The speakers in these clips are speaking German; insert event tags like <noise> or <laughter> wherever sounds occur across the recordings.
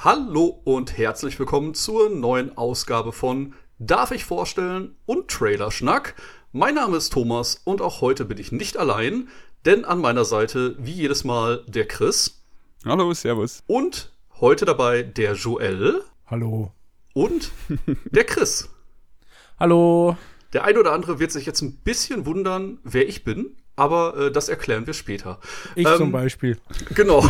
Hallo und herzlich willkommen zur neuen Ausgabe von Darf ich vorstellen und Trailerschnack. Mein Name ist Thomas und auch heute bin ich nicht allein, denn an meiner Seite wie jedes Mal der Chris Hallo, Servus. und heute dabei der Joel Hallo. und der Chris. Hallo. Der ein oder andere wird sich jetzt ein bisschen wundern, wer ich bin, aber äh, das erklären wir später. Ich Ähm, zum Beispiel. Genau.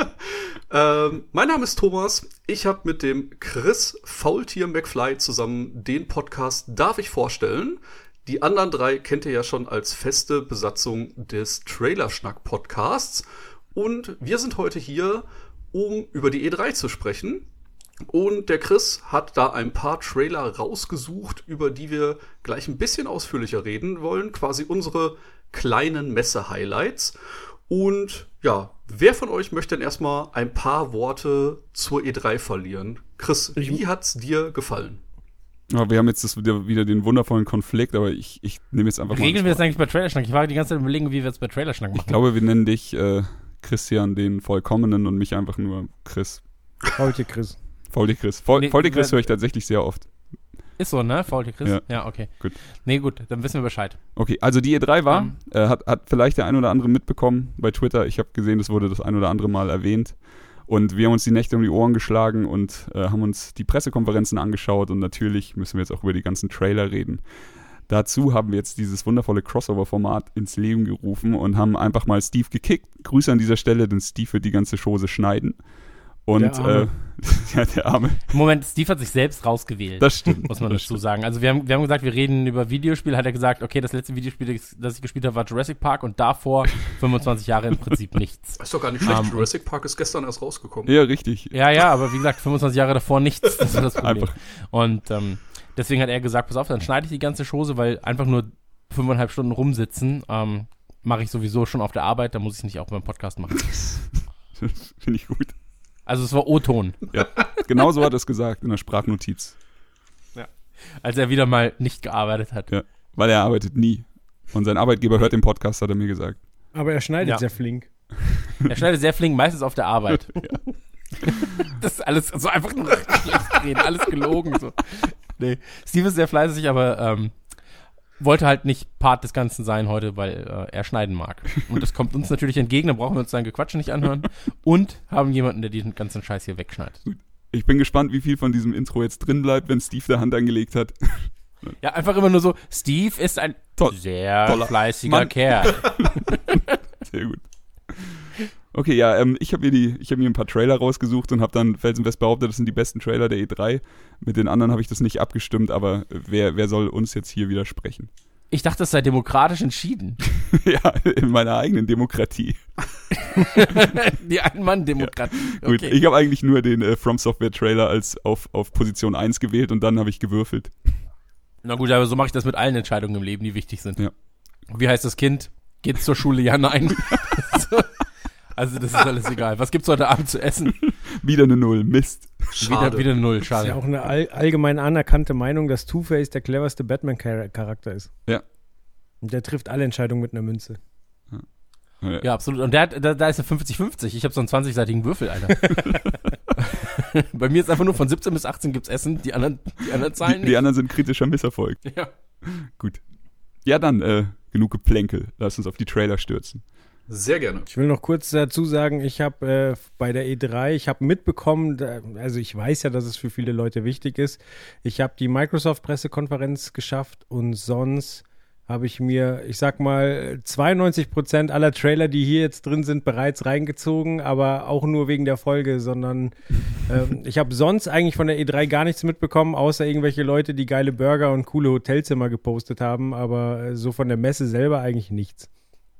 <laughs> ähm, mein Name ist Thomas. Ich habe mit dem Chris Faultier McFly zusammen den Podcast Darf ich vorstellen. Die anderen drei kennt ihr ja schon als feste Besatzung des Trailerschnack-Podcasts. Und wir sind heute hier, um über die E3 zu sprechen. Und der Chris hat da ein paar Trailer rausgesucht, über die wir gleich ein bisschen ausführlicher reden wollen. Quasi unsere kleinen Messe-Highlights. Und ja, wer von euch möchte denn erstmal ein paar Worte zur E3 verlieren? Chris, wie hat's dir gefallen? Ja, wir haben jetzt das wieder, wieder den wundervollen Konflikt, aber ich, ich nehme jetzt einfach Regeln mal. wir das eigentlich bei Trailerschnack? Ich war die ganze Zeit überlegen, wie wir es bei Trailerschnack machen. Ich glaube, wir nennen dich äh, Christian den Vollkommenen und mich einfach nur Chris. Heute Chris. Faulty Chris. Faul, Nee, Faulty Chris höre ich tatsächlich sehr oft. Ist so, ne? Faulty Chris? Ja. Ja. okay. Gut. Nee, gut, dann wissen wir Bescheid. Okay, also die E3 war, Ähm. äh, hat, hat vielleicht der ein oder andere mitbekommen bei Twitter. Ich habe gesehen, es wurde das ein oder andere Mal erwähnt. Und wir haben uns die Nächte um die Ohren geschlagen und äh, haben uns die Pressekonferenzen angeschaut. Und natürlich müssen wir jetzt auch über die ganzen Trailer reden. Dazu haben wir jetzt dieses wundervolle Crossover-Format ins Leben gerufen und haben einfach mal Steve gekickt. Grüße an dieser Stelle, denn Steve wird die ganze Chose schneiden. Und Der Arme. Äh, <laughs> ja, der Arme. Moment, Steve hat sich selbst rausgewählt. Das stimmt. muss man dazu sagen. Also wir haben, wir haben gesagt, wir reden über Videospiele. Hat er gesagt, okay, das letzte Videospiel, das ich gespielt habe, war Jurassic Park und davor <laughs> 25 Jahre im Prinzip nichts. Ist doch gar nicht schlecht. Ähm, Jurassic Park ist gestern erst rausgekommen. Ja, richtig. Ja, ja, aber wie gesagt, 25 Jahre davor nichts. Das ist das Problem. Einfach. Und ähm, deswegen hat er gesagt, pass auf, dann schneide ich die ganze Chose, weil einfach nur fünfeinhalb Stunden rumsitzen ähm, mache ich sowieso schon auf der Arbeit, da muss ich es nicht auch beim Podcast machen. <laughs> Finde ich gut. Also es war O-Ton, Ja, genau so hat er es gesagt in der Sprachnotiz. als er wieder mal nicht gearbeitet hat. Ja, weil er arbeitet nie. Und sein Arbeitgeber hört den Podcast, hat er mir gesagt. Aber er schneidet Ja. sehr flink. Er schneidet sehr flink, meistens auf der Arbeit. <laughs> <laughs> das ist alles so einfach nur <laughs> schlecht reden, alles gelogen. So. Nee. Steve ist sehr fleißig, aber ähm, wollte halt nicht Part des Ganzen sein heute, weil äh, er schneiden mag. Und das kommt uns <laughs> natürlich entgegen, da brauchen wir uns sein Gequatsche nicht anhören. Und haben jemanden, der diesen ganzen Scheiß hier wegschneidet. Ich bin gespannt, wie viel von diesem Intro jetzt drin bleibt, wenn Steve da Hand angelegt hat. <laughs> Ja, einfach immer nur so, Steve ist ein Toll. sehr Toller fleißiger Mann. Kerl. <laughs> Sehr gut. Okay, ja, ähm, ich habe mir, die- ich hab mir ein paar Trailer rausgesucht und habe dann felsenfest behauptet, das sind die besten Trailer der E3. Mit den anderen habe ich das nicht abgestimmt, aber wer, wer soll uns jetzt hier widersprechen? Ich dachte, das sei demokratisch entschieden. <laughs> ja, in meiner eigenen Demokratie. <laughs> Die Ein-Mann-Demokratie. Gut, Okay. ich habe eigentlich nur den äh, From Software Trailer als auf, auf Position 1 gewählt und dann habe ich gewürfelt. Na gut, aber so mache ich das mit allen Entscheidungen im Leben, die wichtig sind. Ja. Wie heißt das Kind? Geht zur Schule? Ja, nein. <laughs> also das ist alles egal. Was gibt's heute Abend zu essen? <laughs> Wieder eine Null, Mist. Schade. Wieder, wieder eine Null, Das ist ja schade. auch eine all, allgemein anerkannte Meinung, dass Two-Face der cleverste Batman-Charakter ist. Ja. Und der trifft alle Entscheidungen mit einer Münze. Ja, absolut. Und der hat, da, da ist er 50-50. Ich habe so einen 20-seitigen Würfel, Alter. <laughs> <laughs> Bei mir ist einfach nur von 17 bis 18 gibt's Essen, die anderen, die anderen Zahlen Die, nicht. die anderen sind kritischer Misserfolg. ja. Gut. Ja, dann, äh, genug Geplänkel. Lass uns auf die Trailer stürzen. Sehr gerne. Ich will noch kurz dazu sagen, ich habe äh, bei der E3, ich habe mitbekommen, da, also ich weiß ja, dass es für viele Leute wichtig ist. Ich habe die Microsoft-Pressekonferenz geschafft und sonst habe ich mir, ich sag mal, 92 Prozent aller Trailer, die hier jetzt drin sind, bereits reingezogen, aber auch nur wegen der Folge, sondern <laughs> ähm, ich habe sonst eigentlich von der E3 gar nichts mitbekommen, außer irgendwelche Leute, die geile Burger und coole Hotelzimmer gepostet haben, aber äh, so von der Messe selber eigentlich nichts.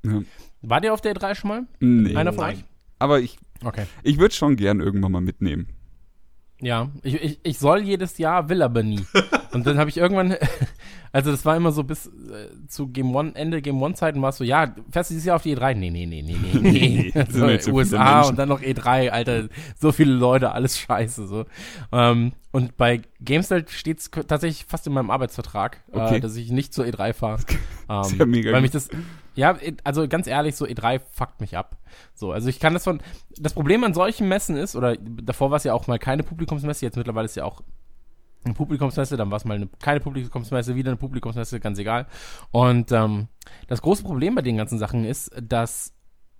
Ja. War der auf der E3 schon mal? Nee. Einer von Nein. euch? Aber ich, Okay. ich würde schon gern irgendwann mal mitnehmen. Ja, ich, ich, ich soll jedes Jahr, will aber nie. <laughs> Und dann habe ich irgendwann, <laughs> also das war immer so bis äh, zu Game One, Ende Game One-Zeiten war es so, ja, fährst du dieses Jahr auf die E3? Nee, nee, nee, nee, nee, nee. <laughs> Das sind so, viele USA und dann noch E3, Alter, so viele Leute, alles scheiße, so. Ähm, und bei Gameswelt steht es tatsächlich fast in meinem Arbeitsvertrag, Okay. äh, dass ich nicht zur E3 fahre. Ähm, Ist ja mega weil mich das, ja, also ganz ehrlich, so E3 fuckt mich ab. So, also ich kann das von, das Problem an solchen Messen ist, oder davor war es ja auch mal keine Publikumsmesse, jetzt mittlerweile ist ja auch eine Publikumsmesse, dann war es mal eine, keine Publikumsmesse, wieder eine Publikumsmesse, ganz egal. Und ähm, das große Problem bei den ganzen Sachen ist, dass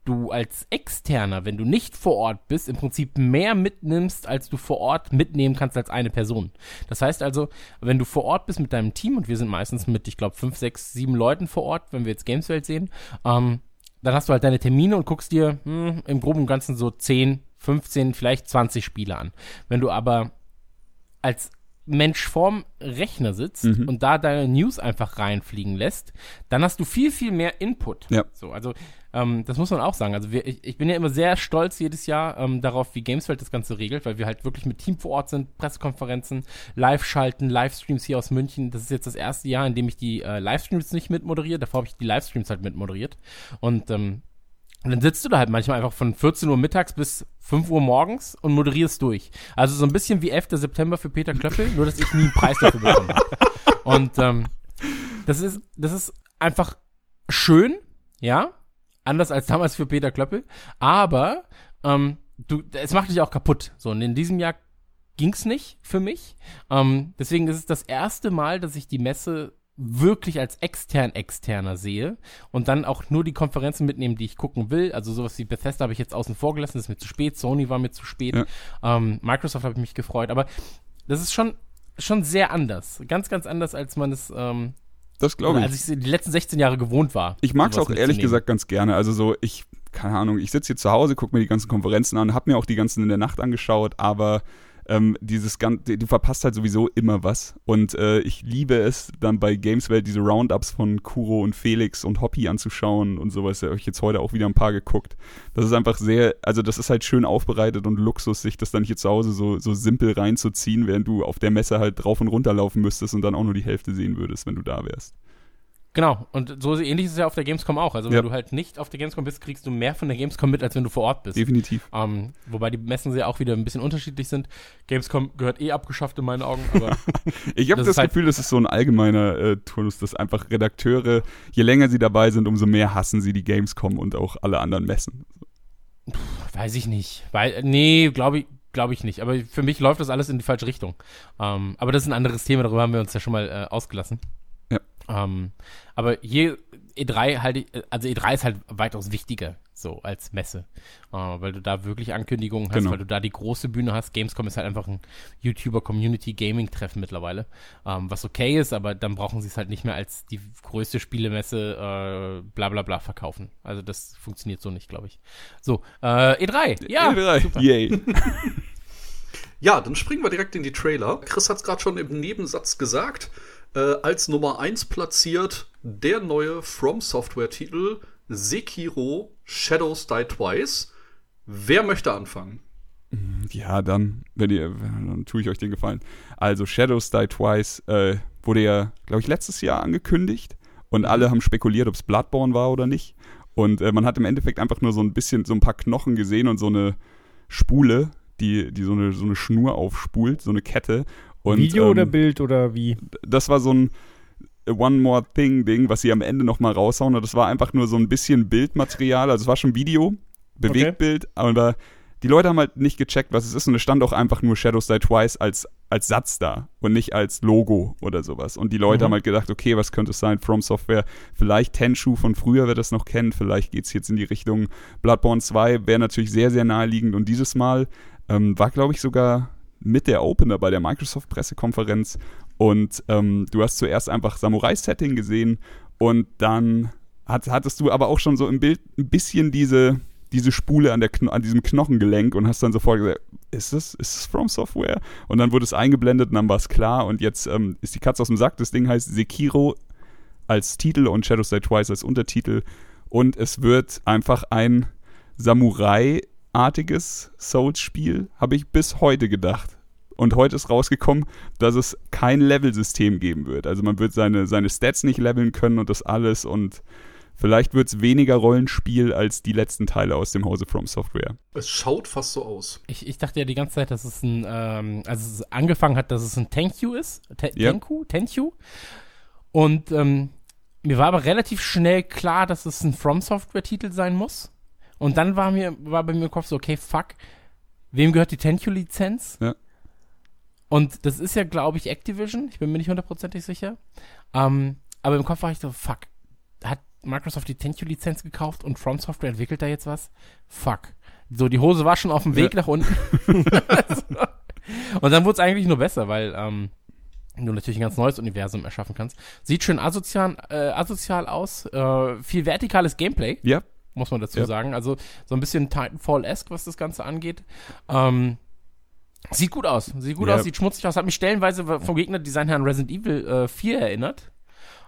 du als Externer, wenn du nicht vor Ort bist, im Prinzip mehr mitnimmst, als du vor Ort mitnehmen kannst als eine Person. Das heißt also, wenn du vor Ort bist mit deinem Team, und wir sind meistens mit, ich glaube, fünf, sechs, sieben Leuten vor Ort, wenn wir jetzt Gameswelt sehen, ähm, dann hast du halt deine Termine und guckst dir hm, im Groben und Ganzen so 10, 15, vielleicht 20 Spiele an. Wenn du aber als Mensch vorm Rechner sitzt Mhm. und da deine News einfach reinfliegen lässt, dann hast du viel, viel mehr Input. Ja. So, also ähm, das muss man auch sagen. Also wir, ich, ich bin ja immer sehr stolz jedes Jahr ähm, darauf, wie Gamesfeld das Ganze regelt, weil wir halt wirklich mit Team vor Ort sind, Pressekonferenzen, Live-Schalten, Livestreams hier aus München. Das ist jetzt das erste Jahr, in dem ich die äh, Livestreams nicht mitmoderiere. Davor habe ich die Livestreams halt mitmoderiert. Und ähm, und dann sitzt du da halt manchmal einfach von 14 Uhr mittags bis 5 Uhr morgens und moderierst durch. Also so ein bisschen wie 11. September für Peter Klöppel, nur dass ich nie einen Preis dafür bekommen habe. <laughs> Und ähm, das ist, das ist einfach schön, ja, anders als damals für Peter Klöppel, aber ähm, du, es macht dich auch kaputt. So, und in diesem Jahr ging's nicht für mich. Ähm, deswegen ist es das erste Mal, dass ich die Messe wirklich als extern externer sehe und dann auch nur die Konferenzen mitnehmen, die ich gucken will. Also sowas wie Bethesda habe ich jetzt außen vor gelassen, das ist mir zu spät, Sony war mir zu spät, Ja. ähm, Microsoft habe ich mich gefreut, aber das ist schon schon sehr anders, ganz ganz anders, als man es ähm, Das glaube ich. als ich es die letzten 16 Jahre gewohnt war. Ich mag es auch ehrlich gesagt ganz gerne. Also so, ich, keine Ahnung, ich sitze hier zu Hause, gucke mir die ganzen Konferenzen an, habe mir auch die ganzen in der Nacht angeschaut, aber ähm, dieses ganze, du verpasst halt sowieso immer was. Und äh, ich liebe es, dann bei Gameswelt diese Roundups von Kuro und Felix und Hoppy anzuschauen und sowas. Ja, habe ich jetzt heute auch wieder ein paar geguckt. Das ist einfach sehr, also das ist halt schön aufbereitet und Luxus, sich das dann hier zu Hause so, so simpel reinzuziehen, während du auf der Messe halt drauf und runter laufen müsstest und dann auch nur die Hälfte sehen würdest, wenn du da wärst. Genau, und so ähnlich ist es ja auf der Gamescom auch. Also wenn Ja. du halt nicht auf der Gamescom bist, kriegst du mehr von der Gamescom mit, als wenn du vor Ort bist. Definitiv. Ähm, wobei die Messen ja auch wieder ein bisschen unterschiedlich sind. Gamescom gehört eh abgeschafft in meinen Augen, aber <laughs> Ich habe Das das, halt- Gefühl, das ist so ein allgemeiner äh, Turnus, dass einfach Redakteure, je länger sie dabei sind, umso mehr hassen sie die Gamescom und auch alle anderen Messen. weiß ich nicht. Weil, nee, glaube ich, glaube ich nicht. Aber für mich läuft das alles in die falsche Richtung. Ähm, aber das ist ein anderes Thema, darüber haben wir uns ja schon mal äh, ausgelassen. Ähm, aber hier E3 halt, ich- also E3 ist halt weitaus wichtiger so als Messe, äh, weil du da wirklich Ankündigungen hast, Genau. weil du da die große Bühne hast. Gamescom ist halt einfach ein YouTuber-Community-Gaming-Treffen mittlerweile, ähm, was okay ist, aber dann brauchen sie es halt nicht mehr als die größte Spielemesse äh, bla bla bla verkaufen. Also das funktioniert so nicht, glaube ich. So, äh, E3, ja, E3, Yay. <laughs> Ja, dann springen wir direkt in die Trailer. Chris hat es gerade schon im Nebensatz gesagt. Äh, als Nummer 1 platziert der neue From Software-Titel Sekiro Shadows Die Twice. Wer möchte anfangen? Ja, dann, wenn ihr, dann tue ich euch den Gefallen. Also Shadows Die Twice äh, wurde ja, glaube ich, letztes Jahr angekündigt und alle haben spekuliert, ob es Bloodborne war oder nicht. Und äh, man hat im Endeffekt einfach nur so ein bisschen, so ein paar Knochen gesehen und so eine Spule, die, die so eine, so eine Schnur aufspult, so eine Kette. Und, Video ähm, oder Bild oder wie? das war so ein One More Thing Ding, was sie am Ende nochmal raushauen. Und das war einfach nur so ein bisschen Bildmaterial. Also es war schon Video, Bewegtbild, aber die Leute haben halt nicht gecheckt, was es ist. Und es stand auch einfach nur Shadows Die Twice als, als Satz da und nicht als Logo oder sowas. Und die Leute Mhm. haben halt gedacht, okay, was könnte es sein? From Software, vielleicht Tenshu von früher, wer das noch kennt. Vielleicht geht's jetzt in die Richtung Bloodborne 2, wäre natürlich sehr, sehr naheliegend. Und dieses Mal ähm, war, glaube ich, sogar mit der Opener bei der Microsoft-Pressekonferenz. Und ähm, du hast zuerst einfach Samurai-Setting gesehen und dann hat, hattest du aber auch schon so im Bild ein bisschen diese, diese Spule an, der an diesem Knochengelenk und hast dann sofort gesagt, ist das, ist das From Software? Und dann wurde es eingeblendet und dann war es klar und jetzt ähm, ist die Katze aus dem Sack. Das Ding heißt Sekiro als Titel und Shadows Die Twice als Untertitel und es wird einfach ein Samurai-artiges Souls-Spiel, habe ich bis heute gedacht. Und heute ist rausgekommen, dass es kein Level-System geben wird. Also man wird seine, seine Stats nicht leveln können und das alles und vielleicht wird es weniger Rollenspiel als die letzten Teile aus dem Hause From Software. Es schaut fast so aus. Ich, ich dachte ja die ganze Zeit, dass es ein, ähm, also es angefangen hat, dass es ein Tenkyu ist. Te Ja. Tenku? Tenkyu. Und ähm, mir war aber relativ schnell klar, dass es ein From Software-Titel sein muss. Und dann war mir, war bei mir im Kopf so, okay, fuck, wem gehört die Tenkyu-Lizenz? Ja. Und das ist ja, glaube ich, Activision. Ich bin mir nicht hundertprozentig sicher. Ähm, aber im Kopf war ich so, fuck, hat Microsoft die Tenkyu-Lizenz gekauft und From Software entwickelt da jetzt was? Fuck. So, die Hose war schon auf dem Weg nach unten. <laughs> und dann wurde es eigentlich nur besser, weil ähm, du natürlich ein ganz neues Universum erschaffen kannst. Sieht schön asozial, äh, asozial aus. Äh, viel vertikales Gameplay Ja, muss man dazu Ja. sagen. Also so ein bisschen Titanfall-esque, was das Ganze angeht. Ähm, sieht gut aus. Sieht gut Ja. aus, sieht schmutzig aus. Hat mich stellenweise vom Gegnerdesign her an Resident Evil äh, 4 erinnert.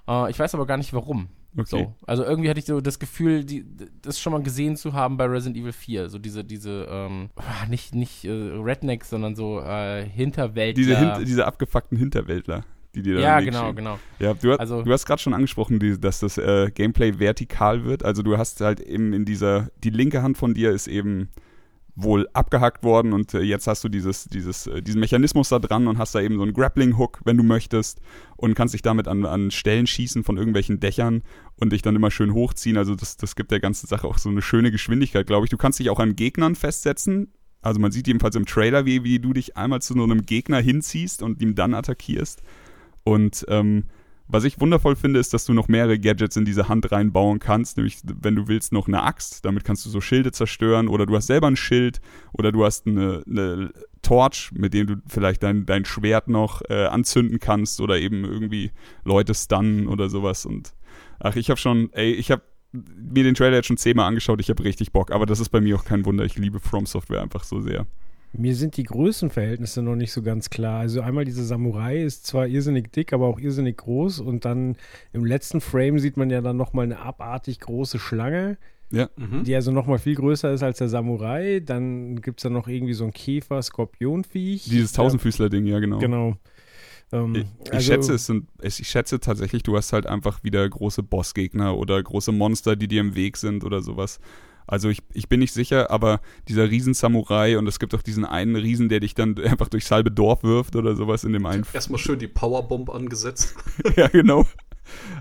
Äh, ich weiß aber gar nicht warum. okay. So. Also irgendwie hatte ich so das Gefühl, die, das schon mal gesehen zu haben bei Resident Evil 4. So diese, diese, ähm, ah, nicht, nicht äh, Rednecks, sondern so äh, Hinterwäldler. Diese, Hin diese abgefuckten Hinterwäldler, die dir da ja, genau, stehen. genau. Ja, du, Also- du hast gerade schon angesprochen, die, dass das äh, Gameplay vertikal wird. Also du hast halt eben in dieser, die linke Hand von dir ist eben wohl abgehackt worden und äh, jetzt hast du dieses, dieses, äh, diesen Mechanismus da dran und hast da eben so einen Grappling-Hook, wenn du möchtest und kannst dich damit an, an Stellen schießen von irgendwelchen Dächern und dich dann immer schön hochziehen. Also das, das gibt der ganzen Sache auch so eine schöne Geschwindigkeit, glaube ich. Du kannst dich auch an Gegnern festsetzen. Also man sieht jedenfalls im Trailer, wie, wie du dich einmal zu so einem Gegner hinziehst und ihm dann attackierst. Und ähm, was ich wundervoll finde, ist, dass du noch mehrere Gadgets in diese Hand reinbauen kannst. Nämlich, wenn du willst, noch eine Axt. Damit kannst du so Schilde zerstören. Oder du hast selber ein Schild. Oder du hast eine, eine Torch, mit dem du vielleicht dein, dein Schwert noch äh, anzünden kannst. Oder eben irgendwie Leute stunnen oder sowas. Und ach, ich habe schon, ey, ich habe mir den Trailer jetzt schon zehnmal angeschaut. Ich habe richtig Bock. Aber das ist bei mir auch kein Wunder. Ich liebe From Software einfach so sehr. Mir sind die Größenverhältnisse noch nicht so ganz klar. Also einmal diese Samurai ist zwar irrsinnig dick, aber auch irrsinnig groß und dann im letzten Frame sieht man ja dann nochmal eine abartig große Schlange, Ja. Mhm. die also nochmal viel größer ist als der Samurai. Dann gibt es da noch irgendwie so ein Käfer-Skorpionviech. Dieses Tausendfüßler-Ding, ja, genau. Ja, genau. Ähm, Ich, ich also- schätze, es sind, es- ich schätze tatsächlich, du hast halt einfach wieder große Bossgegner oder große Monster, die dir im Weg sind oder sowas. Also ich, ich bin nicht sicher, aber dieser Riesen-Samurai und es gibt auch diesen einen Riesen, der dich dann <laughs> einfach durchs halbe Dorf wirft oder sowas in dem einen. Erstmal schön die Powerbomb angesetzt. <laughs> ja, genau.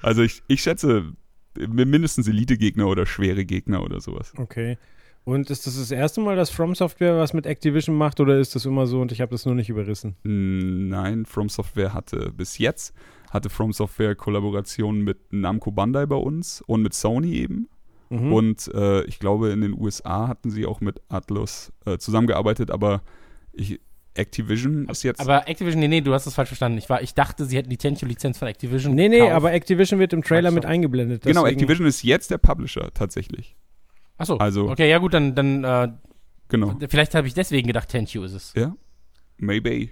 Also ich, ich schätze mindestens Elite-Gegner oder schwere Gegner oder sowas. Okay. Und ist das das erste Mal, dass From Software was mit Activision macht oder ist das immer so und ich habe das nur nicht überrissen? Nein, From Software hatte bis jetzt, hatte From Software Kollaborationen mit Namco Bandai bei uns und mit Sony eben. Mhm. Und äh, ich glaube, in den USA hatten sie auch mit Atlus äh, zusammengearbeitet, aber ich, Activision ist jetzt. Aber Activision, nee, nee, du hast das falsch verstanden. Ich, war, ich dachte, sie hätten die Tenkyu-Lizenz von Activision. nee, nee, gekauft. aber Activision wird im Trailer mit eingeblendet. genau, deswegen- Activision ist jetzt der Publisher tatsächlich. Achso, also- okay, ja gut, dann, dann äh, Genau. vielleicht habe ich deswegen gedacht, Tenkyu ist es. Ja. Maybe.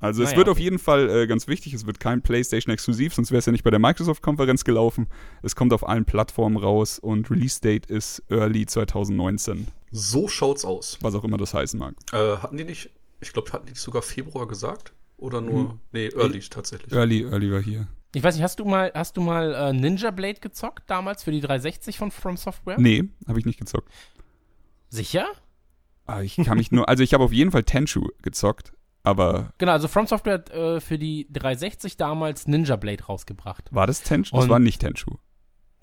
Also es Naja, wird auf jeden Fall äh, ganz wichtig, es wird kein PlayStation-Exklusiv, sonst wäre es ja nicht bei der Microsoft-Konferenz gelaufen. Es kommt auf allen Plattformen raus und Release-Date ist Early 2019, So schaut's aus. was auch immer das heißen mag. Äh, hatten die nicht, ich glaube, hatten die nicht sogar Februar gesagt? Oder nur, Hm. nee, Early tatsächlich. Early, Early war hier. Ich weiß nicht, hast du mal, hast du mal äh, Ninja Blade gezockt damals für die 360 von From Software? Nee, habe ich nicht gezockt. Sicher? Ah, ich kann mich nur, also ich habe auf jeden Fall Tenchu gezockt, aber Genau, also From Software hat äh, für die 360 damals Ninja Blade rausgebracht. war das Tenchu? Das war nicht Tenchu.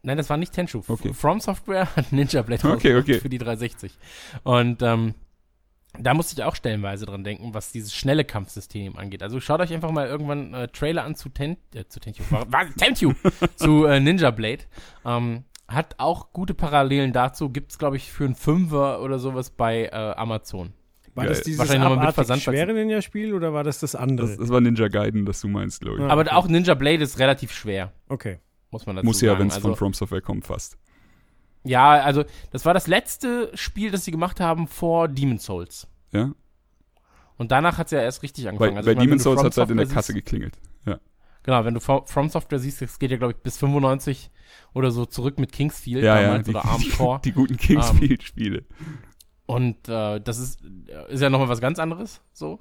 Nein, das war nicht Tenchu. Okay. From Software <laughs> hat Ninja Blade Okay, rausgebracht okay. für die 360. Und ähm, da musste ich auch stellenweise dran denken, was dieses schnelle Kampfsystem angeht. Also schaut euch einfach mal irgendwann äh, Trailer an zu, Ten äh, zu Tenchu. <laughs> Tenchu! zu äh, Ninja Blade. Ähm, hat auch gute Parallelen dazu. Gibt's, glaube ich, für einen Fünfer oder sowas bei äh, Amazon. War Geil. das dieses Wahrscheinlich noch mal mit Versand- schwere Ninja-Spiel oder war das das andere? Das, das war Ninja Gaiden, das du meinst, glaube ich. Ah, Aber okay. auch Ninja Blade ist relativ schwer, okay. muss man dazu Muss ja, wenn es also, von From Software kommt, fast. Ja, also das war das letzte Spiel, das sie gemacht haben vor Demon's Souls. Ja? Und danach hat es ja erst richtig Bei, angefangen. Also bei meine, du Souls hat es halt in der Kasse siehst- geklingelt. Ja. Genau, wenn du From From Software siehst, das geht ja, glaube ich, bis 95 oder so zurück mit Kingsfield Ja, ja, damals die, oder Armed Core. <laughs> die guten Kingsfield-Spiele. Und äh, das ist, ist ja nochmal was ganz anderes, so.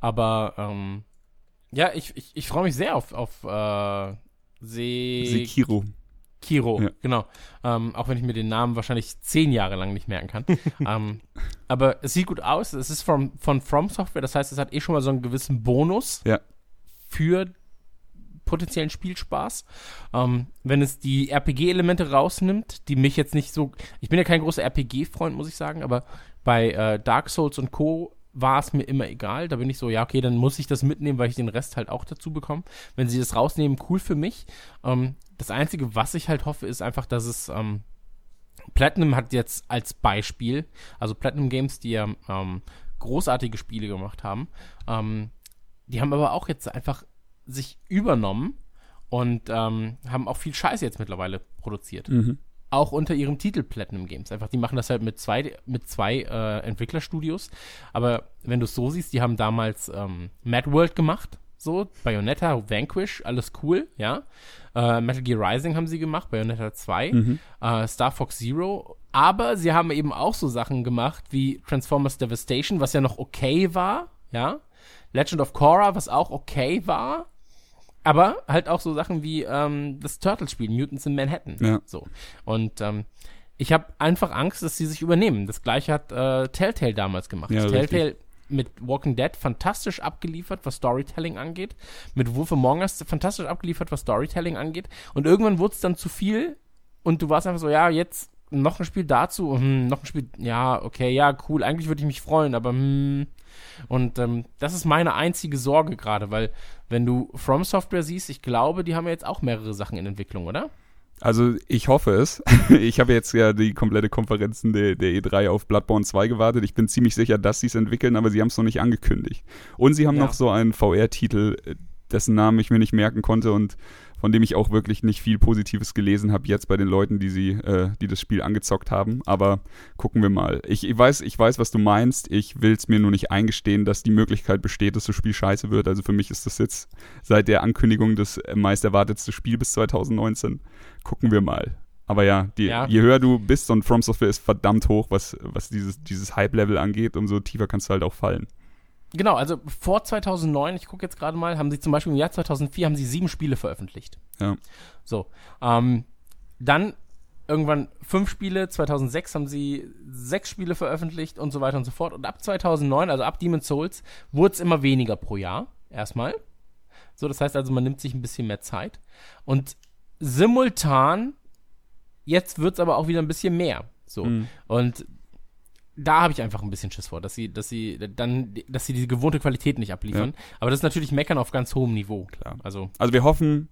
Aber ähm, ja, ich, ich, ich freue mich sehr auf, auf äh, Se Sekiro. Kiro, Ja. genau. Ähm, auch wenn ich mir den Namen wahrscheinlich zehn Jahre lang nicht merken kann. <laughs> ähm, aber es sieht gut aus. Es ist von, von From Software, das heißt, es hat eh schon mal so einen gewissen Bonus Ja. für potenziellen Spielspaß. Ähm, wenn es die RPG-Elemente rausnimmt, die mich jetzt nicht so. Ich bin ja kein großer RPG-Freund, muss ich sagen, aber bei äh, Dark Souls und Co. war es mir immer egal. Da bin ich so, ja, okay, dann muss ich das mitnehmen, weil ich den Rest halt auch dazu bekomme. Wenn sie das rausnehmen, cool für mich. Ähm, das Einzige, was ich halt hoffe, ist einfach, dass es. Ähm, Platinum hat jetzt als Beispiel, also Platinum Games, die ja ähm, großartige Spiele gemacht haben, ähm, die haben aber auch jetzt einfach sich übernommen und ähm, haben auch viel Scheiße jetzt mittlerweile produziert. Mhm. Auch unter ihrem Titel Platinum Games. Einfach, die machen das halt mit zwei, mit zwei äh, Entwicklerstudios. Aber wenn du es so siehst, die haben damals ähm, Mad World gemacht, so, Bayonetta, Vanquish, alles cool, ja. Äh, Metal Gear Rising haben sie gemacht, Bayonetta 2, Mhm. äh, Star Fox Zero. Aber sie haben eben auch so Sachen gemacht wie Transformers Devastation, was ja noch okay war, ja. Legend of Korra, was auch okay war. Aber halt auch so Sachen wie ähm, das Turtles-Spiel, Mutants in Manhattan. Ja. So. Und ähm, ich habe einfach Angst, dass sie sich übernehmen. Das gleiche hat äh, Telltale damals gemacht. Ja, Telltale mit Walking Dead fantastisch abgeliefert, was Storytelling angeht. Mit Wolf Among Us fantastisch abgeliefert, was Storytelling angeht. Und irgendwann wurde es dann zu viel und du warst einfach so, ja, jetzt noch ein Spiel dazu, hm, noch ein Spiel, ja, okay, ja, cool, eigentlich würde ich mich freuen, aber hm. Und ähm, das ist meine einzige Sorge gerade, weil wenn du From Software siehst, ich glaube, die haben ja jetzt auch mehrere Sachen in Entwicklung, oder? Also ich hoffe es. <laughs> Ich habe jetzt ja die komplette Konferenzen der, der E3 auf Bloodborne 2 gewartet. Ich bin ziemlich sicher, dass sie es entwickeln, aber sie haben es noch nicht angekündigt. Und sie haben Ja. noch so einen VR-Titel, äh, dessen Namen ich mir nicht merken konnte und von dem ich auch wirklich nicht viel Positives gelesen habe jetzt bei den Leuten, die sie, äh, die das Spiel angezockt haben. Aber gucken wir mal. Ich, ich weiß, ich weiß, was du meinst. Ich will es mir nur nicht eingestehen, dass die Möglichkeit besteht, dass das Spiel scheiße wird. Also für mich ist das jetzt seit der Ankündigung das äh, meist erwartetste Spiel bis 2019. Gucken wir mal. Aber ja, die, Ja. je höher du bist und From Software ist verdammt hoch, was, was dieses, dieses Hype-Level angeht, umso tiefer kannst du halt auch fallen. Genau, also vor 2009, ich gucke jetzt gerade mal, haben sie zum Beispiel im Jahr 2004 haben sie sieben Spiele veröffentlicht. Ja. So, ähm, dann irgendwann fünf Spiele, 2006 haben sie sechs Spiele veröffentlicht und so weiter und so fort. Und ab 2009, also ab Demon's Souls, wurde es immer weniger pro Jahr, erstmal. So, das heißt also, man nimmt sich ein bisschen mehr Zeit. Und simultan, jetzt wird es aber auch wieder ein bisschen mehr. So. Mhm. Und da habe ich einfach ein bisschen Schiss vor, dass sie, dass sie dann, dass sie die gewohnte Qualität nicht abliefern. Aber das ist natürlich Meckern auf ganz hohem Niveau. Klar. Also, Also wir hoffen,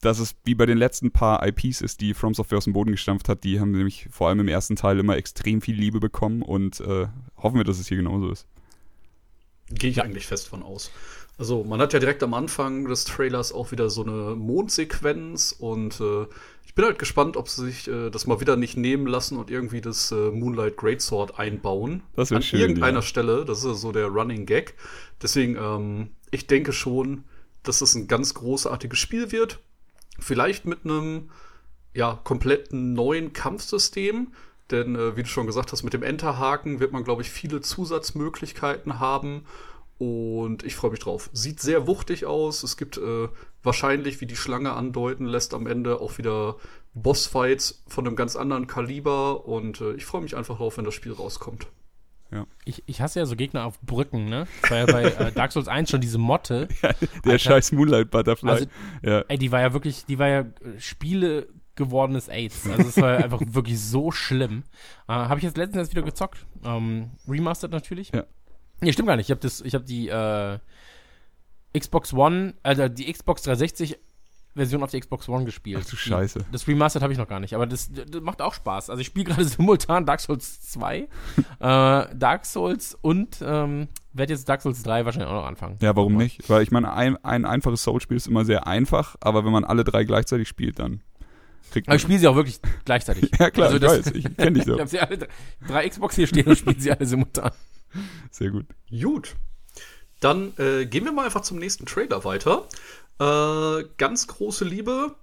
dass es wie bei den letzten paar IPs ist, die From Software aus dem Boden gestampft hat. Die haben nämlich vor allem im ersten Teil immer extrem viel Liebe bekommen und äh, hoffen wir, dass es hier genauso ist. Gehe ich eigentlich fest von aus. Also, man hat ja direkt am Anfang des Trailers auch wieder so eine Mondsequenz und äh, ich bin halt gespannt, ob sie sich äh, das mal wieder nicht nehmen lassen und irgendwie das äh, Moonlight Greatsword einbauen. Das An schön, irgendeiner ja. Stelle. Das ist ja so der Running Gag. Deswegen, ähm, ich denke schon, dass es ein ganz großartiges Spiel wird. Vielleicht mit einem ja, kompletten neuen Kampfsystem. Denn, äh, wie du schon gesagt hast, mit dem Enterhaken wird man, glaube ich, viele Zusatzmöglichkeiten haben. Und ich freue mich drauf. Sieht sehr wuchtig aus. Es gibt äh, wahrscheinlich, wie die Schlange andeuten lässt, am Ende auch wieder Bossfights von einem ganz anderen Kaliber. Und äh, ich freue mich einfach drauf, wenn das Spiel rauskommt. ich, ich hasse ja so Gegner auf Brücken, ne? Das war ja bei äh, Dark Souls 1 schon diese Motte. <laughs> Der Alter. scheiß Moonlight Butterfly. Also, ja. ey, die war ja wirklich, die war ja äh, Spiele gewordenes AIDS. Also es war ja <laughs> einfach wirklich so schlimm. Äh, habe ich jetzt letztens erst wieder gezockt. Ähm, remastered natürlich. Ja. Nee, stimmt gar nicht. Ich habe das, ich habe die äh, Xbox One, also die Xbox 360 Version auf die Xbox One gespielt. Ach du Scheiße. Die, das Remastered habe ich noch gar nicht, aber das, das macht auch Spaß. Also ich spiele <laughs> gerade simultan Dark Souls 2, <laughs> äh, Dark Souls und ähm, werde jetzt Dark Souls 3 wahrscheinlich auch noch anfangen. Ja, warum nicht? Weil ich meine, ein, ein einfaches Soul-Spiel ist immer sehr einfach, aber wenn man alle drei gleichzeitig spielt, dann kriegt Aber man. ich spiele sie auch wirklich gleichzeitig. <laughs> ja, klar, Also ich weiß. Ich kenne dich Ich doch. habe sie alle drei, drei Xbox hier stehen und spiele sie alle simultan. Sehr gut. Gut. Dann äh, gehen wir mal einfach zum nächsten Trailer weiter. Äh, ganz große Liebe.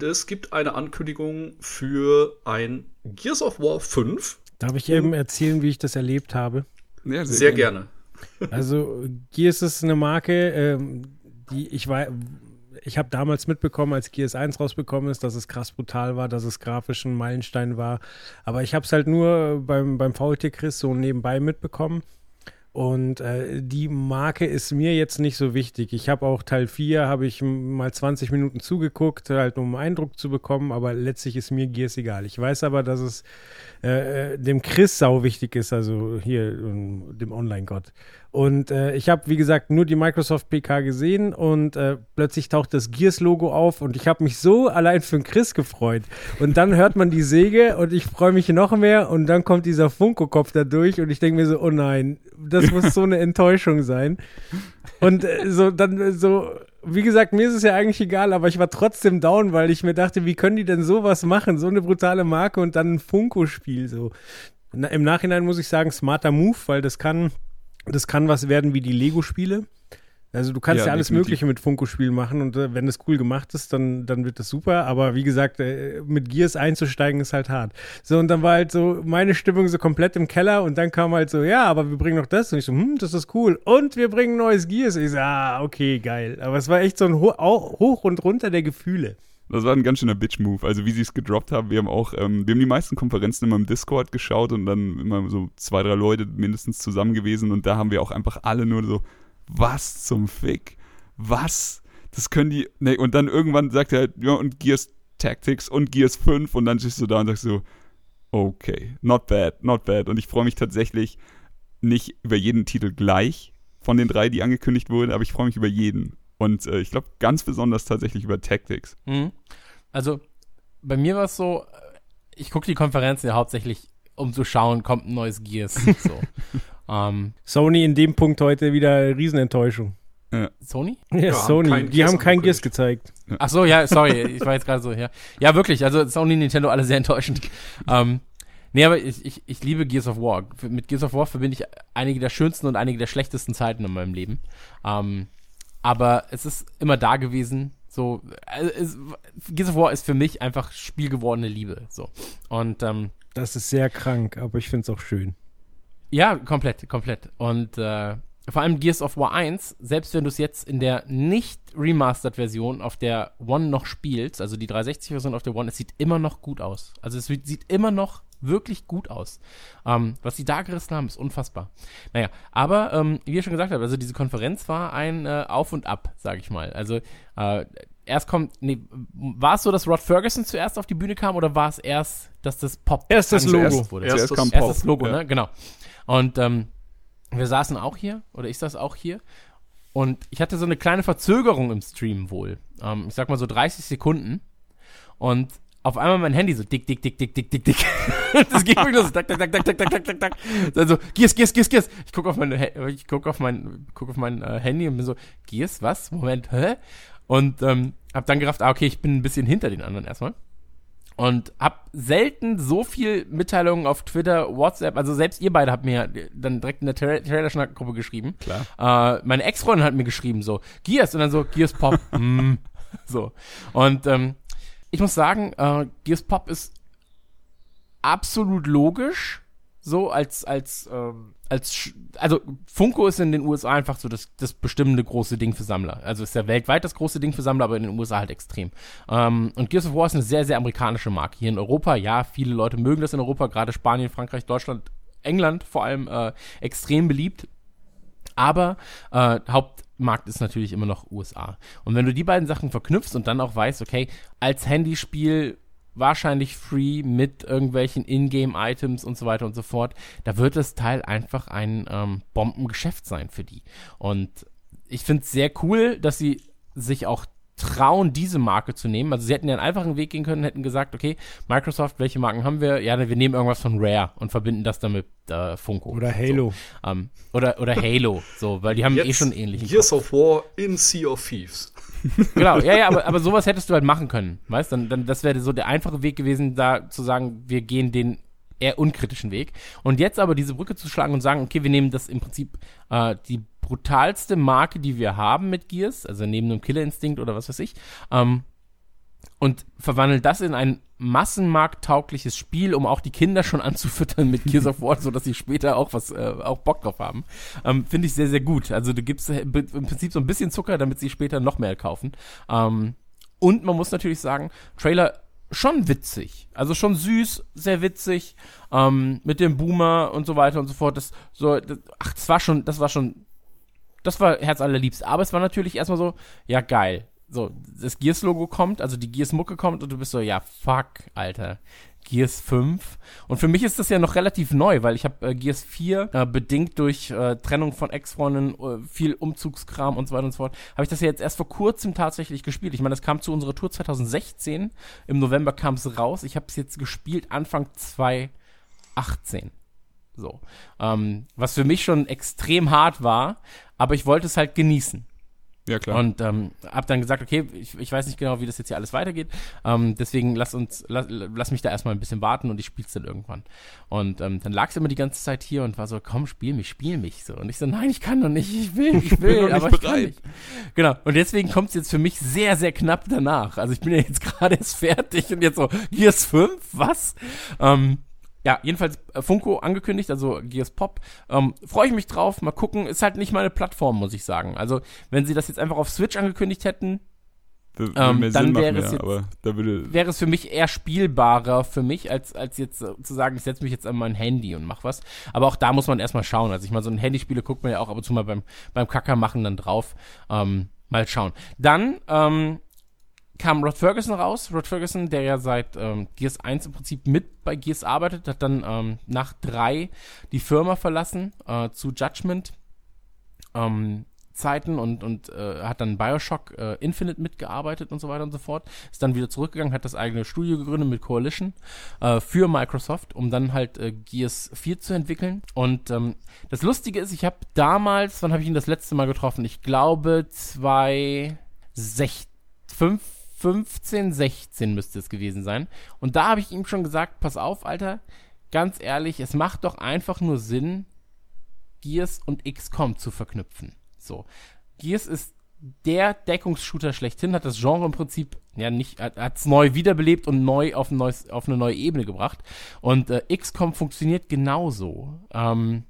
Es gibt eine Ankündigung für ein Gears of War 5. Darf ich eben erzählen, wie ich das erlebt habe? Ja, Sehr gerne. Also Gears ist eine Marke, ähm, die ich war, ich habe damals mitbekommen, als Gears 1 rausbekommen ist, dass es krass brutal war, dass es grafisch ein Meilenstein war. Aber ich habe es halt nur beim, beim Faultier Chris so nebenbei mitbekommen. Und äh, die Marke ist mir jetzt nicht so wichtig. Ich habe auch Teil 4, habe ich mal 20 Minuten zugeguckt, halt um einen Eindruck zu bekommen, aber letztlich ist mir Gears egal. Ich weiß aber, dass es äh, äh dem Chris sau wichtig ist, also hier, dem Online-Gott. Und äh, ich habe, wie gesagt, nur die Microsoft PK gesehen und äh, plötzlich taucht das Gears-Logo auf und ich habe mich so allein für den Chris gefreut. Und dann hört man die Säge und ich freue mich noch mehr und dann kommt dieser Funko-Kopf da durch und ich denke mir so, oh nein, das muss so eine <laughs> Enttäuschung sein. Und äh, so, dann so, wie gesagt, mir ist es ja eigentlich egal, aber ich war trotzdem down, weil ich mir dachte, wie können die denn sowas machen? So eine brutale Marke und dann ein Funko-Spiel so. Na, Im Nachhinein muss ich sagen, smarter Move, weil das kann das kann was werden wie die Lego-Spiele. Also du kannst ja, ja alles definitiv. Mögliche mit Funko-Spielen machen und äh, wenn es cool gemacht ist, dann, dann wird das super. Aber wie gesagt, äh, mit Gears einzusteigen ist halt hart. So, und dann war halt so meine Stimmung so komplett im Keller und dann kam halt so, ja, aber wir bringen noch das. Und ich so, hm, das ist cool. Und wir bringen neues Gears. Ich so, ah, okay, geil. Aber es war echt so ein Ho Hoch und runter der Gefühle. Das war ein ganz schöner Bitch-Move. Also wie sie es gedroppt haben, wir haben auch, ähm, wir haben die meisten Konferenzen immer im Discord geschaut und dann immer so zwei, drei Leute mindestens zusammen gewesen und da haben wir auch einfach alle nur so, was zum Fick? Was? Das können die. Ne, und dann irgendwann sagt er halt, ja, und Gears Tactics und Gears 5 und dann stehst du da und sagst so, okay, not bad, not bad. Und ich freue mich tatsächlich nicht über jeden Titel gleich von den drei, die angekündigt wurden, aber ich freue mich über jeden. Und äh, ich glaube ganz besonders tatsächlich über Tactics. Mhm. Also bei mir war es so, ich gucke die Konferenzen ja hauptsächlich, um zu schauen, kommt ein neues Gears. so. <laughs> ähm, Sony in dem Punkt heute wieder Riesenenttäuschung. Ja. Sony? Ja, ja Sony. Haben die haben kein Gears gezeigt. Ach so, ja, sorry, ich war jetzt gerade so, ja. Ja, wirklich, also Sony, Nintendo, alle sehr enttäuschend. ähm, nee, aber ich, ich, ich liebe Gears of War. Mit Gears of War verbinde ich einige der schönsten und einige der schlechtesten Zeiten in meinem Leben. Ähm, aber es ist immer da gewesen. So, also es, Gears of War ist für mich einfach spielgewordene Liebe. So. Und ähm, das ist sehr krank, aber ich finde es auch schön. Ja, komplett, komplett. Und äh, vor allem Gears of War 1, selbst wenn du es jetzt in der nicht Remastered-Version auf der One noch spielst, also die 360-Version auf der One, es sieht immer noch gut aus. Also es sieht immer noch wirklich gut aus. Ähm, was sie da gerissen haben, ist unfassbar. Naja, aber ähm, wie ihr schon gesagt habt, also diese Konferenz war ein äh, Auf und Ab, sage ich mal. Also äh, erst kommt, nee, war es so, dass Rod Ferguson zuerst auf die Bühne kam oder war es erst, dass das Pop erst das Logo erst, wurde? Erst, das, erst das Logo, ja. ne? Genau. Und ähm, wir saßen auch hier, oder ich saß auch hier. Und ich hatte so eine kleine Verzögerung im Stream wohl. Ähm, ich sag mal so 30 Sekunden. Und auf einmal mein Handy so dick, dick, dick, dick, dick, dick, dick. <laughs> das geht wirklich los. Dack, dack, dack, dack, dack, dack, dack, dack. Dann so, Gears, Gears, Gears, Gears. Ich guck auf, meine, ich guck auf mein, guck auf mein äh, Handy und bin so, Gears, was? Moment, hä? Und ähm, hab dann gerafft, ah, okay, ich bin ein bisschen hinter den anderen erstmal. Und hab selten so viel Mitteilungen auf Twitter, WhatsApp, also selbst ihr beide habt mir dann direkt in der Tra Trailer-Schnack-Gruppe geschrieben. Klar. Äh, meine Ex-Freundin hat mir geschrieben so, Gears, und dann so, Gears Pop, mm, <laughs> so. Und ähm, ich muss sagen, äh, Gears Pop ist absolut logisch, so als, als, ähm, als, also Funko ist in den USA einfach so das, das bestimmende große Ding für Sammler. Also ist ja weltweit das große Ding für Sammler, aber in den USA halt extrem. Ähm, und Gears of War ist eine sehr, sehr amerikanische Marke. Hier in Europa, ja, viele Leute mögen das in Europa, gerade Spanien, Frankreich, Deutschland, England vor allem äh, extrem beliebt. Aber äh, Haupt, Markt ist natürlich immer noch USA. Und wenn du die beiden Sachen verknüpfst und dann auch weißt, okay, als Handyspiel wahrscheinlich free mit irgendwelchen Ingame-Items und so weiter und so fort, da wird das Teil einfach ein ähm, Bombengeschäft sein für die. Und ich finde es sehr cool, dass sie sich auch trauen, diese Marke zu nehmen. Also sie hätten ja einen einfachen Weg gehen können, hätten gesagt, okay, Microsoft, welche Marken haben wir? Ja, wir nehmen irgendwas von Rare und verbinden das dann mit äh, Funko. Oder Halo. So, ähm, oder, oder Halo, so, weil die haben eh Jetzt eh schon ähnliche. Gears of War in Sea of Thieves. genau, ja, ja, aber, aber sowas hättest du halt machen können, weißt? Dann, dann das wäre so der einfache Weg gewesen, da zu sagen, wir gehen den eher unkritischen Weg. Und jetzt aber diese Brücke zu schlagen und sagen, okay, wir nehmen das im Prinzip äh, die brutalste Marke, die wir haben mit Gears, also neben einem Killer Instinct oder was weiß ich, ähm, und verwandeln das in ein massenmarkttaugliches Spiel, um auch die Kinder schon anzufüttern mit Gears of War, <laughs> so dass sie später auch was, äh, auch Bock drauf haben. Ähm, Finde ich sehr, sehr gut. Also du gibst im Prinzip so ein bisschen Zucker, damit sie später noch mehr kaufen. Ähm, und man muss natürlich sagen, Trailer schon witzig. Also schon süß, sehr witzig, ähm, mit dem Boomer und so weiter und so fort. Das, so, das, ach, das war schon, das war schon, das war herzallerliebst. Aber es war natürlich erstmal so, ja geil, so, das Gears-Logo kommt, also die Gears-Mucke kommt und du bist so, ja, fuck, Alter. Gears 5. Und für mich ist das ja noch relativ neu, weil ich habe äh, Gears 4 äh, bedingt durch äh, Trennung von Ex-Freunden, äh, viel Umzugskram und so weiter und so fort, habe ich das ja jetzt erst vor kurzem tatsächlich gespielt. Ich meine, das kam zu unserer Tour 2016. Im November kam es raus. Ich habe es jetzt gespielt Anfang 2018. So. Ähm, was für mich schon extrem hart war, aber ich wollte es halt genießen. Ja, klar. Und ähm, hab dann gesagt, okay, ich, ich weiß nicht genau, wie das jetzt hier alles weitergeht. Ähm, deswegen lass uns, lass, lass mich da erstmal ein bisschen warten und ich spiel's dann irgendwann. Und ähm, dann lag's immer die ganze Zeit hier und war so, komm, spiel mich, spiel mich so. Und ich so, nein, ich kann doch nicht, ich will, ich <laughs> will, aber ich kann nicht. Genau. Und deswegen kommt's jetzt für mich sehr, sehr knapp danach. Also ich bin ja jetzt <laughs> gerade erst fertig und jetzt so, Gears 5, was? Ähm, ja, jedenfalls äh, Funko angekündigt, also Gears Pop. Ähm, Freue ich mich drauf. Mal gucken. Ist halt nicht meine Plattform, muss ich sagen. Also, wenn sie das jetzt einfach auf Switch angekündigt hätten, ähm, dann wäre es, jetzt, wäre es für mich eher spielbarer für mich, als, als jetzt äh, zu sagen, ich setze mich jetzt an mein Handy und mach was. Aber auch da muss man erstmal schauen. Also ich meine, so ein Handyspiele guckt man ja auch ab und zu mal beim, beim Kacker machen dann drauf. Ähm, mal schauen. Dann, ähm, kam Rod Ferguson raus. Rod Ferguson, der ja seit ähm, Gears 1 im Prinzip mit bei Gears arbeitet, hat dann ähm, nach drei die Firma verlassen äh, zu Judgment ähm, Zeiten und, und äh, hat dann Bioshock äh, Infinite mitgearbeitet und so weiter und so fort. Ist dann wieder zurückgegangen, hat das eigene Studio gegründet mit Coalition äh, für Microsoft, um dann halt äh, Gears 4 zu entwickeln. Und ähm, das Lustige ist, ich habe damals, wann habe ich ihn das letzte Mal getroffen? Ich glaube 2016, 5, 15, 16 müsste es gewesen sein. Und da habe ich ihm schon gesagt, pass auf, Alter, ganz ehrlich, es macht doch einfach nur Sinn, Gears und XCOM zu verknüpfen. So. Gears ist der Deckungsshooter schlechthin, hat das Genre im Prinzip ja nicht, hat es neu wiederbelebt und neu auf, ein neues, auf eine neue Ebene gebracht. Und äh, XCOM funktioniert genauso. Ähm,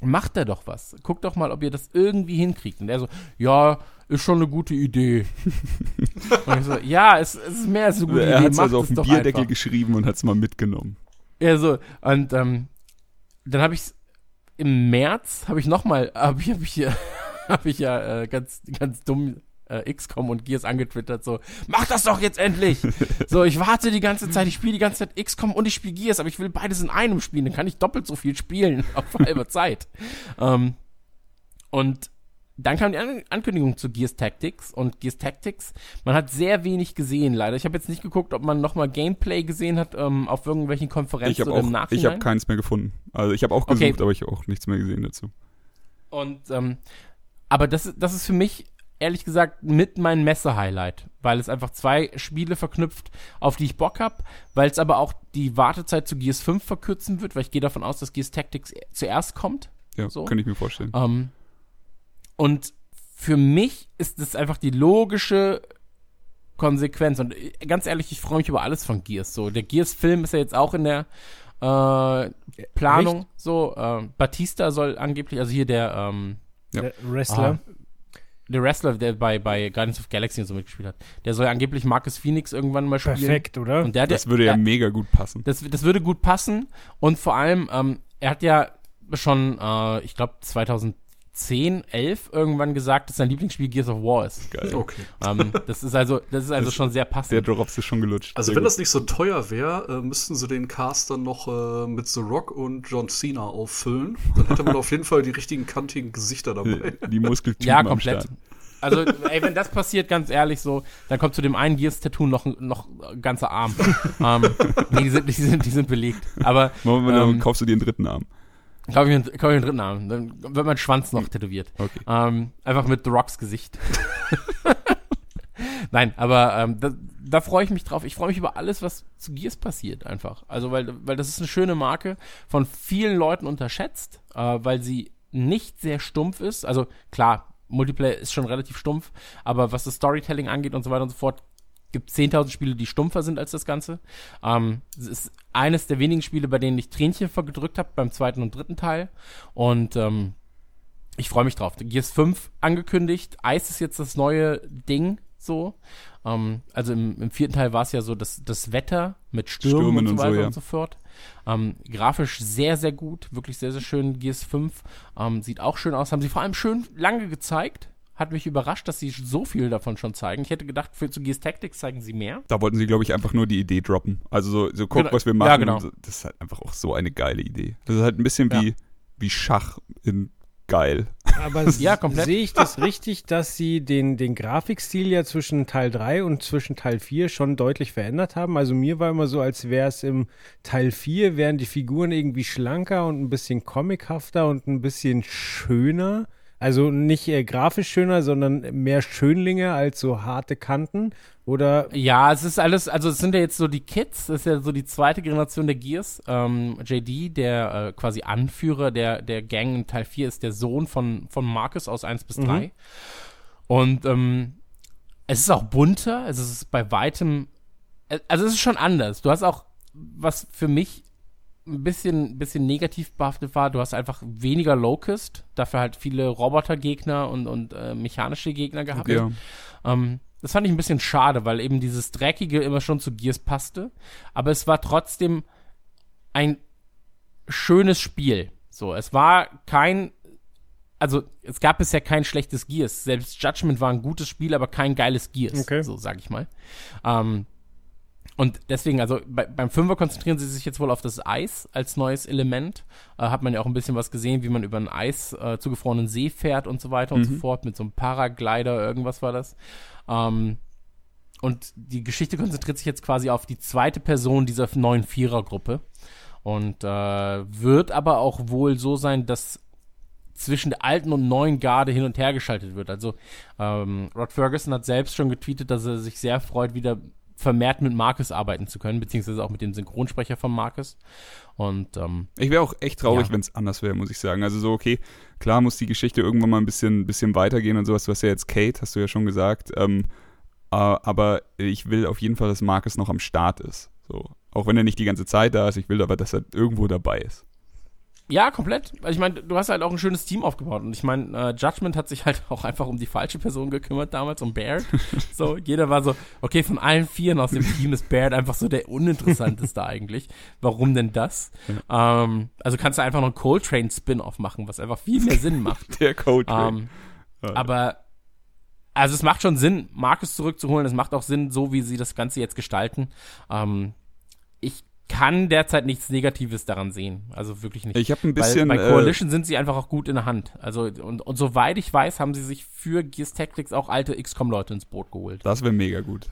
macht da doch was. Guckt doch mal, ob ihr das irgendwie hinkriegt. Und er so, ja, ist schon eine gute Idee. <laughs> und ich so, ja, es, es ist mehr als eine gute er Idee. Er hat also auf den Bierdeckel einfach. geschrieben und hat es mal mitgenommen. Ja, so, und ähm, dann habe ich im März, habe ich nochmal, habe ich, hab ich, <laughs> hab ich ja äh, ganz, ganz dumm äh, XCOM und Gears angetwittert, so, mach das doch jetzt endlich! <laughs> so, ich warte die ganze Zeit, ich spiele die ganze Zeit XCOM und ich spiele Gears, aber ich will beides in einem spielen, dann kann ich doppelt so viel spielen <laughs> auf halber Zeit. Ähm, und dann kam die An Ankündigung zu Gears Tactics und Gears Tactics, man hat sehr wenig gesehen, leider. Ich habe jetzt nicht geguckt, ob man nochmal Gameplay gesehen hat ähm, auf irgendwelchen Konferenzen oder auch, im Nachhinein. Ich habe keins mehr gefunden. Also ich habe auch gesucht, okay. aber ich habe auch nichts mehr gesehen dazu. Und ähm, aber das, das ist für mich ehrlich gesagt mit mein Messe-Highlight, weil es einfach zwei Spiele verknüpft, auf die ich Bock habe, weil es aber auch die Wartezeit zu Gears 5 verkürzen wird, weil ich gehe davon aus, dass Gears Tactics zuerst kommt. Ja, so. kann ich mir vorstellen. Ähm, und für mich ist es einfach die logische Konsequenz. Und äh, ganz ehrlich, ich freue mich über alles von Gears. So, der Gears-Film ist ja jetzt auch in der äh, Planung. Echt? So, äh, Batista soll angeblich, also hier der, ähm, ja. der Wrestler. Ah, der Wrestler, der bei, bei Guardians of Galaxy und so mitgespielt hat, der soll angeblich Marcus Phoenix irgendwann mal spielen. Perfekt, oder? Und der, das würde ja, ja mega gut passen. Das, das würde gut passen und vor allem, ähm, er hat ja schon, äh, ich glaube 2000 10, 11 irgendwann gesagt, dass sein Lieblingsspiel Gears of War ist. Geil. Okay. Ähm, das ist also, das ist also das, schon sehr passend. Der Drops ist schon gelutscht. Also, sehr wenn gut. das nicht so teuer wäre, äh, müssten sie den Cast dann noch äh, mit The Rock und John Cena auffüllen. Dann hätte man <laughs> auf jeden Fall die richtigen kantigen Gesichter dabei. Die Muskeltypen Ja, komplett. Also, ey, wenn das passiert, ganz ehrlich, so, dann kommt zu dem einen Gears-Tattoo noch, noch ganzer Arm. <laughs> ähm, nee, die sind, die, sind, die sind belegt. Aber. Moment, ähm, dann kaufst du dir einen dritten Arm. Kauf ich, einen, kauf ich einen dritten Arm. Dann wird mein Schwanz noch tätowiert. Okay. Ähm, einfach mit The Rocks Gesicht. <laughs> Nein, aber ähm, da, da freue ich mich drauf. Ich freue mich über alles, was zu Gears passiert, einfach. Also, weil, weil das ist eine schöne Marke, von vielen Leuten unterschätzt, äh, weil sie nicht sehr stumpf ist. Also, klar, Multiplayer ist schon relativ stumpf, aber was das Storytelling angeht und so weiter und so fort, gibt 10.000 Spiele, die stumpfer sind als das Ganze. Ähm, es ist eines der wenigen Spiele, bei denen ich Tränchen vergedrückt habe, beim zweiten und dritten Teil. Und ähm, ich freue mich drauf. Gears 5 angekündigt. Eis ist jetzt das neue Ding, so. Ähm, also im, im vierten Teil war es ja so, dass das Wetter mit Stürmen, Stürmen und so und so, weiter ja. und so fort. Ähm, grafisch sehr, sehr gut. Wirklich sehr, sehr schön. Gears 5 ähm, sieht auch schön aus. Haben sie vor allem schön lange gezeigt. Hat mich überrascht, dass sie so viel davon schon zeigen. Ich hätte gedacht, für zu Gears Tactics zeigen sie mehr. Da wollten sie, glaube ich, einfach nur die Idee droppen. Also so, so guck, Genau. was wir machen. Ja, genau. Das ist halt einfach auch so eine geile Idee. Das ist halt ein bisschen wie, wie Schach in geil. Aber <laughs> Ja, komplett. sehe ich das richtig, dass sie den, den Grafikstil ja zwischen Teil 3 und zwischen Teil 4 schon deutlich verändert haben? Also mir war immer so, als wäre es im Teil 4, wären die Figuren irgendwie schlanker und ein bisschen comichafter und ein bisschen schöner. Also nicht äh, grafisch schöner, sondern mehr Schönlinge als so harte Kanten. Oder Ja, es ist alles, also es sind ja jetzt so die Kids, das ist ja so die zweite Generation der Gears. Ähm, JD, der äh, quasi Anführer der, der Gang in Teil 4, ist der Sohn von, von Marcus aus 1 bis 3. Und ähm, es ist auch bunter, also es ist bei weitem, äh, also es ist schon anders. Du hast auch, was für mich ein bisschen, bisschen negativ behaftet war, du hast einfach weniger Locust, dafür halt viele Robotergegner und, und äh, mechanische Gegner gehabt. Ja. Ähm, das fand ich ein bisschen schade, weil eben dieses Dreckige immer schon zu Gears passte. Aber es war trotzdem ein schönes Spiel. So, es war kein, also es gab bisher kein schlechtes Gears. Selbst Judgment war ein gutes Spiel, aber kein geiles Gears. Okay. So sag ich mal. Ähm, und deswegen, also bei, beim Fünfer konzentrieren sie sich jetzt wohl auf das Eis als neues Element. Äh, hat man ja auch ein bisschen was gesehen, wie man über einen Eis äh, zugefrorenen See fährt und so weiter und so fort. Mit so einem Paraglider, irgendwas war das. Ähm, und die Geschichte konzentriert sich jetzt quasi auf die zweite Person dieser neuen Vierergruppe. Und äh, wird aber auch wohl so sein, dass zwischen der alten und neuen Garde hin und her geschaltet wird. Also ähm, Rod Ferguson hat selbst schon getweetet, dass er sich sehr freut, wieder vermehrt mit Marcus arbeiten zu können, beziehungsweise auch mit dem Synchronsprecher von Marcus. Und ähm, Ich wäre auch echt traurig, Ja. wenn es anders wäre, muss ich sagen. Also so, okay, klar muss die Geschichte irgendwann mal ein bisschen, bisschen weitergehen und sowas. Du hast ja jetzt Kate, hast du ja schon gesagt. Ähm, äh, aber ich will auf jeden Fall, dass Marcus noch am Start ist. So. Auch wenn er nicht die ganze Zeit da ist, ich will aber, dass er irgendwo dabei ist. Ja, komplett. Also ich meine, du hast halt auch ein schönes Team aufgebaut. Und ich meine, äh, Judgment hat sich halt <laughs> auch einfach um die falsche Person gekümmert damals, um Baird. <laughs> so, jeder war so, okay, von allen Vieren aus dem Team ist Baird einfach so der uninteressanteste eigentlich. Warum denn das? Ähm, also kannst du einfach noch einen Coltrane-Spin-Off machen, was einfach viel mehr Sinn macht. <laughs> Der Code. Ähm, aber also es macht schon Sinn, Marcus zurückzuholen. Es macht auch Sinn, so wie sie das Ganze jetzt gestalten. Ähm, kann derzeit nichts Negatives daran sehen. Also wirklich nicht. ich habe ein bisschen. Weil bei äh, Coalition sind sie einfach auch gut in der Hand. Also und, und soweit ich weiß, haben sie sich für Gears Tactics auch alte XCOM-Leute ins Boot geholt. Das wäre mega gut.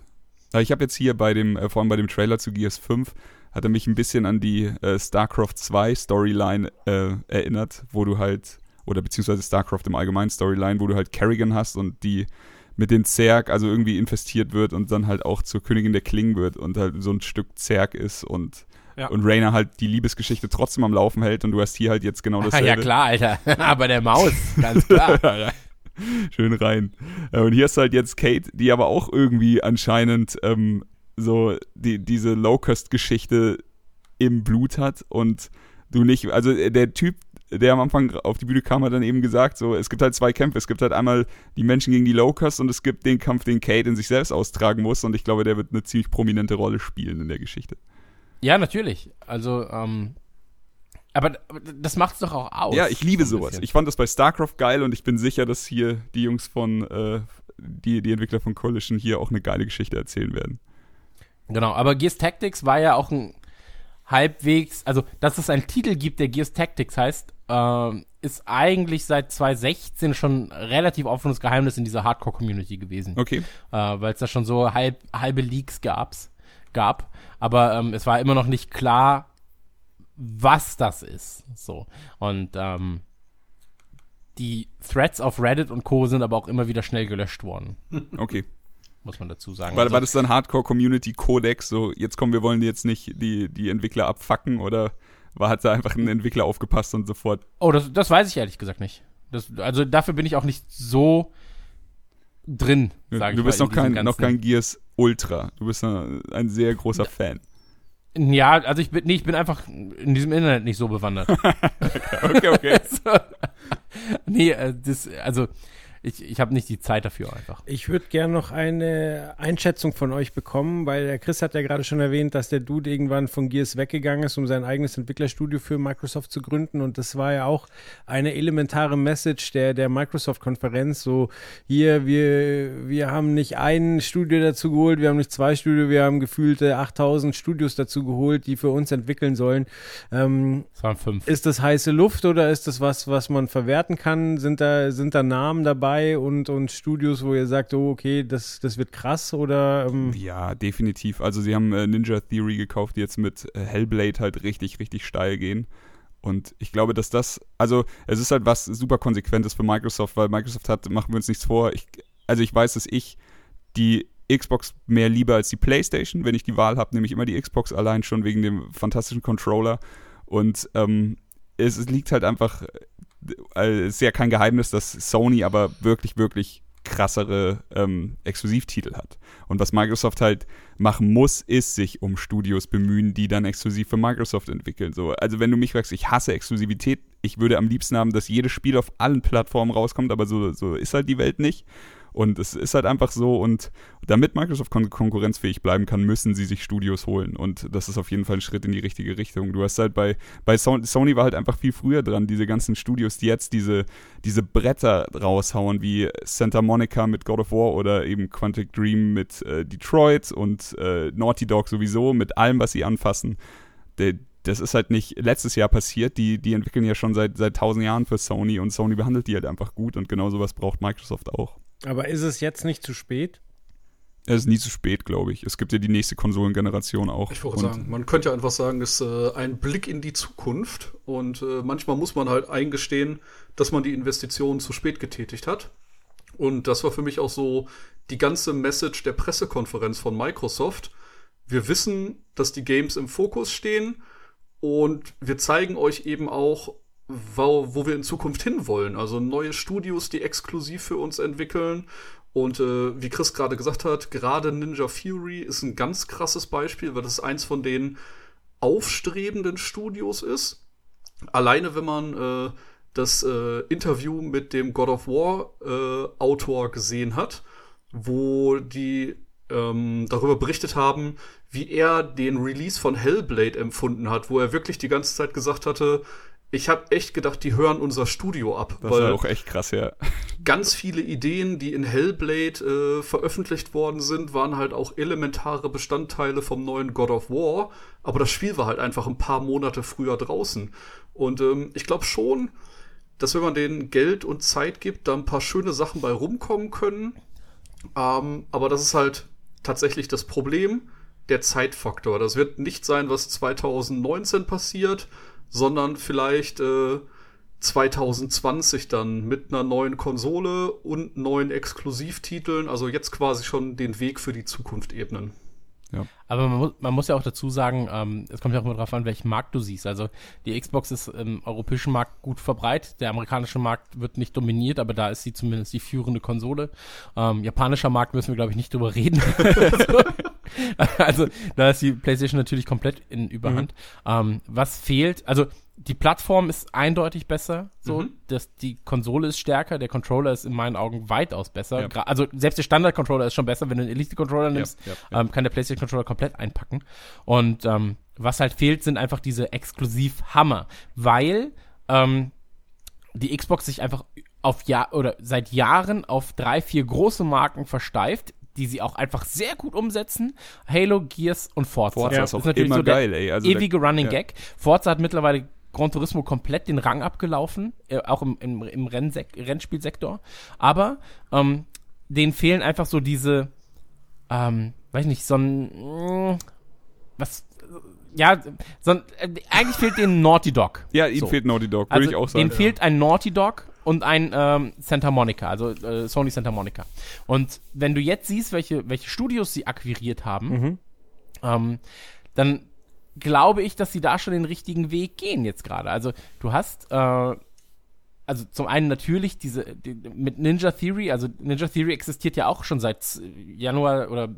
Ich habe jetzt hier bei dem, äh, vor allem bei dem Trailer zu Gears 5, hat er mich ein bisschen an die äh, StarCraft 2 Storyline äh, erinnert, wo du halt, oder beziehungsweise StarCraft im Allgemeinen Storyline, wo du halt Kerrigan hast und die mit den Zerg, also irgendwie infestiert wird und dann halt auch zur Königin der Klingen wird und halt so ein Stück Zerg ist und, Ja. und Rainer halt die Liebesgeschichte trotzdem am Laufen hält und du hast hier halt jetzt genau <laughs> dasselbe. ja klar, Alter. <laughs> Aber der Maus, ganz klar. <laughs> ja, ja. Schön rein. Äh, Und hier ist halt jetzt Kate, die aber auch irgendwie anscheinend ähm, so die, diese Low-Cost-Geschichte im Blut hat und du nicht, also der Typ, der am Anfang auf die Bühne kam, hat dann eben gesagt, so, es gibt halt zwei Kämpfe. Es gibt halt einmal die Menschen gegen die Low-Cost und es gibt den Kampf, den Kate in sich selbst austragen muss und ich glaube, der wird eine ziemlich prominente Rolle spielen in der Geschichte. Ja, natürlich. Also, ähm, aber, das macht's doch auch aus. Ja, ich liebe so sowas. bisschen. Ich fand das bei StarCraft geil und ich bin sicher, dass hier die Jungs von, äh, die, die Entwickler von Coalition hier auch eine geile Geschichte erzählen werden. Genau, aber Gears Tactics war ja auch ein halbwegs, also dass es einen Titel gibt, der Gears Tactics heißt, ähm, ist eigentlich seit 2016 schon relativ offenes Geheimnis in dieser Hardcore-Community gewesen. Okay. Äh, Weil es da schon so halb, halbe Leaks gab's, gab. Aber ähm, es war immer noch nicht klar, was das ist. So. Und ähm, die Threads auf Reddit und Co. sind aber auch immer wieder schnell gelöscht worden, <laughs> Okay. muss man dazu sagen. War, Also- war das dann Hardcore Community Codex, so jetzt kommen, wir wollen jetzt nicht die, die Entwickler abfacken oder war, hat da einfach ein Entwickler aufgepasst und sofort, Oh, das, das weiß ich ehrlich gesagt nicht. Das, also dafür bin ich auch nicht so drin, sag ich du bist noch kein, noch kein Gears ultra. Du bist ein, sehr großer Fan. Ja, also ich bin, nee, ich bin einfach in diesem Internet nicht so bewandert. <laughs> Okay, okay. <laughs> so. Nee, äh, das, also ich, ich habe nicht die Zeit dafür einfach. Ich würde gerne noch eine Einschätzung von euch bekommen, weil der Chris hat ja gerade schon erwähnt, dass der Dude irgendwann von Gears weggegangen ist, um sein eigenes Entwicklerstudio für Microsoft zu gründen. Und das war ja auch eine elementare Message der, der Microsoft-Konferenz. So, hier, wir, wir haben nicht ein Studio dazu geholt, wir haben nicht zwei Studio, wir haben gefühlte 8000 Studios dazu geholt, die für uns entwickeln sollen. Ähm, Es waren fünf. ist das heiße Luft oder ist das was, was man verwerten kann? Sind da, sind da Namen dabei und, und Studios, wo ihr sagt, oh, okay, das, das wird krass oder ähm, Ja, definitiv. Also sie haben äh, Ninja Theory gekauft, die jetzt mit äh, Hellblade halt richtig, richtig steil gehen. Und ich glaube, dass das, also es ist halt was super Konsequentes für Microsoft, weil Microsoft hat, machen wir uns nichts vor, ich, also ich weiß, dass ich die Xbox mehr liebe als die Playstation, wenn ich die Wahl habe, nehme ich immer die Xbox allein schon wegen dem fantastischen Controller. Und ähm, es, es liegt halt einfach, äh, es ist ja kein Geheimnis, dass Sony aber wirklich, wirklich krassere ähm, Exklusivtitel hat. Und was Microsoft halt machen muss, ist sich um Studios bemühen, die dann exklusiv für Microsoft entwickeln. So, also wenn du mich fragst, ich hasse Exklusivität, ich würde am liebsten haben, dass jedes Spiel auf allen Plattformen rauskommt, aber so, so ist halt die Welt nicht. Und es ist halt einfach so, und damit Microsoft kon konkurrenzfähig bleiben kann, müssen sie sich Studios holen. Und das ist auf jeden Fall ein Schritt in die richtige Richtung. Du hast halt bei, bei Son Sony war halt einfach viel früher dran, diese ganzen Studios, die jetzt diese, diese Bretter raushauen, wie Santa Monica mit God of War oder eben Quantic Dream mit äh, Detroit und äh, Naughty Dog sowieso, mit allem, was sie anfassen. Der, das ist halt nicht letztes Jahr passiert. Die, die entwickeln ja schon seit, seit tausend Jahren für Sony und Sony behandelt die halt einfach gut und genau sowas braucht Microsoft auch. Aber ist es jetzt nicht zu spät? Es ist nie zu spät, glaube ich. Es gibt ja die nächste Konsolengeneration auch. Ich wollte sagen, man könnte ja einfach sagen, es ist äh, ein Blick in die Zukunft und äh, manchmal muss man halt eingestehen, dass man die Investitionen zu spät getätigt hat. Und das war für mich auch so die ganze Message der Pressekonferenz von Microsoft. Wir wissen, dass die Games im Fokus stehen und wir zeigen euch eben auch, wo, wo wir in Zukunft hinwollen. Also neue Studios, die exklusiv für uns entwickeln. Und äh, wie Chris gerade gesagt hat, gerade Ninja Fury ist ein ganz krasses Beispiel, weil das eins von den aufstrebenden Studios ist. Alleine wenn man äh, das äh, Interview mit dem God of War äh, Autor gesehen hat, wo die ähm, darüber berichtet haben, wie er den Release von Hellblade empfunden hat, wo er wirklich die ganze Zeit gesagt hatte, ich habe echt gedacht, die hören unser Studio ab, das war auch echt krass, ja. ganz viele Ideen, die in Hellblade äh, veröffentlicht worden sind, waren halt auch elementare Bestandteile vom neuen God of War. Aber das Spiel war halt einfach ein paar Monate früher draußen. Und ähm, ich glaube schon, dass wenn man denen Geld und Zeit gibt, da ein paar schöne Sachen bei rumkommen können. Ähm, aber das ist halt tatsächlich das Problem, der Zeitfaktor. Das wird nicht sein, was 2019 passiert, sondern vielleicht äh, 2020 dann mit einer neuen Konsole und neuen Exklusivtiteln, also jetzt quasi schon den Weg für die Zukunft ebnen. Aber man muss, man muss ja auch dazu sagen, ähm, es kommt ja auch immer darauf an, welchen Markt du siehst. Also die Xbox ist im europäischen Markt gut verbreitet, der amerikanische Markt wird nicht dominiert, aber da ist sie zumindest die führende Konsole. Ähm, japanischer Markt müssen wir, glaube ich, nicht drüber reden. <laughs> <laughs> <laughs> <laughs> also da ist die PlayStation natürlich komplett in Überhand. Ähm, was fehlt, also die Plattform ist eindeutig besser, so, Mhm. dass die Konsole ist stärker, der Controller ist in meinen Augen weitaus besser. Ja. Also selbst der Standard-Controller ist schon besser, wenn du einen Elite-Controller nimmst, ja, ja. Ähm, kann der PlayStation-Controller komplett einpacken. Und ähm, was halt fehlt, sind einfach diese Exklusiv-Hammer, weil ähm, die Xbox sich einfach auf Jahr oder seit Jahren auf drei, vier große Marken versteift, die sie auch einfach sehr gut umsetzen. Halo, Gears und Forza. Forza Ja, ist auch natürlich immer so der geil, ey. Also ewige da- Running ja. Gag. Forza hat mittlerweile Gran Turismo komplett den Rang abgelaufen, äh, auch im, im, im Rennsek Rennspielsektor. Aber ähm, denen fehlen einfach so diese, ähm, weiß nicht, so ein, mm, was, ja, so ein, äh, eigentlich fehlt denen Naughty Dog. Ja, ihnen So. fehlt Naughty Dog, würde Also ich auch sagen. denen fehlt ein Naughty Dog und ein ähm, Santa Monica, also äh, Sony Santa Monica. Und wenn du jetzt siehst, welche, welche Studios sie akquiriert haben, ähm, dann glaube ich, dass sie da schon den richtigen Weg gehen jetzt gerade. Also du hast äh, also zum einen natürlich diese die, mit Ninja Theory, also Ninja Theory existiert ja auch schon seit Januar oder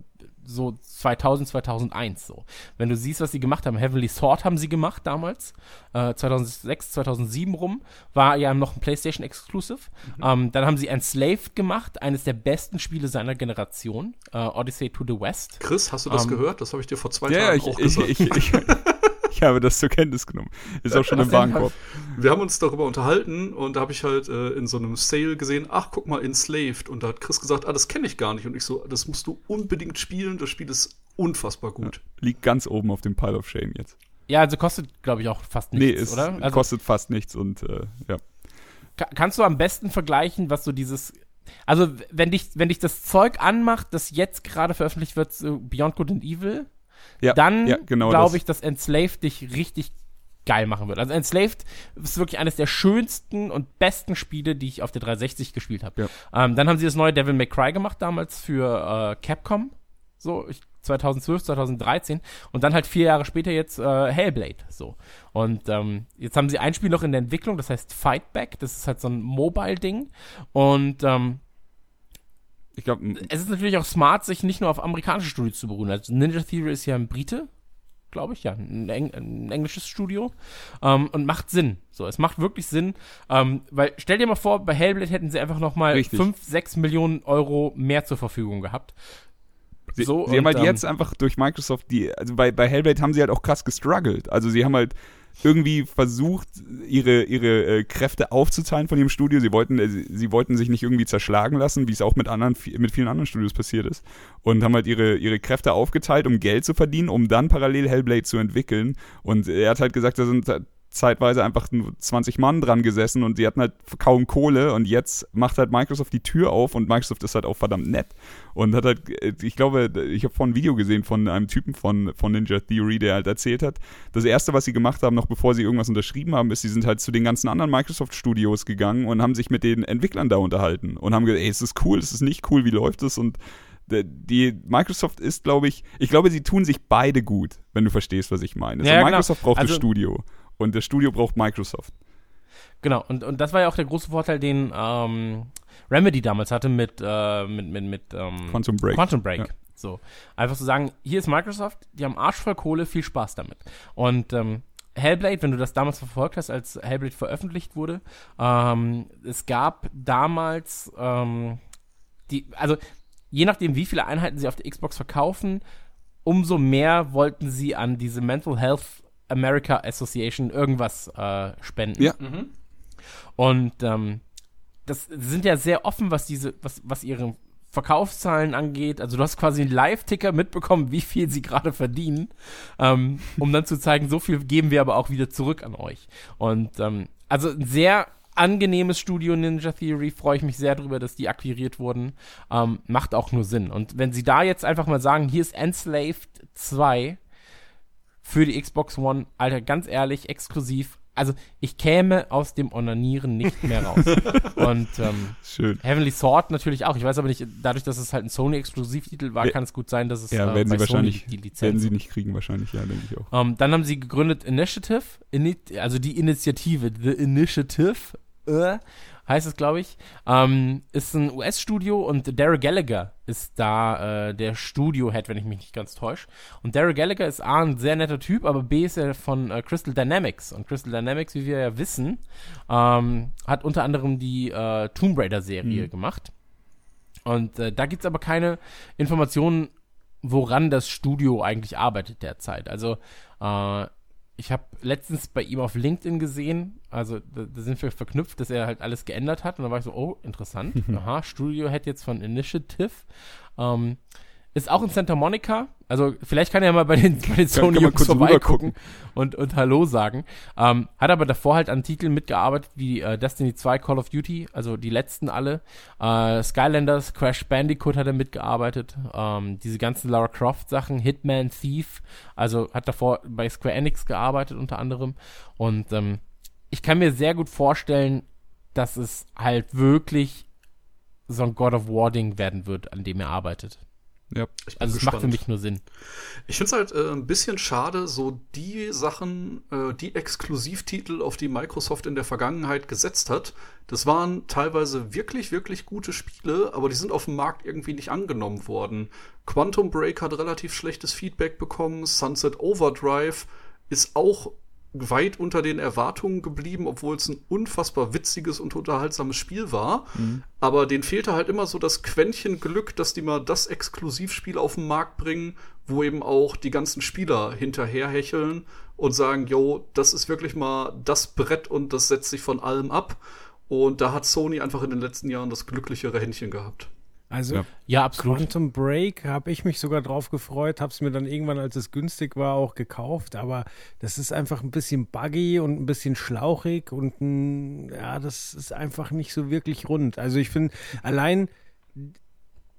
so 2000, 2001 so. Wenn du siehst, was sie gemacht haben, Heavenly Sword haben sie gemacht damals, äh, 2006, 2007 rum, war ja noch ein PlayStation Exclusive. Mhm. Ähm, dann haben sie Enslaved gemacht, eines der besten Spiele seiner Generation, äh, Odyssey to the West. Chris, hast du das Ähm, gehört? Das habe ich dir vor zwei Ja, ja, Tagen ich, auch ich, gesagt. ich, ich, <laughs> ich habe das zur Kenntnis genommen. Ist auch schon im Warenkorb. Wir haben uns darüber unterhalten und da habe ich halt äh, in so einem Sale gesehen, ach, guck mal, Enslaved. Und da hat Chris gesagt, ah, das kenne ich gar nicht. Und ich so, das musst du unbedingt spielen, das Spiel ist unfassbar gut. Liegt ganz oben auf dem Pile of Shame jetzt. Ja, also kostet, glaube ich, auch fast Nee, nichts, es oder? Also kostet fast nichts und äh, ja. ka- kannst du am besten vergleichen, was so dieses also wenn dich wenn dich das Zeug anmacht, das jetzt gerade veröffentlicht wird, so Beyond Good and Evil, ja dann ja, genau glaube ich, dass Enslaved dich richtig geil machen wird. Also Enslaved ist wirklich eines der schönsten und besten Spiele, die ich auf der 360 gespielt habe. Ja. Ähm, dann haben sie das neue Devil May Cry gemacht damals für äh, Capcom, so ich, 2012, 2013 und dann halt vier Jahre später jetzt äh, Hellblade, so. Und ähm, jetzt haben sie ein Spiel noch in der Entwicklung, das heißt Fightback, das ist halt so ein Mobile-Ding und ähm, Ich glaube, es ist natürlich auch smart, sich nicht nur auf amerikanische Studios zu beruhen. Also Ninja Theory ist ja ein Brite, glaube ich, ja, ein, Eng ein englisches Studio ähm, und macht Sinn. So, es macht wirklich Sinn, ähm, weil stell dir mal vor, bei Hellblade hätten sie einfach noch mal Richtig. 5, 6 Millionen Euro mehr zur Verfügung gehabt. Sie, So, sie haben und, halt ähm, jetzt einfach durch Microsoft die, also bei, bei Hellblade haben sie halt auch krass gestruggelt. Also sie haben halt irgendwie versucht, ihre, ihre äh, Kräfte aufzuteilen von ihrem Studio. Sie wollten, äh, sie, wollten sich nicht irgendwie zerschlagen lassen, wie es auch mit anderen, mit vielen anderen Studios passiert ist. Und haben halt ihre, ihre Kräfte aufgeteilt, um Geld zu verdienen, um dann parallel Hellblade zu entwickeln. Und er hat halt gesagt, da sind zeitweise einfach nur 20 Mann dran gesessen und die hatten halt kaum Kohle und jetzt macht halt Microsoft die Tür auf und Microsoft ist halt auch verdammt nett und hat halt, äh, ich glaube, ich habe vorhin ein Video gesehen von einem Typen von, von Ninja Theory, der halt erzählt hat, das erste, was sie gemacht haben, noch bevor sie irgendwas unterschrieben haben, ist, sie sind halt zu den ganzen anderen Microsoft Studios gegangen und haben sich mit den Entwicklern da unterhalten und haben gesagt, ey, ist das cool, ist das nicht cool, wie läuft es und die Microsoft ist, glaube ich, ich glaube, sie tun sich beide gut, wenn du verstehst, was ich meine. Ja, also genau. Microsoft braucht Also- das Studio und das Studio braucht Microsoft. Genau, und, und das war ja auch der große Vorteil, den ähm, Remedy damals hatte mit, äh, mit, mit, mit ähm, Quantum Break. Quantum Break. Ja. So. Einfach zu sagen, hier ist Microsoft, die haben Arsch voll Kohle, viel Spaß damit. Und ähm, Hellblade, wenn du das damals verfolgt hast, als Hellblade veröffentlicht wurde, ähm, es gab damals ähm, die, also je nachdem, wie viele Einheiten sie auf der Xbox verkaufen, umso mehr wollten sie an diese Mental Health America Association irgendwas äh, spenden. Ja. Und ähm, das sind ja sehr offen, was diese, was, was ihre Verkaufszahlen angeht. Also du hast quasi einen Live-Ticker mitbekommen, wie viel sie gerade verdienen, ähm, um dann zu zeigen, so viel geben wir aber auch wieder zurück an euch. Und ähm, also ein sehr angenehmes Studio Ninja Theory, freue ich mich sehr drüber, dass die akquiriert wurden. Ähm, macht auch nur Sinn. Und wenn sie da jetzt einfach mal sagen, hier ist Enslaved 2 für die Xbox One, Alter, ganz ehrlich, exklusiv. Also ich käme aus dem Onanieren nicht mehr raus. <laughs> Und ähm, Schön. Heavenly Sword natürlich auch. Ich weiß aber nicht, dadurch, dass es halt ein Sony-Exklusivtitel war, kann es gut sein, dass es Ja, äh, werden bei sie wahrscheinlich, Sony die Lizenz werden sie nicht kriegen, wahrscheinlich, ja, denke ich auch. ähm, dann haben sie gegründet Initiative, Ini also die Initiative, The Initiative, äh, heißt es, glaube ich. Ähm, ist ein US-Studio und Derek Gallagher ist da äh, der Studio-Head, wenn ich mich nicht ganz täusche. Und Derek Gallagher ist A, ein sehr netter Typ, aber B ist er von äh, Crystal Dynamics. Und Crystal Dynamics, wie wir ja wissen, ähm, hat unter anderem die äh, Tomb Raider-Serie gemacht. Und äh, da gibt's aber keine Informationen, woran das Studio eigentlich arbeitet derzeit. Also äh, ich habe letztens bei ihm auf LinkedIn gesehen, also da, da sind wir verknüpft, dass er halt alles geändert hat. Und da war ich so, oh, interessant. <laughs> Aha, Studio Head jetzt von Initiative. Ähm, ist auch in Santa Monica. Also vielleicht kann er mal bei den, bei den Sony kann man kurz vorbeigucken und, und Hallo sagen. Ähm, hat aber davor halt an Titeln mitgearbeitet wie äh, Destiny 2, Call of Duty, also die letzten alle. Äh, Skylanders, Crash Bandicoot hat er mitgearbeitet. Ähm, diese ganzen Lara Croft Sachen, Hitman, Thief, also hat davor bei Square Enix gearbeitet unter anderem. Und ähm, ich kann mir sehr gut vorstellen, dass es halt wirklich so ein God of War Ding werden wird, an dem er arbeitet. Ja. Ich bin Also es macht für mich nur Sinn. Ich finde es halt äh, ein bisschen schade, so die Sachen, äh, die Exklusivtitel, auf die Microsoft in der Vergangenheit gesetzt hat, das waren teilweise wirklich, wirklich gute Spiele, aber die sind auf dem Markt irgendwie nicht angenommen worden. Quantum Break hat relativ schlechtes Feedback bekommen, Sunset Overdrive ist auch weit unter den Erwartungen geblieben, obwohl es ein unfassbar witziges und unterhaltsames Spiel war. Aber denen fehlte halt immer so das Quäntchen Glück, dass die mal das Exklusivspiel auf den Markt bringen, wo eben auch die ganzen Spieler hinterherhecheln und sagen, yo, das ist wirklich mal das Brett und das setzt sich von allem ab. Und da hat Sony einfach in den letzten Jahren das glücklichere Händchen gehabt. Also Ja. Ja, absolut. Quantum Break habe ich mich sogar drauf gefreut, habe es mir dann irgendwann, als es günstig war, auch gekauft. Aber das ist einfach ein bisschen buggy und ein bisschen schlauchig und ein, ja, das ist einfach nicht so wirklich rund. Also ich finde allein,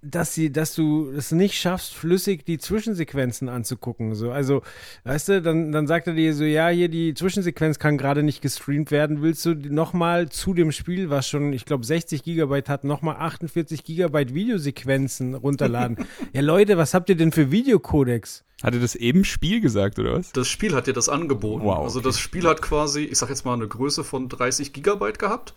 dass sie, dass du es nicht schaffst, flüssig die Zwischensequenzen anzugucken. So, also, weißt du, dann, dann sagt er dir so, ja, hier die Zwischensequenz kann gerade nicht gestreamt werden. Willst du nochmal zu dem Spiel, was schon, ich glaube, 60 Gigabyte hat, nochmal 48 Gigabyte Videosequenzen runterladen? <laughs> ja, Leute, was habt ihr denn für Videocodex? Hat er das eben Spiel gesagt, oder was? Das Spiel hat dir das angeboten. Wow, Also okay. das Spiel hat quasi, ich sag jetzt mal, eine Größe von 30 Gigabyte gehabt.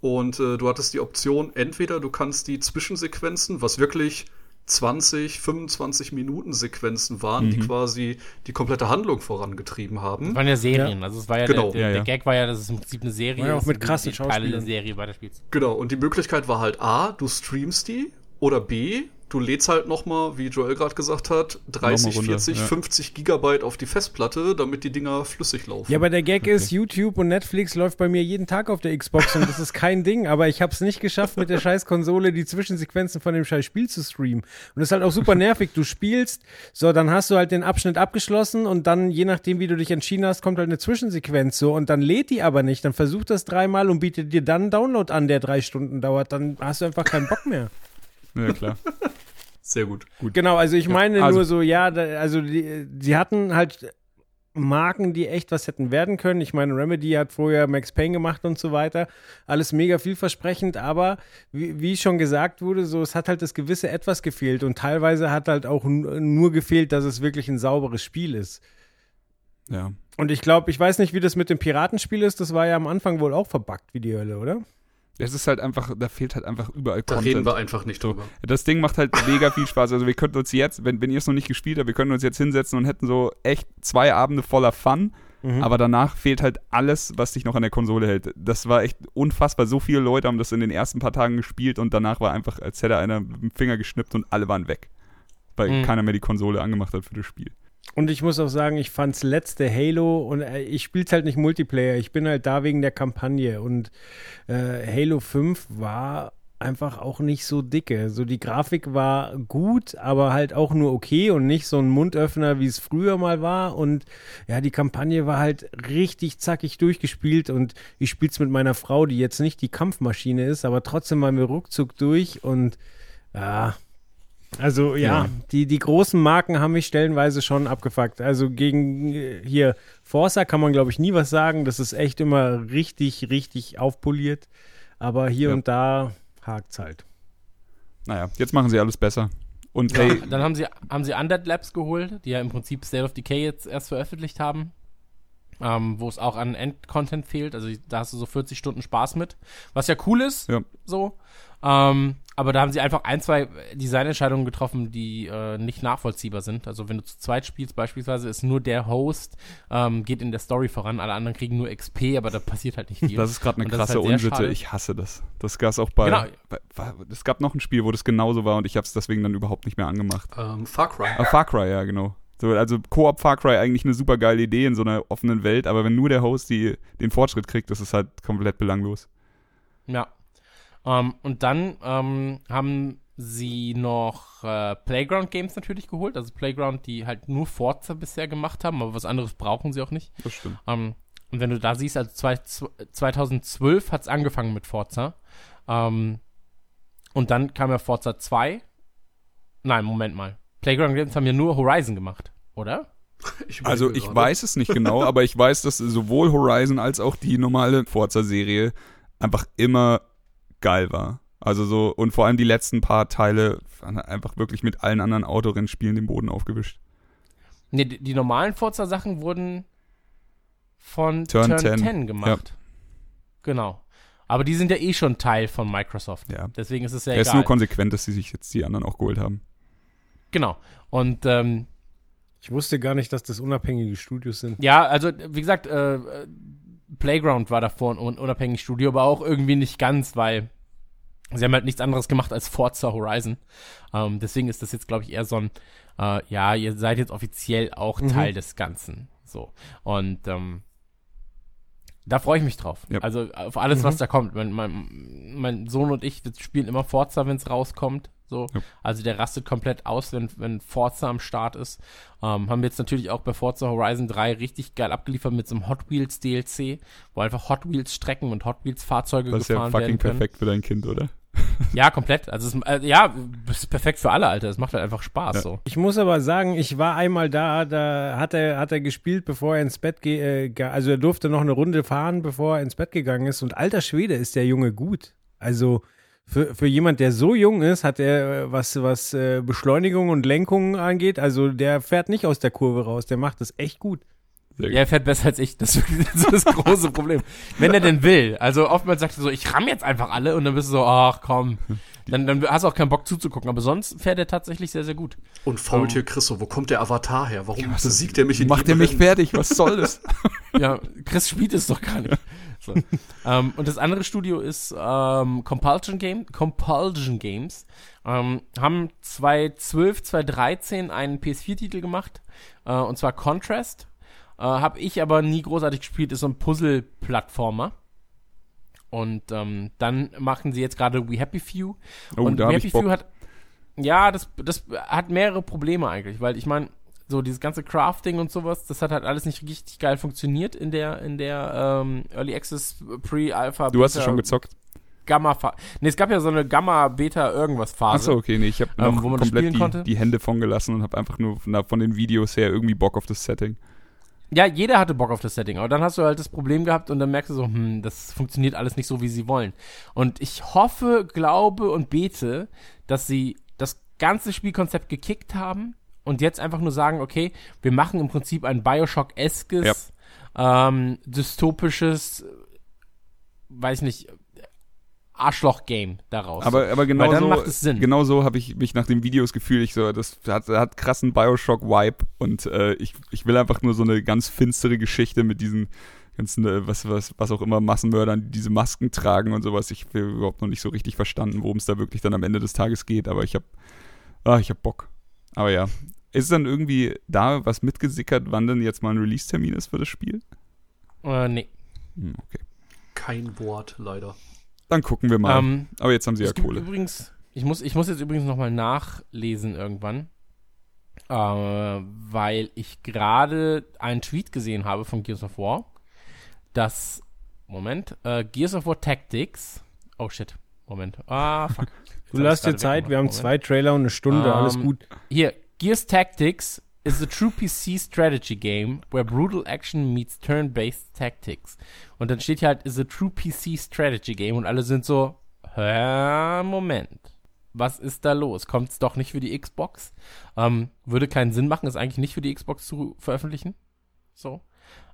Und äh, du hattest die Option, entweder du kannst die Zwischensequenzen, was wirklich 20, 25 Minuten Sequenzen waren, Mhm. die quasi die komplette Handlung vorangetrieben haben. Das waren ja Serien. Also es war ja Genau. der, der, Ja, ja. der Gag war ja, dass es im Prinzip eine Serie War ja auch ist, mit krassen die Teile der Schauspielern. Serie weiterspielst. Genau, und die Möglichkeit war halt A, du streamst die oder B, du lädst halt nochmal, wie Joel gerade gesagt hat, 30, Noch mal runter, 40, ja. 50 Gigabyte auf die Festplatte, damit die Dinger flüssig laufen. Ja, aber der Gag ist, YouTube und Netflix läuft bei mir jeden Tag auf der Xbox und das ist kein Ding, aber ich habe es nicht geschafft, mit der <laughs> scheiß Konsole die Zwischensequenzen von dem scheiß Spiel zu streamen. Und das ist halt auch super nervig. Du spielst, so, dann hast du halt den Abschnitt abgeschlossen und dann, je nachdem, wie du dich entschieden hast, kommt halt eine Zwischensequenz so und dann lädt die aber nicht. Dann versuch das dreimal und bietet dir dann einen Download an, der drei Stunden dauert. Dann hast du einfach keinen Bock mehr. Ja, klar. Sehr gut. Genau, also ich meine also- nur so, ja, da, also die, sie hatten halt Marken, die echt was hätten werden können. Ich meine, Remedy hat vorher Max Payne gemacht und so weiter. Alles mega vielversprechend, aber wie, wie schon gesagt wurde, so es hat halt das gewisse Etwas gefehlt und teilweise hat halt auch nur gefehlt, dass es wirklich ein sauberes Spiel ist. Ja. Und ich glaube, ich weiß nicht, wie das mit dem Piratenspiel ist. Das war ja am Anfang wohl auch verbuggt wie die Hölle, oder? Es ist halt einfach, da fehlt halt einfach überall Da Content. reden wir einfach nicht drüber. Das Ding macht halt mega viel Spaß. Also wir könnten uns jetzt, wenn, wenn ihr es noch nicht gespielt habt, wir könnten uns jetzt hinsetzen und hätten so echt zwei Abende voller Fun. Aber danach fehlt halt alles, was dich noch an der Konsole hält. Das war echt unfassbar. So viele Leute haben das in den ersten paar Tagen gespielt und danach war einfach, als hätte einer mit dem Finger geschnippt und alle waren weg. Weil Mhm. keiner mehr die Konsole angemacht hat für das Spiel. Und ich muss auch sagen, ich fand's letzte Halo und äh, ich spiel's halt nicht Multiplayer. Ich bin halt da wegen der Kampagne und äh, Halo 5 war einfach auch nicht so dicke. So die Grafik war gut, aber halt auch nur okay und nicht so ein Mundöffner, wie es früher mal war. Und ja, die Kampagne war halt richtig zackig durchgespielt und ich spiel's mit meiner Frau, die jetzt nicht die Kampfmaschine ist, aber trotzdem waren wir ruckzuck durch und ja, also ja, Ja. Die, die großen Marken haben mich stellenweise schon abgefuckt. Also gegen hier Forza kann man, glaube ich, nie was sagen. Das ist echt immer richtig, richtig aufpoliert. Aber hier Ja. und da hakt's halt. Naja, jetzt machen sie alles besser. Und Ja, dann haben sie, haben sie Undead Labs geholt, die ja im Prinzip State of Decay jetzt erst veröffentlicht haben. Ähm, wo es auch an Endcontent fehlt. Also da hast du so 40 Stunden Spaß mit. Was ja cool ist, Ja. so. Ähm, aber da haben sie einfach ein, zwei Designentscheidungen getroffen, die äh, nicht nachvollziehbar sind. Also wenn du zu zweit spielst beispielsweise, ist nur der Host, ähm, geht in der Story voran, alle anderen kriegen nur XP, aber da passiert halt nicht <laughs> viel. das ist gerade eine krasse halt Unsitte. schade. Ich hasse das. Das gab es auch bei, Genau. bei, bei. Es gab noch ein Spiel, wo das genauso war und ich habe es deswegen dann überhaupt nicht mehr angemacht. Ähm, Far Cry. Ah, Far Cry, ja, genau. So, also Koop Far Cry eigentlich eine super geile Idee in so einer offenen Welt, aber wenn nur der Host die, den Fortschritt kriegt, das ist halt komplett belanglos. Ja. Ähm, und dann ähm, haben sie noch äh, Playground Games natürlich geholt. Also Playground, die halt nur Forza bisher gemacht haben, aber was anderes brauchen sie auch nicht. Das stimmt. Ähm, und wenn du da siehst, also zwei, zw- 2012 hat es angefangen mit Forza. Ähm, und dann kam ja Forza 2. Nein, Moment mal. Playground Games haben ja nur Horizon gemacht, oder? <laughs> Ich Also ich gerade. weiß es nicht genau, aber ich weiß, dass sowohl Horizon als auch die normale Forza-Serie einfach immer geil war. Also so, und vor allem die letzten paar Teile waren einfach wirklich mit allen anderen Autorennspielen den Boden aufgewischt. Nee, die, die normalen Forza-Sachen wurden von Turn Turn, 10, 10, gemacht. Genau. Aber die sind ja eh schon Teil von Microsoft. Ja. Deswegen ist es ja Er ist egal. nur konsequent, dass sie sich jetzt die anderen auch geholt haben. genau. Und ähm, Ich wusste gar nicht, dass das unabhängige Studios sind. ja, also wie gesagt, äh, Playground war davor ein un unabhängiges Studio, aber auch irgendwie nicht ganz, weil sie haben halt nichts anderes gemacht als Forza Horizon. Ähm, deswegen ist das jetzt, glaube ich, eher so ein, äh, ja, ihr seid jetzt offiziell auch Mhm. Teil des Ganzen. So. Und ähm, da freue ich mich drauf. Ja. Also auf alles, Mhm. was da kommt. Mein, mein, mein Sohn und ich wir spielen immer Forza, wenn es rauskommt. So. Ja. Also der rastet komplett aus, wenn, wenn Forza am Start ist. Ähm, haben wir jetzt natürlich auch bei Forza Horizon 3 richtig geil abgeliefert mit so einem Hot Wheels DLC, wo einfach Hot Wheels Strecken und Hot Wheels Fahrzeuge Das ist ja gefahren fucking werden perfekt für dein Kind, oder? <laughs> Ja, komplett. Also es, äh, ja, das ist perfekt für alle, Alter. Es macht halt einfach Spaß Ja. so. Ich muss aber sagen, ich war einmal da, da hat er, hat er gespielt, bevor er ins Bett ge äh, ge- also er durfte noch eine Runde fahren, bevor er ins Bett gegangen ist. Und alter Schwede ist der Junge gut. Also für, für jemand, der so jung ist, hat er, äh, was, was äh, Beschleunigung und Lenkung angeht, also der fährt nicht aus der Kurve raus, der macht das echt gut. Ja, er fährt besser als ich. Das <laughs> ist wirklich das, große Problem. Wenn er denn will. Also oftmals sagt er so, ich ramm jetzt einfach alle und dann bist du so, ach komm. Dann, dann hast du auch keinen Bock zuzugucken. Aber sonst fährt er tatsächlich sehr, sehr gut. Und Faultier Christo, wo kommt der Avatar her? Warum was- besiegt er mich in Macht er mich fertig? Was soll das? <laughs> Ja, Chris spielt es doch gar nicht. So. ähm, und das andere Studio ist ähm, Compulsion, Game, Compulsion Games. Ähm, haben 2012, 2013 einen PS4-Titel gemacht. Äh, und zwar Contrast. Äh, Habe ich aber nie großartig gespielt. Ist so ein Puzzle-Plattformer. Und ähm, dann machen sie jetzt gerade We Happy Few. Oh, und da We hab Happy ich Bock. Few hat. Ja, das, das hat mehrere Probleme eigentlich, weil ich meine, so dieses ganze Crafting und sowas, das hat halt alles nicht richtig geil funktioniert in der, in der ähm, Early Access Pre-Alpha. Du hast es schon gezockt. Gamma Phase. Nee, es gab ja so eine Gamma Beta irgendwas Phase. Achso, okay, nee, ich habe Ähm, komplett die, die Hände von gelassen und habe einfach nur von, von den Videos her irgendwie Bock auf das Setting. Ja, jeder hatte Bock auf das Setting, aber dann hast du halt das Problem gehabt und dann merkst du so, hm, das funktioniert alles nicht so, wie sie wollen. Und ich hoffe, glaube und bete, dass sie das ganze Spielkonzept gekickt haben und jetzt einfach nur sagen, okay, wir machen im Prinzip ein Bioshock-eskes, ähm, dystopisches, weiß nicht, Arschloch-Game daraus. Aber, aber genau Weil dann so, macht es Sinn. genau so habe ich mich nach den Videos gefühlt. Ich so, das hat, hat krassen Bioshock-Vibe und äh, ich, ich will einfach nur so eine ganz finstere Geschichte mit diesen ganzen, äh, was, was, was auch immer, Massenmördern, die diese Masken tragen und sowas. Ich habe überhaupt noch nicht so richtig verstanden, worum es da wirklich dann am Ende des Tages geht, aber ich habe ah, ich hab Bock. Aber ja. Ist dann irgendwie da was mitgesickert, wann denn jetzt mal ein Release-Termin ist für das Spiel? äh, nee. Hm, okay. Kein Wort, leider. Dann gucken wir mal. Ähm, aber jetzt haben sie ja Kohle. übrigens, ich muss, ich muss jetzt übrigens nochmal nachlesen irgendwann, äh, weil ich gerade einen Tweet gesehen habe von Gears of War, dass, Moment, äh, Gears of War Tactics, oh shit, Moment, ah, fuck. <laughs> Du lass dir Zeit, wir haben zwei Trailer und eine Stunde, alles Ähm, gut. Hier, Gears Tactics is a true PC strategy game where brutal action meets turn-based tactics. Und dann steht hier halt, is a true PC strategy game und alle sind so, hä, Moment. Was ist da los? Kommt es doch nicht für die Xbox? Ähm, würde keinen Sinn machen, es eigentlich nicht für die Xbox zu veröffentlichen. So.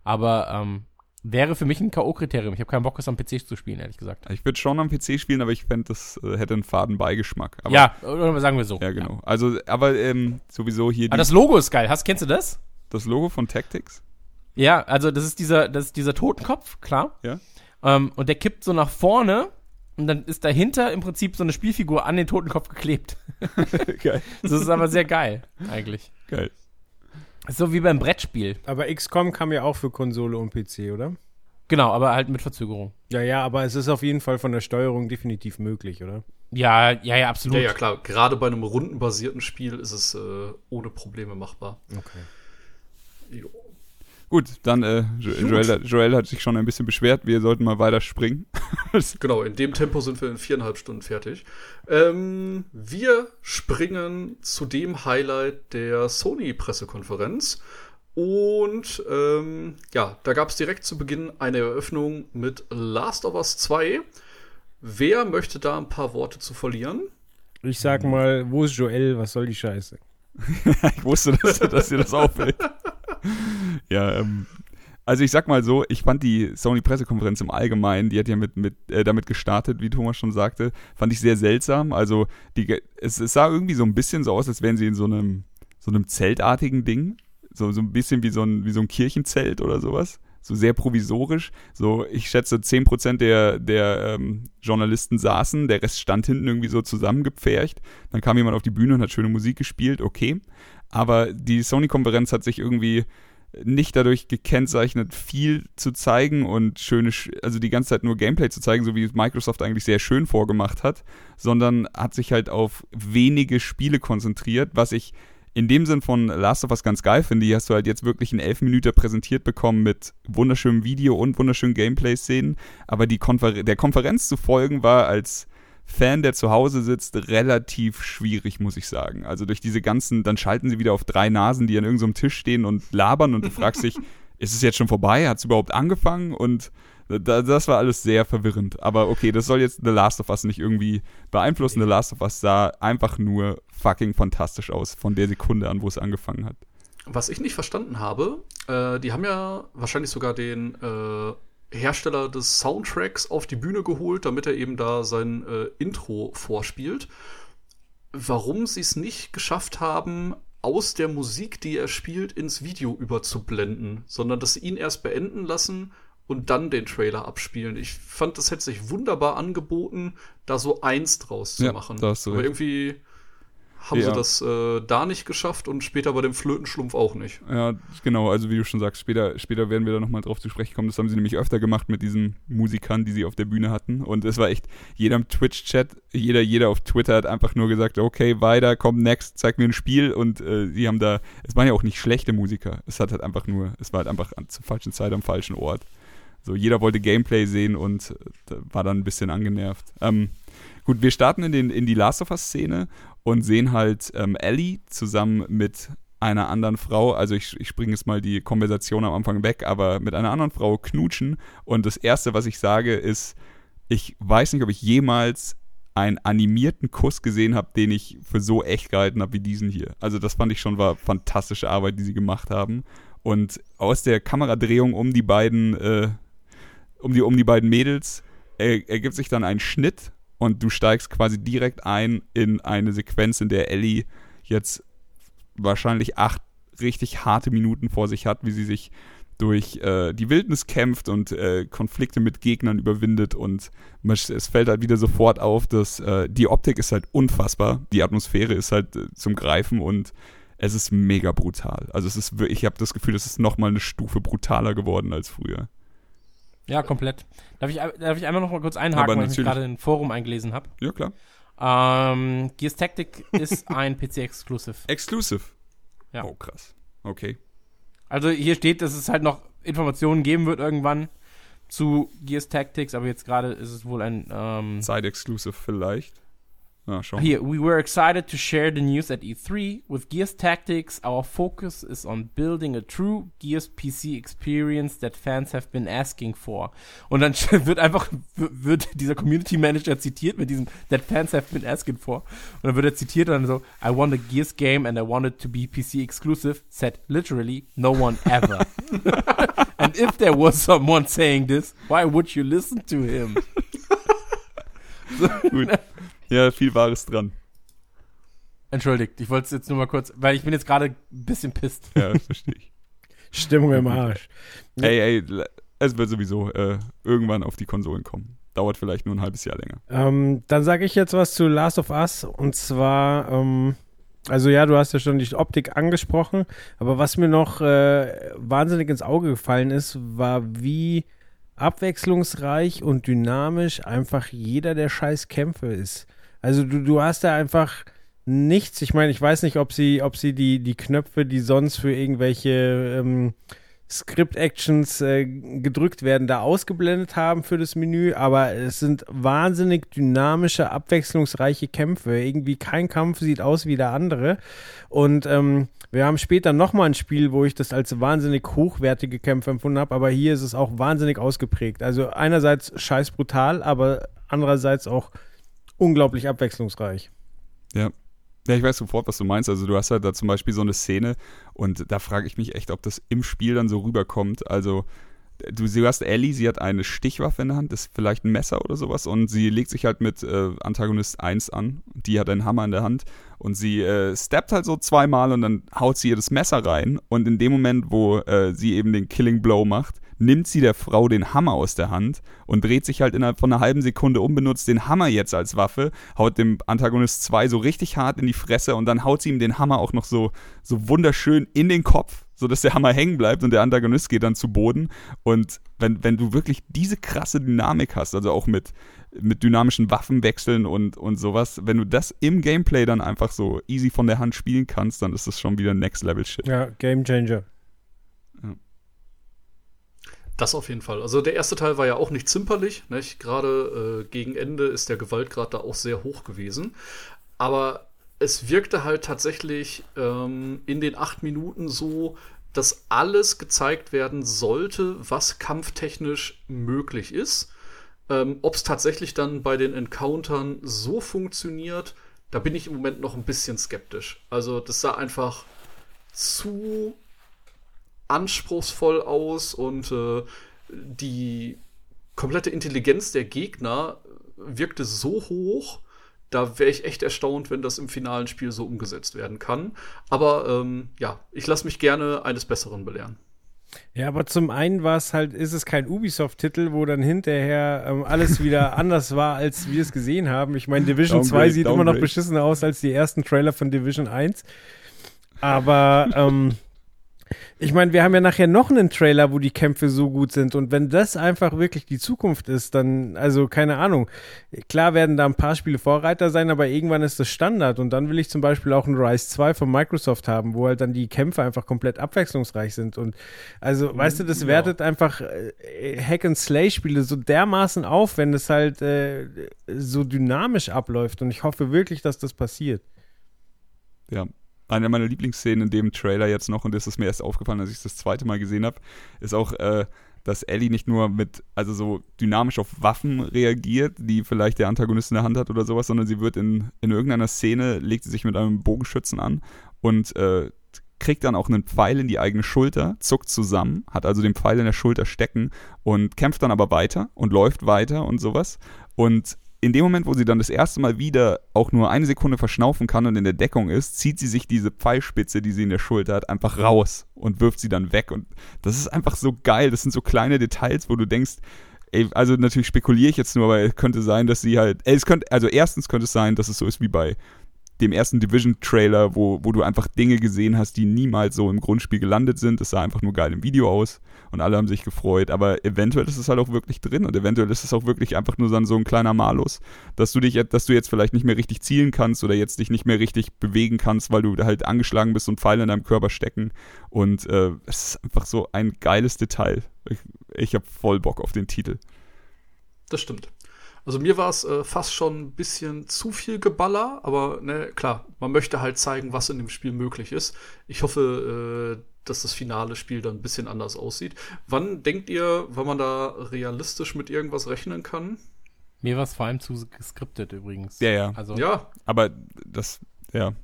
Aber ähm, wäre für mich ein K.O.-Kriterium. Ich habe keinen Bock, es am PC zu spielen, ehrlich gesagt. Ich würde schon am PC spielen, aber ich fände, das äh, hätte einen faden Beigeschmack. Aber, ja, oder sagen wir so. Ja, genau. Also, aber ähm, sowieso hier Aber die, das Logo ist geil. Hast, kennst du das? das Logo von Tactics. Ja, also das ist dieser, das ist dieser Totenkopf, klar. Ja. Ähm, und der kippt so nach vorne und dann ist dahinter im Prinzip so eine Spielfigur an den Totenkopf geklebt. <laughs> Geil. Das ist aber sehr geil, eigentlich. Geil. So wie beim Brettspiel. Aber XCOM kam ja auch für Konsole und PC, oder? Genau, aber halt mit Verzögerung. Ja, ja, aber es ist auf jeden Fall von der Steuerung definitiv möglich, oder? Ja, ja, ja, absolut. Ja, ja, klar. Gerade bei einem rundenbasierten Spiel ist es äh, ohne Probleme machbar. Okay. Jo. Gut, dann äh, jo Joel, Joel hat sich schon ein bisschen beschwert, wir sollten mal weiter springen. <laughs> Genau, in dem Tempo sind wir in viereinhalb Stunden fertig. Ähm, wir springen zu dem Highlight der Sony-Pressekonferenz. Und ähm, ja, da gab es direkt zu Beginn eine Eröffnung mit Last of Us 2. Wer möchte da ein paar Worte zu verlieren? Ich sag mal, wo ist Joel? Was soll die Scheiße? <laughs> ich wusste, dass, dass dir das auffällt. <laughs> ja, ähm, also ich sag mal so, ich fand die Sony-Pressekonferenz im Allgemeinen, die hat ja mit, mit, äh, damit gestartet, wie Thomas schon sagte, fand ich sehr seltsam. Also die, es, es sah irgendwie so ein bisschen so aus, als wären sie in so einem, so einem zeltartigen Ding. So, so ein bisschen wie so ein, wie so ein Kirchenzelt oder sowas so sehr provisorisch. So, ich schätze, 10% der, der ähm, Journalisten saßen, der Rest stand hinten irgendwie so zusammengepfercht. Dann kam jemand auf die Bühne und hat schöne Musik gespielt, okay. Aber die Sony-Konferenz hat sich irgendwie nicht dadurch gekennzeichnet, viel zu zeigen und schöne, also die ganze Zeit nur Gameplay zu zeigen, so wie Microsoft eigentlich sehr schön vorgemacht hat, sondern hat sich halt auf wenige Spiele konzentriert, was ich in dem Sinn von Last of Us ganz geil finde. Hier hast du halt jetzt wirklich einen 11 Minuten präsentiert bekommen mit wunderschönem Video und wunderschönen Gameplay-Szenen. Aber die Konfer der Konferenz zu folgen war als Fan, der zu Hause sitzt, relativ schwierig, muss ich sagen. Also durch diese ganzen, dann schalten sie wieder auf drei Nasen, die an irgendeinem so Tisch stehen und labern und du fragst dich, <laughs> ist es jetzt schon vorbei? Hat es überhaupt angefangen? Und das war alles sehr verwirrend. Aber okay, das soll jetzt The Last of Us nicht irgendwie beeinflussen. The Last of Us sah einfach nur fucking fantastisch aus, von der Sekunde an, wo es angefangen hat. Was ich nicht verstanden habe, äh, die haben ja wahrscheinlich sogar den äh, Hersteller des Soundtracks auf die Bühne geholt, damit er eben da sein äh, Intro vorspielt. Warum sie es nicht geschafft haben, aus der Musik, die er spielt, ins Video überzublenden, sondern dass sie ihn erst beenden lassen und dann den Trailer abspielen. Ich fand, das hätte sich wunderbar angeboten, da so eins draus zu ja, machen. Aber irgendwie haben Ja. sie das äh, da nicht geschafft und später bei dem Flötenschlumpf auch nicht. Ja, genau, also wie du schon sagst, später, später werden wir da nochmal drauf zu sprechen kommen. Das haben sie nämlich öfter gemacht mit diesen Musikern, die sie auf der Bühne hatten. Und es war echt, jeder im Twitch-Chat, jeder, jeder auf Twitter hat einfach nur gesagt, okay, weiter, komm, next, zeig mir ein Spiel. Und äh, sie haben da, es waren ja auch nicht schlechte Musiker. Es hat halt einfach nur, es war halt einfach an, zur falschen Zeit am falschen Ort. So, jeder wollte Gameplay sehen und äh, war dann ein bisschen angenervt. Ähm, gut, wir starten in, den, in die Last of Us-Szene und sehen halt ähm, Ellie zusammen mit einer anderen Frau, also ich, ich springe jetzt mal die Konversation am Anfang weg, aber mit einer anderen Frau knutschen. Und das Erste, was ich sage, ist, ich weiß nicht, ob ich jemals einen animierten Kuss gesehen habe, den ich für so echt gehalten habe wie diesen hier. Also das fand ich schon war fantastische Arbeit, die sie gemacht haben. Und aus der Kameradrehung um die beiden, äh, um die, um die beiden Mädels er, ergibt sich dann ein Schnitt und du steigst quasi direkt ein in eine Sequenz, in der Ellie jetzt wahrscheinlich acht richtig harte Minuten vor sich hat, wie sie sich durch äh, die Wildnis kämpft und äh, Konflikte mit Gegnern überwindet und es fällt halt wieder sofort auf, dass äh, die Optik ist halt unfassbar, die Atmosphäre ist halt äh, zum Greifen und es ist mega brutal. Also es ist, ich habe das Gefühl, es ist noch mal eine Stufe brutaler geworden als früher. Ja, komplett. Darf ich, darf ich einmal noch mal kurz einhaken, weil ich gerade in ein Forum eingelesen habe? Ja klar. Ähm, Gears Tactic ist <laughs> ein PC-Exclusive. Exclusive. Ja. Oh krass. Okay. Also hier steht, dass es halt noch Informationen geben wird irgendwann zu Gears Tactics, aber jetzt gerade ist es wohl ein ähm, Side Exclusive vielleicht. Schau. Here, we were excited to share the news at E3. With Gears Tactics, our focus is on building a true Gears PC experience that fans have been asking for. Und dann <laughs> wird einfach, wird dieser Community Manager zitiert mit diesem that fans have been asking for. Und dann wird er zitiert und dann so, I want a Gears game and I want it to be PC exclusive, said literally no one ever. <laughs> and if there was someone saying this, why would you listen to him? <laughs> Gut. Ja, viel Wahres dran. Entschuldigt, ich wollte es jetzt nur mal kurz, weil ich bin jetzt gerade ein bisschen pisst. Ja, das verstehe ich. <laughs> Stimmung im Arsch. Ey, ey, es wird sowieso äh, irgendwann auf die Konsolen kommen. Dauert vielleicht nur ein halbes Jahr länger. Ähm, dann sage ich jetzt was zu Last of Us und zwar, ähm, also ja, du hast ja schon die Optik angesprochen, aber was mir noch äh, wahnsinnig ins Auge gefallen ist, war wie abwechslungsreich und dynamisch einfach jeder der scheiß Kämpfe ist. Also du, du hast da einfach nichts. Ich meine, ich weiß nicht, ob sie, ob sie die, die Knöpfe, die sonst für irgendwelche ähm, Script-Actions äh, gedrückt werden, da ausgeblendet haben für das Menü, aber es sind wahnsinnig dynamische, abwechslungsreiche Kämpfe. Irgendwie kein Kampf sieht aus wie der andere. Und ähm, wir haben später nochmal ein Spiel, wo ich das als wahnsinnig hochwertige Kämpfe empfunden habe, aber hier ist es auch wahnsinnig ausgeprägt. Also einerseits scheiß brutal, aber andererseits auch unglaublich abwechslungsreich. Ja, ja, ich weiß sofort, was du meinst. Also du hast halt da zum Beispiel so eine Szene und da frage ich mich echt, ob das im Spiel dann so rüberkommt. Also du, du hast Ellie, sie hat eine Stichwaffe in der Hand, ist vielleicht ein Messer oder sowas und sie legt sich halt mit äh, Antagonist 1 an. Die hat einen Hammer in der Hand und sie äh, steppt halt so zweimal und dann haut sie ihr das Messer rein und in dem Moment, wo äh, sie eben den Killing Blow macht, nimmt sie der Frau den Hammer aus der Hand und dreht sich halt innerhalb von einer halben Sekunde um, benutzt den Hammer jetzt als Waffe, haut dem Antagonist 2 so richtig hart in die Fresse und dann haut sie ihm den Hammer auch noch so, so wunderschön in den Kopf, sodass der Hammer hängen bleibt und der Antagonist geht dann zu Boden. Und wenn, wenn du wirklich diese krasse Dynamik hast, also auch mit, mit dynamischen Waffenwechseln und, und sowas, wenn du das im Gameplay dann einfach so easy von der Hand spielen kannst, dann ist das schon wieder Next Level Shit. Ja, Game Changer. Das auf jeden Fall. Also der erste Teil war ja auch nicht zimperlich. Nicht? Gerade äh, gegen Ende ist der Gewaltgrad da auch sehr hoch gewesen. Aber es wirkte halt tatsächlich ähm, in den acht Minuten so, dass alles gezeigt werden sollte, was kampftechnisch möglich ist. Ähm, Ob es tatsächlich dann bei den Encountern so funktioniert, da bin ich im Moment noch ein bisschen skeptisch. Also das sah einfach zu anspruchsvoll aus und äh, die komplette Intelligenz der Gegner wirkte so hoch, da wäre ich echt erstaunt, wenn das im finalen Spiel so umgesetzt werden kann. Aber ähm, ja, ich lasse mich gerne eines Besseren belehren. Ja, aber zum einen war es halt, ist es kein Ubisoft-Titel, wo dann hinterher ähm, alles wieder <laughs> anders war, als wir es gesehen haben. Ich meine, Division Downgrade, 2 sieht immer noch beschissener aus als die ersten Trailer von Division 1. Aber ähm, ich meine, wir haben ja nachher noch einen Trailer, wo die Kämpfe so gut sind. Und wenn das einfach wirklich die Zukunft ist, dann, also keine Ahnung. Klar werden da ein paar Spiele Vorreiter sein, aber irgendwann ist das Standard. Und dann will ich zum Beispiel auch ein Rise 2 von Microsoft haben, wo halt dann die Kämpfe einfach komplett abwechslungsreich sind. Und also, mhm, weißt du, das ja. wertet einfach äh, Hack-and-Slay-Spiele so dermaßen auf, wenn es halt äh, so dynamisch abläuft. Und ich hoffe wirklich, dass das passiert. Ja, eine meiner Lieblingsszenen in dem Trailer jetzt noch, und das ist mir erst aufgefallen, als ich es das zweite Mal gesehen habe, ist auch, äh, dass Ellie nicht nur mit, also so dynamisch auf Waffen reagiert, die vielleicht der Antagonist in der Hand hat oder sowas, sondern sie wird in, in irgendeiner Szene, legt sie sich mit einem Bogenschützen an und äh, kriegt dann auch einen Pfeil in die eigene Schulter, zuckt zusammen, hat also den Pfeil in der Schulter stecken und kämpft dann aber weiter und läuft weiter und sowas. Und in dem Moment, wo sie dann das erste Mal wieder auch nur eine Sekunde verschnaufen kann und in der Deckung ist, zieht sie sich diese Pfeilspitze, die sie in der Schulter hat, einfach raus und wirft sie dann weg. Und das ist einfach so geil. Das sind so kleine Details, wo du denkst, ey, also natürlich spekuliere ich jetzt nur, aber es könnte sein, dass sie halt, ey, es könnte, also erstens könnte es sein, dass es so ist wie bei dem ersten Division-Trailer, wo, wo du einfach Dinge gesehen hast, die niemals so im Grundspiel gelandet sind. Es sah einfach nur geil im Video aus und alle haben sich gefreut. Aber eventuell ist es halt auch wirklich drin und eventuell ist es auch wirklich einfach nur dann so ein kleiner Malus, dass du dich, dass du jetzt vielleicht nicht mehr richtig zielen kannst oder jetzt dich nicht mehr richtig bewegen kannst, weil du halt angeschlagen bist und Pfeile in deinem Körper stecken. Und äh, es ist einfach so ein geiles Detail. Ich, ich habe voll Bock auf den Titel. Das stimmt. Also mir war es äh, fast schon ein bisschen zu viel Geballer, aber ne, klar, man möchte halt zeigen, was in dem Spiel möglich ist. Ich hoffe, äh, dass das finale Spiel dann ein bisschen anders aussieht. Wann denkt ihr, wann man da realistisch mit irgendwas rechnen kann? Mir war es vor allem zu geskriptet übrigens. Ja, ja. Also, ja. Aber das, ja.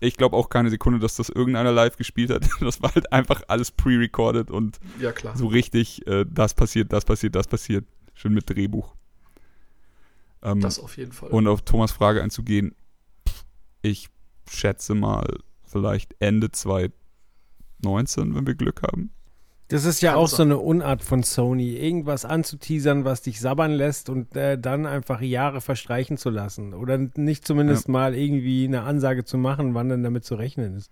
Ich glaube auch keine Sekunde, dass das irgendeiner live gespielt hat. <laughs> Das war halt einfach alles pre-recorded und ja, klar. so richtig, äh, das passiert, das passiert, das passiert. Schön mit Drehbuch. Ähm, das auf jeden Fall. Und auf Thomas Frage einzugehen, ich schätze mal vielleicht Ende 2019, wenn wir Glück haben. Das ist ja Kann auch sein. so eine Unart von Sony, irgendwas anzuteasern, was dich sabbern lässt und äh, dann einfach Jahre verstreichen zu lassen. Oder nicht zumindest ja. mal irgendwie eine Ansage zu machen, wann denn damit zu rechnen ist.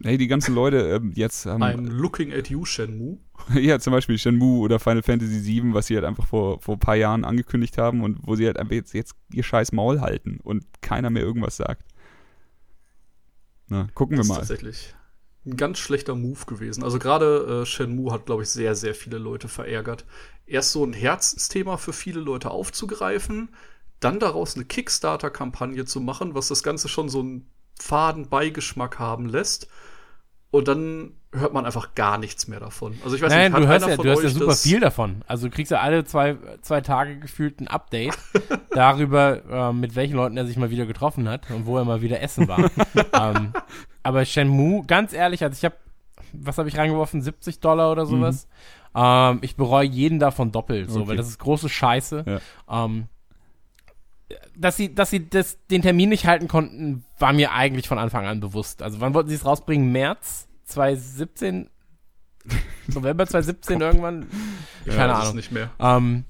Hey, die ganzen Leute ähm, jetzt haben. Ein Looking at You Shenmue. <laughs> ja, zum Beispiel Shenmue oder Final Fantasy VII, was sie halt einfach vor, vor ein paar Jahren angekündigt haben und wo sie halt einfach jetzt, jetzt ihr scheiß Maul halten und keiner mehr irgendwas sagt. Na, gucken das wir mal. Tatsächlich. ein ganz schlechter Move gewesen. Also gerade äh, Shenmue hat, glaube ich, sehr, sehr viele Leute verärgert. Erst so ein Herzensthema für viele Leute aufzugreifen, dann daraus eine Kickstarter-Kampagne zu machen, was das Ganze schon so einen faden Beigeschmack haben lässt. Und dann hört man einfach gar nichts mehr davon. Also ich weiß Nein, nicht, du hörst ja, du hörst ja super viel davon. Also du kriegst ja alle zwei, zwei Tage gefühlt ein Update <laughs> darüber, äh, mit welchen Leuten er sich mal wieder getroffen hat und wo er mal wieder essen war. <laughs> ähm, aber Shenmue, ganz ehrlich, also ich habe, was habe ich reingeworfen, 70 Dollar oder sowas. Ähm, ich bereue jeden davon doppelt, so, Okay. weil das ist große Scheiße. Ja. Ähm, dass sie, dass sie das, den Termin nicht halten konnten, war mir eigentlich von Anfang an bewusst. Also wann wollten sie es rausbringen? März 2017? <laughs> November 2017 irgendwann? Ja, Keine Ahnung. nicht mehr. Ähm,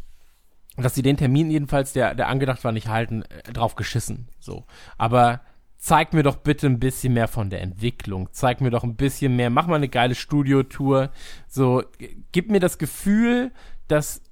dass sie den Termin jedenfalls, der, der angedacht war, nicht halten, äh, drauf geschissen. So. Aber zeig mir doch bitte ein bisschen mehr von der Entwicklung. Zeig mir doch ein bisschen mehr. Mach mal eine geile Studiotour. So, gib mir das Gefühl, dass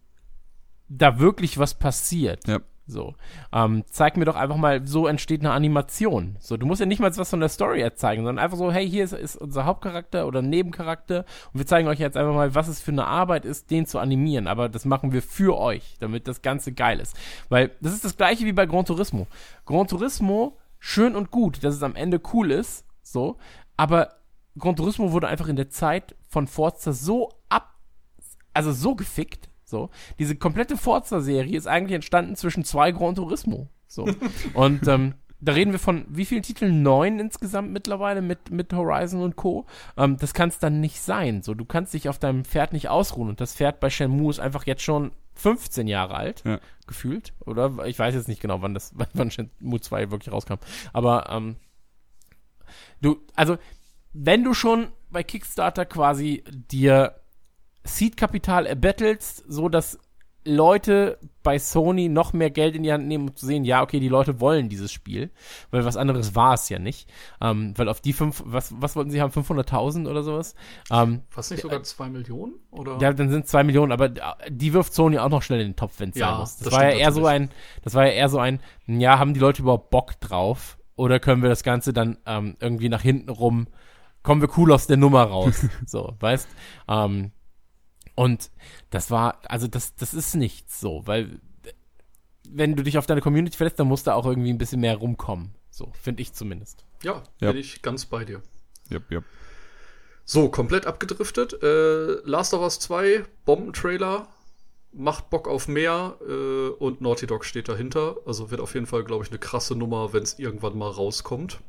da wirklich was passiert. Ja. So. Ähm, zeig mir doch einfach mal, so entsteht eine Animation. So, du musst ja nicht mal was von der Story erzeigen, sondern einfach so, hey, hier ist, ist unser Hauptcharakter oder Nebencharakter und wir zeigen euch jetzt einfach mal, was es für eine Arbeit ist, den zu animieren. Aber das machen wir für euch, damit das Ganze geil ist. Weil das ist das gleiche wie bei Gran Turismo. Gran Turismo, schön und gut, dass es am Ende cool ist, so, aber Gran Turismo wurde einfach in der Zeit von Forza so ab, also so gefickt, so. Diese komplette Forza-Serie ist eigentlich entstanden zwischen zwei Gran Turismo, so. und, ähm, da reden wir von wie vielen Titeln? Neun insgesamt mittlerweile mit, mit Horizon und Co. Ähm, das kann es dann nicht sein. So, du kannst dich auf deinem Pferd nicht ausruhen. Und das Pferd bei Shenmue ist einfach jetzt schon 15 Jahre alt, Ja. gefühlt. Oder ich weiß jetzt nicht genau, wann das, <laughs> wann Shenmue 2 wirklich rauskam. Aber ähm, du, also, wenn du schon bei Kickstarter quasi dir Seed-Kapital erbettelst, so dass Leute bei Sony noch mehr Geld in die Hand nehmen, um zu sehen, ja, okay, die Leute wollen dieses Spiel, weil was anderes war es ja nicht. Ähm, weil auf die fünf, was, was wollten sie haben, 500.000 oder sowas? Ähm, Was nicht sogar zwei Millionen? Oder? ja, dann sind zwei Millionen, aber die wirft Sony auch noch schnell in den Topf, wenn es Ja, sein muss. Das, das war ja eher so ein, das war ja eher so ein, ja, haben die Leute überhaupt Bock drauf? Oder können wir das Ganze dann ähm, irgendwie nach hinten rum, kommen wir cool aus der Nummer raus? <laughs> so, weißt? Ähm, und das war, also das, das ist nichts so, weil wenn du dich auf deine Community verlässt, dann muss da auch irgendwie ein bisschen mehr rumkommen. So, finde ich zumindest. Ja, Ja. bin ich ganz bei dir. Yep, yep. So, komplett abgedriftet. Äh, Last of Us 2, Bombentrailer, macht Bock auf mehr äh, und Naughty Dog steht dahinter. Also wird auf jeden Fall, glaube ich, eine krasse Nummer, wenn es irgendwann mal rauskommt.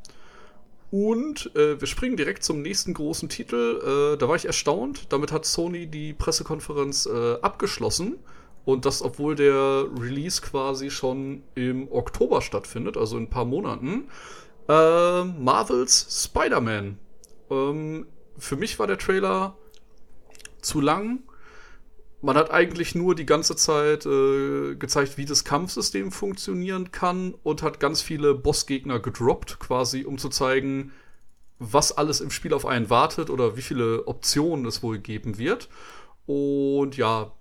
Und äh, wir springen direkt zum nächsten großen Titel. Äh, da war ich erstaunt. Damit hat Sony die Pressekonferenz äh, abgeschlossen. Und das, obwohl der Release quasi schon im Oktober stattfindet, also in ein paar Monaten. Äh, Marvels Spider-Man. Ähm, für mich war der Trailer zu lang. Man hat eigentlich nur die ganze Zeit äh, gezeigt, wie das Kampfsystem funktionieren kann und hat ganz viele Bossgegner gedroppt, quasi, um zu zeigen, was alles im Spiel auf einen wartet oder wie viele Optionen es wohl geben wird. Und ja,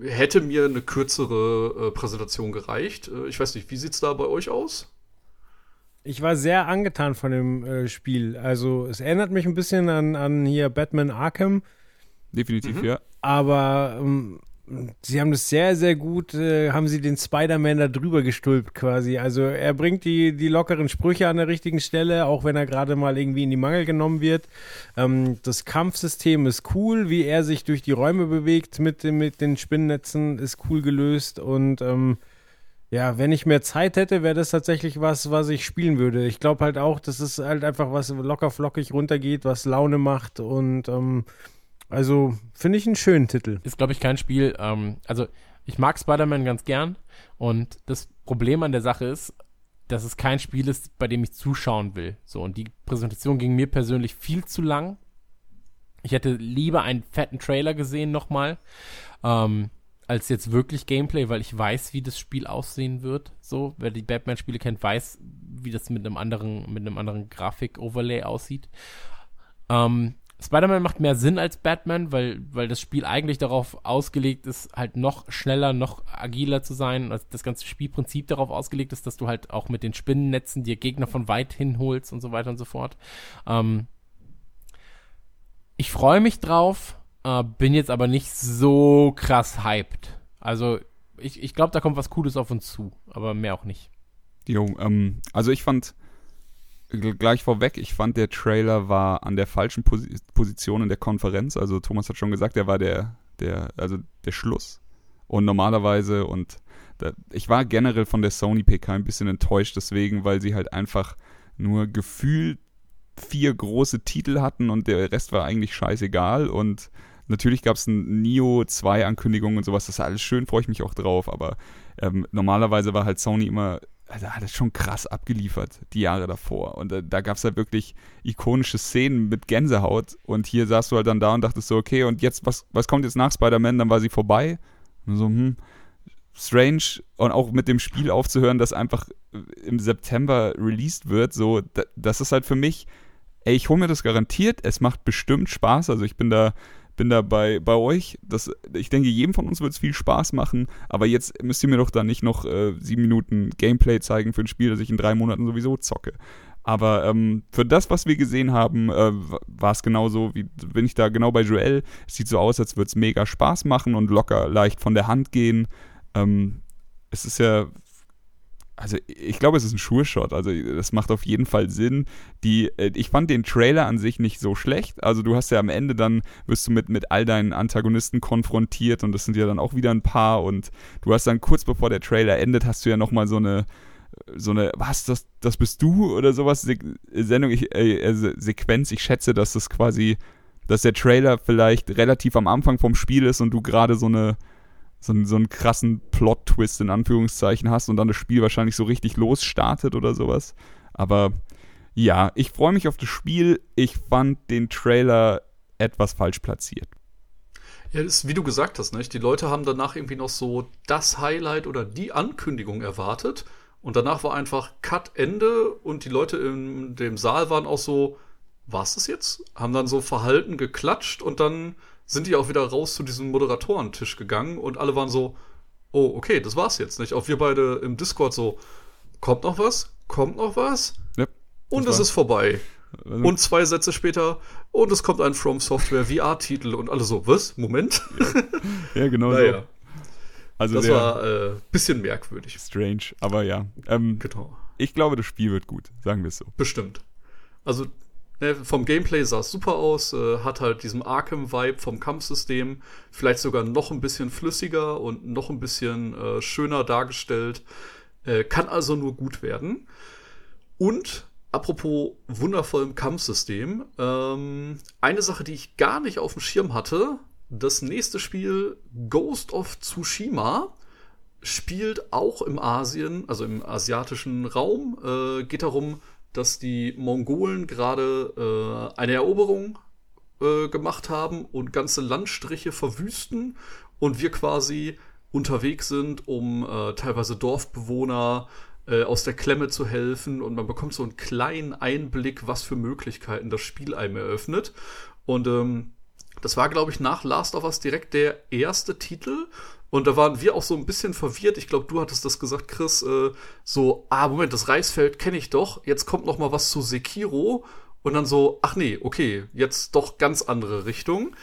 hätte mir eine kürzere äh, Präsentation gereicht. Äh, ich weiß nicht, wie sieht's da bei euch aus? Ich war sehr angetan von dem äh, Spiel. Also es erinnert mich ein bisschen an, an hier Batman Arkham, Definitiv, Mhm. ja. aber ähm, sie haben das sehr, sehr gut, äh, haben sie den Spider-Man da drüber gestülpt quasi. Also er bringt die, die lockeren Sprüche an der richtigen Stelle, auch wenn er gerade mal irgendwie in die Mangel genommen wird. Ähm, das Kampfsystem ist cool, wie er sich durch die Räume bewegt mit, mit den Spinnnetzen, ist cool gelöst und ähm, ja, wenn ich mehr Zeit hätte, wäre das tatsächlich was, was ich spielen würde. Ich glaube halt auch, dass es halt einfach was locker flockig runtergeht, was Laune macht und ähm, also finde ich einen schönen Titel. ist, glaube ich, kein Spiel. Ähm, also, ich mag Spider-Man ganz gern. Und das Problem an der Sache ist, dass es kein Spiel ist, bei dem ich zuschauen will. So, und die Präsentation ging mir persönlich viel zu lang. Ich hätte lieber einen fetten Trailer gesehen nochmal, ähm, als jetzt wirklich Gameplay, weil ich weiß, wie das Spiel aussehen wird. So, wer die Batman-Spiele kennt, weiß, wie das mit einem anderen, mit einem anderen Grafik-Overlay aussieht. Ähm, Spider-Man macht mehr Sinn als Batman, weil, weil das Spiel eigentlich darauf ausgelegt ist, halt noch schneller, noch agiler zu sein. Also das ganze Spielprinzip darauf ausgelegt ist, dass du halt auch mit den Spinnennetzen dir Gegner von weit hin holst und so weiter und so fort. Ähm, Ich freue mich drauf, äh, bin jetzt aber nicht so krass hyped. Also ich, ich glaube, da kommt was Cooles auf uns zu, aber mehr auch nicht. Jo, ähm, also ich fand, gleich vorweg, ich fand, der Trailer war an der falschen Posi Position in der Konferenz. Also Thomas hat schon gesagt, der war der, der, also der Schluss. Und normalerweise, und da, ich war generell von der Sony PK ein bisschen enttäuscht deswegen, weil sie halt einfach nur gefühlt vier große Titel hatten und der Rest war eigentlich scheißegal und natürlich gab es ein Nio 2 Ankündigungen und sowas, das ist alles schön, freue ich mich auch drauf, aber ähm, normalerweise war halt Sony immer also hat es schon krass abgeliefert, die Jahre davor. Und äh, da gab es halt wirklich ikonische Szenen mit Gänsehaut. Und hier saßt du halt dann da und dachtest so, okay, und jetzt, was, was kommt jetzt nach Spider-Man? Dann war sie vorbei. Und so, hm, strange. Und auch mit dem Spiel aufzuhören, das einfach im September released wird, so, das ist halt für mich, ey, ich hole mir das garantiert, es macht bestimmt Spaß. Also ich bin da bin da bei, euch. Das, ich denke, jedem von uns wird es viel Spaß machen, aber jetzt müsst ihr mir doch da nicht noch äh, sieben Minuten Gameplay zeigen für ein Spiel, das ich in drei Monaten sowieso zocke. Aber ähm, für das, was wir gesehen haben, äh, war es genauso, wie bin ich da genau bei Joel. Es sieht so aus, als würde es mega Spaß machen und locker leicht von der Hand gehen. Ähm, es ist ja also ich glaube, es ist ein Sure-Shot. Also das macht auf jeden Fall Sinn. Die, äh, ich fand den Trailer an sich nicht so schlecht. Also du hast ja am Ende dann, wirst du mit, mit all deinen Antagonisten konfrontiert und das sind ja dann auch wieder ein paar und du hast dann kurz bevor der Trailer endet, hast du ja nochmal so eine so eine, was, das, das bist du oder sowas, Se Sendung, ich, äh, also Sequenz, ich schätze, dass das quasi, dass der Trailer vielleicht relativ am Anfang vom Spiel ist und du gerade so eine so, einen, so einen krassen Plot-Twist in Anführungszeichen hast und dann das Spiel wahrscheinlich so richtig losstartet oder sowas. Aber ja, ich freue mich auf das Spiel. Ich fand den Trailer etwas falsch platziert. Ja, das ist, wie du gesagt hast, nicht? Die Leute haben danach irgendwie noch so das Highlight oder die Ankündigung erwartet. Und danach war einfach Cut Ende und die Leute in dem Saal waren auch so, was ist jetzt? Haben dann so verhalten geklatscht und dann sind die auch wieder raus zu diesem Moderatorentisch gegangen und alle waren so, oh, okay, das war's jetzt, nicht? Auch wir beide im Discord so, kommt noch was? Kommt noch was? Ja, und es ist vorbei. Also und zwei Sätze später, und es kommt ein From Software VR-Titel und alle so, was? Moment? Ja, <laughs> ja genau naja. so. Also das war ein äh, bisschen merkwürdig. Strange, aber ja. Ähm, genau. Ich glaube, das Spiel wird gut, sagen wir es so. Bestimmt. Also Ne, vom Gameplay sah es super aus, äh, hat halt diesen Arkham-Vibe vom Kampfsystem, vielleicht sogar noch ein bisschen flüssiger und noch ein bisschen äh, schöner dargestellt. Äh, kann also nur gut werden. Und apropos wundervollem Kampfsystem, ähm, eine Sache, die ich gar nicht auf dem Schirm hatte, das nächste Spiel Ghost of Tsushima spielt auch im Asien, also im asiatischen Raum, äh, geht darum, dass die Mongolen gerade äh, eine Eroberung äh, gemacht haben und ganze Landstriche verwüsten und wir quasi unterwegs sind, um äh, teilweise Dorfbewohner äh, aus der Klemme zu helfen und man bekommt so einen kleinen Einblick, was für Möglichkeiten das Spiel einem eröffnet. Und ähm, das war, glaube ich, nach Last of Us direkt der erste Titel. Und da waren wir auch so ein bisschen verwirrt. Ich glaube, du hattest das gesagt, Chris. Äh, so, ah, Moment, das Reisfeld kenne ich doch. Jetzt kommt noch mal was zu Sekiro. Und dann so, ach nee, okay, jetzt doch ganz andere Richtung.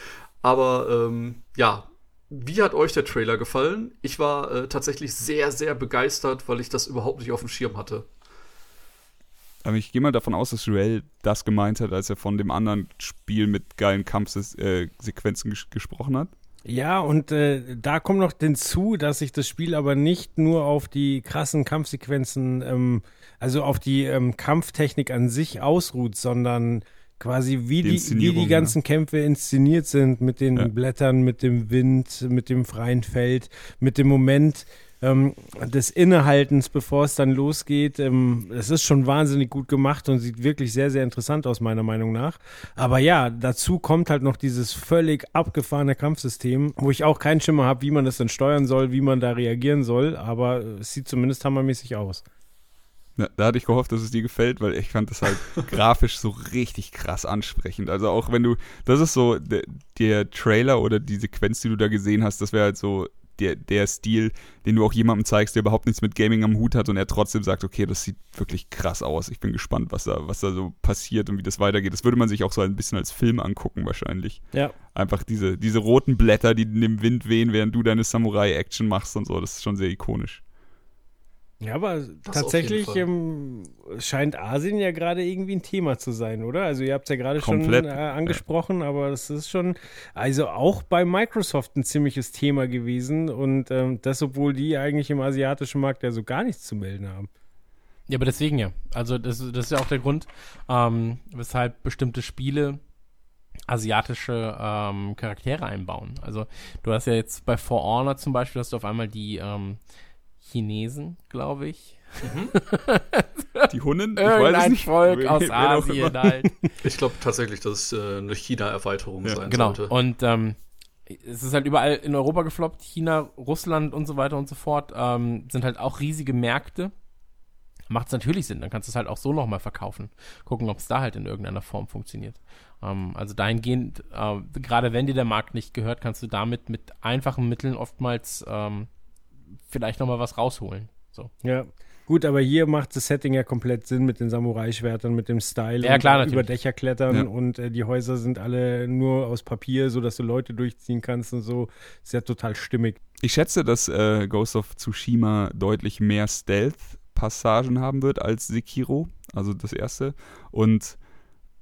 Aber ähm, ja, wie hat euch der Trailer gefallen? Ich war äh, tatsächlich sehr, sehr begeistert, weil ich das überhaupt nicht auf dem Schirm hatte. Aber ich gehe mal davon aus, dass Joel das gemeint hat, als er von dem anderen Spiel mit geilen Kampfsequenzen ges gesprochen hat. Ja, und äh, da kommt noch hinzu, dass sich das Spiel aber nicht nur auf die krassen Kampfsequenzen, ähm, also auf die ähm, Kampftechnik an sich ausruht, sondern quasi wie die, die wie die ganzen ja. Kämpfe inszeniert sind mit den ja. Blättern, mit dem Wind, mit dem freien Feld, mit dem Moment, ähm, des Innehaltens, bevor es dann losgeht. Ähm, es ist schon wahnsinnig gut gemacht und sieht wirklich sehr, sehr interessant aus, meiner Meinung nach. Aber ja, dazu kommt halt noch dieses völlig abgefahrene Kampfsystem, wo ich auch keinen Schimmer habe, wie man das dann steuern soll, wie man da reagieren soll, aber es sieht zumindest hammermäßig aus. Ja, da hatte ich gehofft, dass es dir gefällt, weil ich fand das halt <laughs> grafisch so richtig krass ansprechend. Also auch wenn du, das ist so der, der, Trailer oder die Sequenz, die du da gesehen hast, das wäre halt so der, der Stil, den du auch jemandem zeigst, der überhaupt nichts mit Gaming am Hut hat und er trotzdem sagt, okay, das sieht wirklich krass aus. Ich bin gespannt, was da, was da so passiert und wie das weitergeht. Das würde man sich auch so ein bisschen als Film angucken, wahrscheinlich. Ja. Einfach diese, diese roten Blätter, die in dem Wind wehen, während du deine Samurai-Action machst und so. Das ist schon sehr ikonisch. Ja, aber Das tatsächlich ähm, scheint Asien ja gerade irgendwie ein Thema zu sein, oder? Also ihr habt es ja gerade schon äh, angesprochen, aber das ist schon, also auch bei Microsoft ein ziemliches Thema gewesen und ähm, das, obwohl die eigentlich im asiatischen Markt ja so gar nichts zu melden haben. Ja, aber deswegen ja. Also das, das ist ja auch der Grund, ähm, weshalb bestimmte Spiele asiatische ähm, Charaktere einbauen. Also du hast ja jetzt bei For Honor zum Beispiel, hast du auf einmal die ähm, Chinesen, glaube ich. Die Hunden? Ich weiß Irgendein nicht. Volk Wer- aus wer auch Asien halt. Ich glaube tatsächlich, dass es äh, eine China-Erweiterung Ja, sein Genau. sollte. Und ähm, es ist halt überall in Europa gefloppt. China, Russland und so weiter und so fort ähm, sind halt auch riesige Märkte. Macht es natürlich Sinn. Dann kannst du es halt auch so nochmal verkaufen. Gucken, ob es da halt in irgendeiner Form funktioniert. Ähm, also dahingehend, äh, gerade wenn dir der Markt nicht gehört, kannst du damit mit einfachen Mitteln oftmals ähm, vielleicht nochmal was rausholen. So. Ja. Gut, aber hier macht das Setting ja komplett Sinn mit den Samurai-Schwertern, mit dem Style Ja, klar, natürlich. über Dächer klettern Ja. und äh, die Häuser sind alle nur aus Papier, sodass du Leute durchziehen kannst und so. Ist ja total stimmig. Ich schätze, dass äh, Ghost of Tsushima deutlich mehr Stealth-Passagen haben wird als Sekiro, also das erste. Und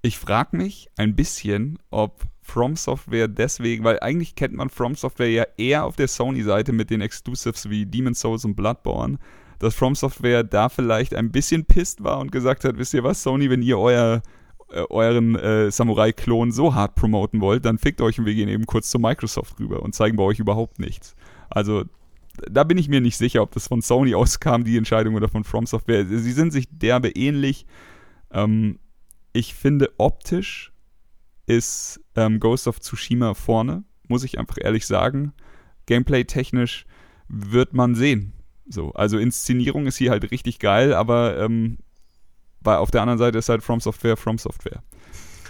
ich frage mich ein bisschen, ob From Software deswegen, weil eigentlich kennt man From Software ja eher auf der Sony-Seite mit den Exclusives wie Demon's Souls und Bloodborne, dass From Software da vielleicht ein bisschen pisst war und gesagt hat, wisst ihr was, Sony, wenn ihr euer äh, euren äh, Samurai-Klon so hart promoten wollt, dann fickt euch und wir gehen eben kurz zu Microsoft rüber und zeigen bei euch überhaupt nichts. Also da bin ich mir nicht sicher, ob das von Sony auskam, die Entscheidung, oder von From Software. Sie sind sich derbe ähnlich. Ähm, ich finde, optisch ist ähm, Ghost of Tsushima vorne, muss ich einfach ehrlich sagen. Gameplay-technisch wird man sehen. So, also Inszenierung ist hier halt richtig geil, aber ähm, bei, auf der anderen Seite ist halt From Software From Software.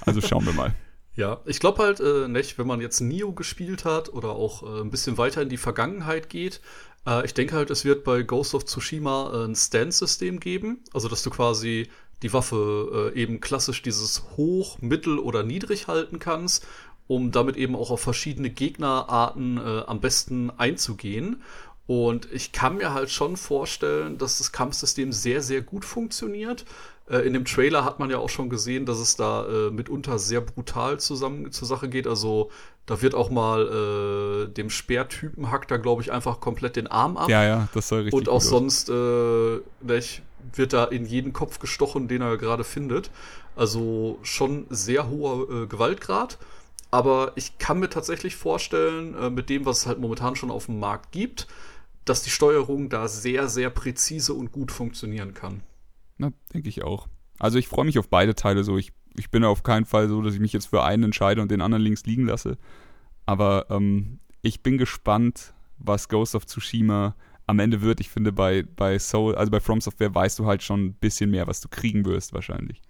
Also schauen wir mal. <laughs> Ja, ich glaube halt äh, nicht, wenn man jetzt Nio gespielt hat oder auch äh, ein bisschen weiter in die Vergangenheit geht. Äh, ich denke halt, es wird bei Ghost of Tsushima äh, ein Stand-System geben. Also, dass du quasi die Waffe äh, eben klassisch dieses hoch, mittel oder niedrig halten kannst, um damit eben auch auf verschiedene Gegnerarten äh, am besten einzugehen. Und ich kann mir halt schon vorstellen, dass das Kampfsystem sehr, sehr gut funktioniert. Äh, in dem Trailer hat man ja auch schon gesehen, dass es da äh, mitunter sehr brutal zusammen zur Sache geht. Also da wird auch mal äh, dem Speertypen hackt da, glaube ich, einfach komplett den Arm ab. Ja, ja, das soll richtig Und auch sonst äh, nicht, wird da in jeden Kopf gestochen, den er gerade findet. Also schon sehr hoher äh, Gewaltgrad. Aber ich kann mir tatsächlich vorstellen, äh, mit dem, was es halt momentan schon auf dem Markt gibt, dass die Steuerung da sehr, sehr präzise und gut funktionieren kann. Na, denke ich auch. Also ich freue mich auf beide Teile so. Ich, ich bin auf keinen Fall so, dass ich mich jetzt für einen entscheide und den anderen links liegen lasse. Aber ähm, ich bin gespannt, was Ghost of Tsushima am Ende wird. Ich finde, bei, bei Soul, also bei From Software weißt du halt schon ein bisschen mehr, was du kriegen wirst wahrscheinlich.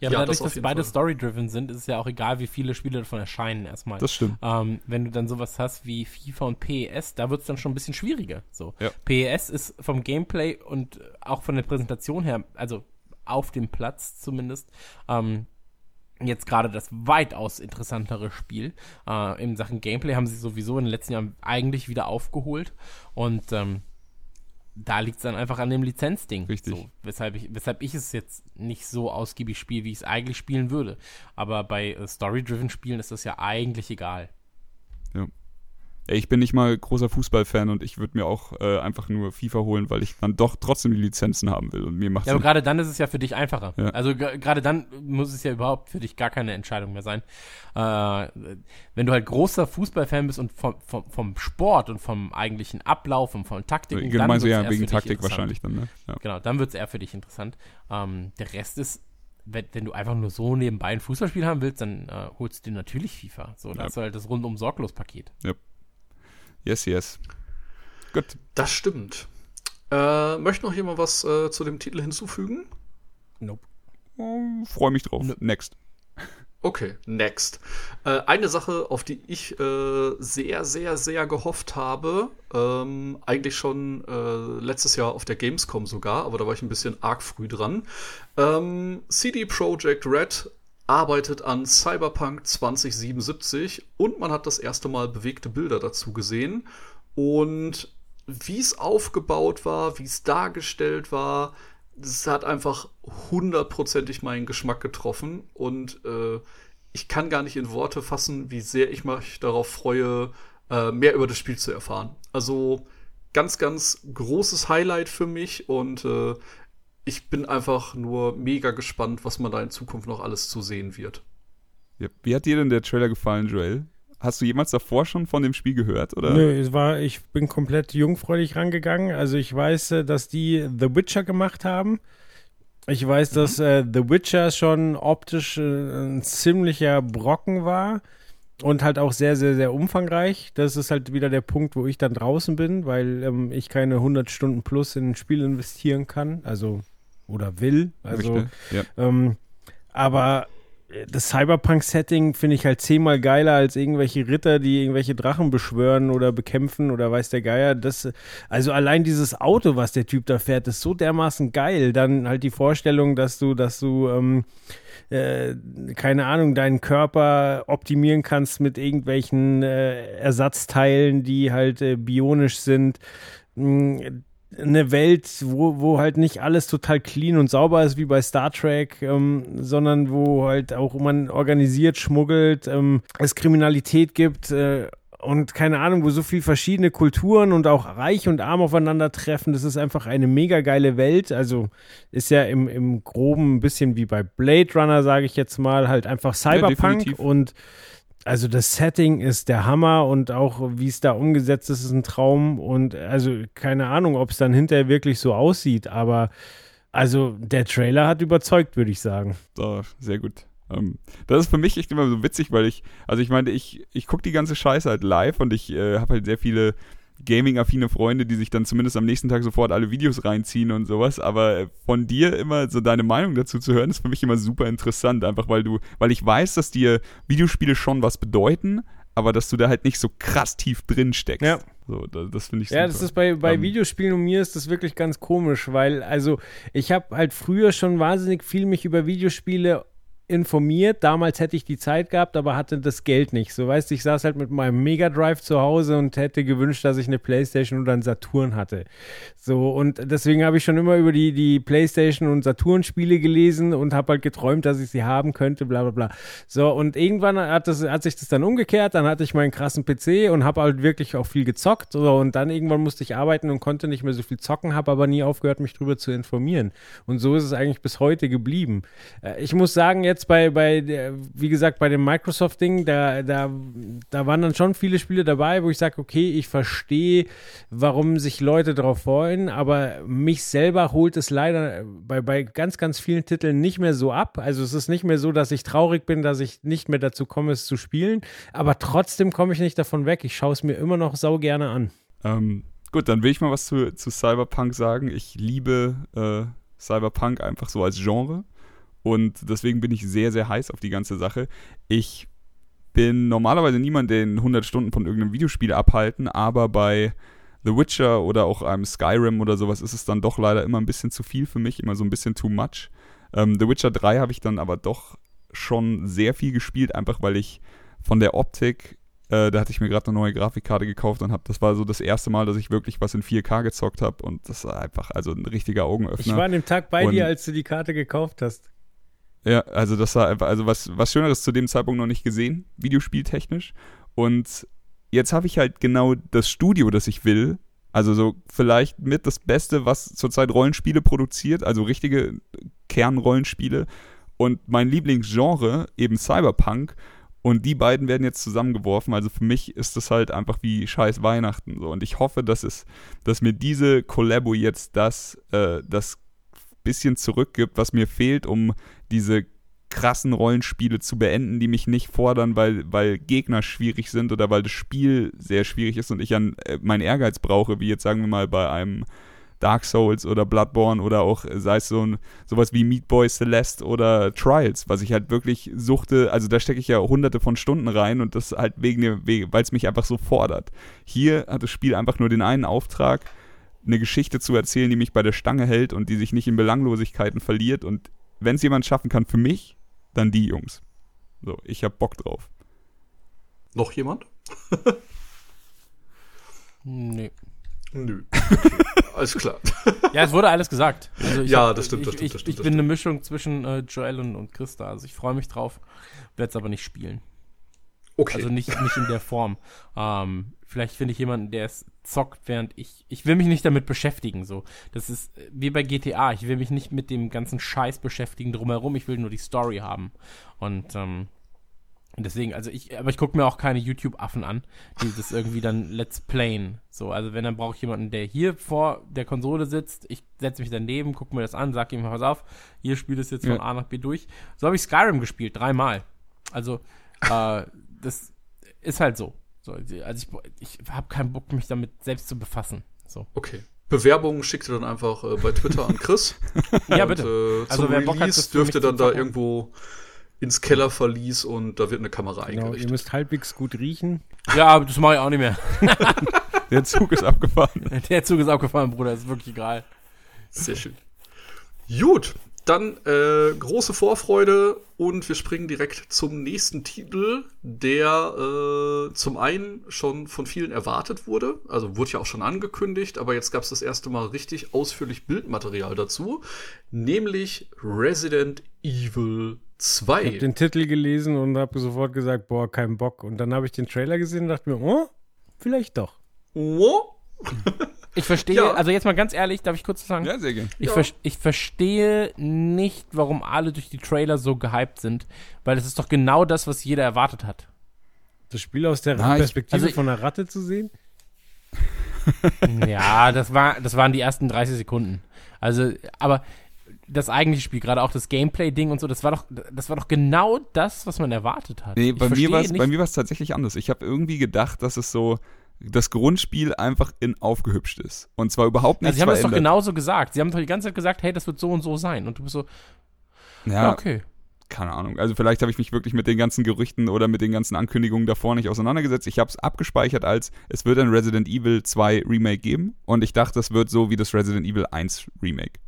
Ja, aber Ja, dadurch, das dass beide story-driven sind, ist es ja auch egal, wie viele Spiele davon erscheinen erstmal. Das stimmt. Ähm, wenn du dann sowas hast wie FIFA und PES, da wird es dann schon ein bisschen schwieriger. So. Ja. PES ist vom Gameplay und auch von der Präsentation her, also auf dem Platz zumindest, ähm, jetzt gerade das weitaus interessantere Spiel. Äh, in Sachen Gameplay haben sie sowieso in den letzten Jahren eigentlich wieder aufgeholt und ähm, da liegt es dann einfach an dem Lizenzding. Richtig. So, weshalb, ich, weshalb ich es jetzt nicht so ausgiebig spiele, wie ich es eigentlich spielen würde. Aber bei äh, Story-Driven Spielen ist das ja eigentlich egal. Ey, Ich bin nicht mal großer Fußballfan und ich würde mir auch äh, einfach nur FIFA holen, weil ich dann doch trotzdem die Lizenzen haben will. Und mir macht Ja, aber gerade dann ist es ja für dich einfacher. Ja. Also ge- gerade dann muss es ja überhaupt für dich gar keine Entscheidung mehr sein. Äh, wenn du halt großer Fußballfan bist und vom, vom, vom Sport und vom eigentlichen Ablauf und von Taktiken, Genau, meinst du ja wegen Taktik wahrscheinlich dann, ne? Ja. Genau, dann wird es eher für dich interessant. Ähm, der Rest ist, wenn, wenn du einfach nur so nebenbei ein Fußballspiel haben willst, dann äh, holst du dir natürlich FIFA. So, da Ja. hast du halt das rundum sorglos Paket. Yes, yes. Gut. Das stimmt. Äh, möchte noch jemand was äh, zu dem Titel hinzufügen? Nope. Oh, Freue mich drauf. Nö. Next. Okay, next. Äh, eine Sache, auf die ich äh, sehr, sehr, sehr gehofft habe, ähm, eigentlich schon äh, letztes Jahr auf der Gamescom sogar, aber da war ich ein bisschen arg früh dran. Ähm, CD Projekt Red arbeitet an Cyberpunk 2077 und man hat das erste Mal bewegte Bilder dazu gesehen. Und wie es aufgebaut war, wie es dargestellt war, das hat einfach hundertprozentig meinen Geschmack getroffen und äh, ich kann gar nicht in Worte fassen, wie sehr ich mich darauf freue, äh, mehr über das Spiel zu erfahren. Also ganz, ganz großes Highlight für mich und äh, ich bin einfach nur mega gespannt, was man da in Zukunft noch alles zu sehen wird. Ja, wie hat dir denn der Trailer gefallen, Joel? Hast du jemals davor schon von dem Spiel gehört? Oder? Nö, es war, ich bin komplett jungfräulich rangegangen. Also ich weiß, äh, dass die The Witcher gemacht haben. Ich weiß, mhm. dass äh, The Witcher schon optisch äh, ein ziemlicher Brocken war und halt auch sehr, sehr, sehr umfangreich. Das ist halt wieder der Punkt, wo ich dann draußen bin, weil ähm, ich keine 100 Stunden plus in ein Spiel investieren kann, also oder will. Also, ja. ähm, aber das Cyberpunk-Setting finde ich halt zehnmal geiler als irgendwelche Ritter, die irgendwelche Drachen beschwören oder bekämpfen oder weiß der Geier. Das, also allein dieses Auto, was der Typ da fährt, ist so dermaßen geil. Dann halt die Vorstellung, dass du, dass du, ähm, äh, keine Ahnung, deinen Körper optimieren kannst mit irgendwelchen äh, Ersatzteilen, die halt äh, bionisch sind hm, eine Welt, wo, wo halt nicht alles total clean und sauber ist wie bei Star Trek, ähm, sondern wo halt auch man organisiert, schmuggelt, ähm, es Kriminalität gibt äh, und keine Ahnung, wo so viel verschiedene Kulturen und auch reich und arm aufeinandertreffen. Das ist einfach eine mega geile Welt. Also ist ja im, im Groben ein bisschen wie bei Blade Runner, sage ich jetzt mal, halt einfach Cyberpunk ja, und also das Setting ist der Hammer und auch wie es da umgesetzt ist, ist ein Traum und also keine Ahnung, ob es dann hinterher wirklich so aussieht, aber also der Trailer hat überzeugt, würde ich sagen. Oh, sehr gut. Um, ähm, das ist für mich echt immer so witzig, weil ich, also ich meine, ich, ich gucke die ganze Scheiße halt live und ich äh, habe halt sehr viele Gaming-affine Freunde, die sich dann zumindest am nächsten Tag sofort alle Videos reinziehen und sowas. Aber von dir immer so deine Meinung dazu zu hören, ist für mich immer super interessant. Einfach weil du, weil ich weiß, dass dir Videospiele schon was bedeuten, aber dass du da halt nicht so krass tief drin steckst. Ja. So, das, das finde ich super. Ja, das ist bei, bei um, ähm, Videospielen und mir ist das wirklich ganz komisch, weil, also, ich habe halt früher schon wahnsinnig viel mich über Videospiele informiert. Damals hätte ich die Zeit gehabt, aber hatte das Geld nicht. So weißt ich saß halt mit meinem Mega Drive zu Hause und hätte gewünscht, dass ich eine Playstation oder einen Saturn hatte. So und deswegen habe ich schon immer über die, die Playstation und Saturn Spiele gelesen und habe halt geträumt, dass ich sie haben könnte, bla bla bla. So und irgendwann hat, das, hat sich das dann umgekehrt, dann hatte ich meinen krassen PC und habe halt wirklich auch viel gezockt. So, und dann irgendwann musste ich arbeiten und konnte nicht mehr so viel zocken, habe aber nie aufgehört, mich drüber zu informieren. Und so ist es eigentlich bis heute geblieben. Äh, ich muss sagen, jetzt jetzt bei, bei der, wie gesagt, bei dem Microsoft-Ding, da, da, da waren dann schon viele Spiele dabei, wo ich sage, okay, ich verstehe, warum sich Leute darauf freuen, aber mich selber holt es leider bei, bei ganz, ganz vielen Titeln nicht mehr so ab. Also es ist nicht mehr so, dass ich traurig bin, dass ich nicht mehr dazu komme, es zu spielen, aber trotzdem komme ich nicht davon weg. Ich schaue es mir immer noch sau gerne an. Ähm, gut, dann will ich mal was zu, zu Cyberpunk sagen. Ich liebe äh, Cyberpunk einfach so als Genre. Und deswegen bin ich sehr, sehr heiß auf die ganze Sache. Ich bin normalerweise niemand, den 100 Stunden von irgendeinem Videospiel abhalten, aber bei The Witcher oder auch einem Skyrim oder sowas ist es dann doch leider immer ein bisschen zu viel für mich, immer so ein bisschen too much. Ähm, The Witcher 3 habe ich dann aber doch schon sehr viel gespielt, einfach weil ich von der Optik, äh, da hatte ich mir gerade eine neue Grafikkarte gekauft und habe, das war so das erste Mal, dass ich wirklich was in 4K gezockt habe und das war einfach also ein richtiger Augenöffner. Ich war an dem Tag bei und dir, als du die Karte gekauft hast. Ja, also das war einfach, also was, was Schöneres zu dem Zeitpunkt noch nicht gesehen, videospieltechnisch. Und jetzt habe ich halt genau das Studio, das ich will. Also so vielleicht mit das Beste, was zurzeit Rollenspiele produziert, also richtige Kernrollenspiele. Und mein Lieblingsgenre, eben Cyberpunk. Und die beiden werden jetzt zusammengeworfen. Also für mich ist das halt einfach wie scheiß Weihnachten. So. Und ich hoffe, dass es, dass mir diese Collabo jetzt das, äh, das bisschen zurückgibt, was mir fehlt, um diese krassen Rollenspiele zu beenden, die mich nicht fordern, weil, weil Gegner schwierig sind oder weil das Spiel sehr schwierig ist und ich an äh, meinen Ehrgeiz brauche, wie jetzt sagen wir mal bei einem Dark Souls oder Bloodborne oder auch, äh, sei es so ein, sowas wie Meat Boy Celeste oder Trials, was ich halt wirklich suchte, also da stecke ich ja hunderte von Stunden rein und das halt wegen, weil es mich einfach so fordert. Hier hat das Spiel einfach nur den einen Auftrag, eine Geschichte zu erzählen, die mich bei der Stange hält und die sich nicht in Belanglosigkeiten verliert und wenn es jemand schaffen kann für mich, dann die Jungs. So, ich hab Bock drauf. Noch jemand? Nee. Nö. <laughs> Okay. Alles klar. Ja, es wurde alles gesagt. Also ich Ja, hab- das stimmt, das ich, stimmt, ich, das stimmt, Ich das bin eine Mischung zwischen äh, Joel und, und Christa. Also ich freue mich drauf, werde es aber nicht spielen. Okay. Also nicht, nicht in der Form. Ähm, vielleicht finde ich jemanden, der es zockt, während ich. Ich will mich nicht damit beschäftigen. So, das ist äh, wie bei GTA. Ich will mich nicht mit dem ganzen Scheiß beschäftigen drumherum. Ich will nur die Story haben. Und ähm, deswegen, also ich, aber ich gucke mir auch keine YouTube-Affen an, die das irgendwie dann Let's Playen. So, also wenn dann brauche ich jemanden, der hier vor der Konsole sitzt. Ich setze mich daneben, gucke mir das an, sag ihm, pass auf, hier spielt es jetzt von Ja. A nach B durch. So habe ich Skyrim gespielt, dreimal. Also äh, das ist halt so. so also ich, ich habe keinen Bock, mich damit selbst zu befassen. So. okay. Bewerbungen schickt ihr dann einfach äh, bei Twitter an Chris. <laughs> Ja, Und, bitte. äh, Also wer Bock hat, Release das für dürft ihr mich dann da irgendwo ins Kellerverlies und da wird eine Kamera Genau, ihr eingerichtet. müsst halbwegs gut riechen. Ja, aber das mache ich auch nicht mehr. <laughs> Der Zug ist abgefahren. Der Zug ist abgefahren, Bruder. ist wirklich egal. Sehr schön. Gut, dann äh, große Vorfreude und wir springen direkt zum nächsten Titel, der äh, zum einen schon von vielen erwartet wurde, also wurde ja auch schon angekündigt, aber jetzt gab es das erste Mal richtig ausführlich Bildmaterial dazu, nämlich Resident Evil Ich habe 2. den Titel gelesen und habe sofort gesagt, boah, kein Bock. Und dann habe ich den Trailer gesehen und dachte mir, oh, vielleicht doch. Oh, Ich verstehe, Ja. also jetzt mal ganz ehrlich, darf ich kurz sagen? Ja, sehr gern. Ich, Ja. ver ich verstehe nicht, warum alle durch die Trailer so gehypt sind, weil es ist doch genau das, was jeder erwartet hat. Das Spiel aus der Na, ich- Perspektive also ich- von einer Ratte zu sehen? ja, das, war, das waren die ersten 30 Sekunden. Also, aber das eigentliche Spiel, gerade auch das Gameplay-Ding und so, das war doch, das war doch genau das, was man erwartet hat. Nee, Ich bei bei mir war es tatsächlich anders. Ich habe irgendwie gedacht, dass es so das Grundspiel einfach in aufgehübscht ist und zwar überhaupt Also nichts sie haben das doch verändert. genauso gesagt. Sie haben doch die ganze Zeit gesagt, hey, das wird so und so sein. Und du bist so, Ja, ja, okay. keine Ahnung. Also vielleicht habe ich mich wirklich mit den ganzen Gerüchten oder mit den ganzen Ankündigungen davor nicht auseinandergesetzt. Ich habe es abgespeichert als, es wird ein Resident Evil 2 Remake geben und ich dachte, das wird so wie das Resident Evil 1 Remake.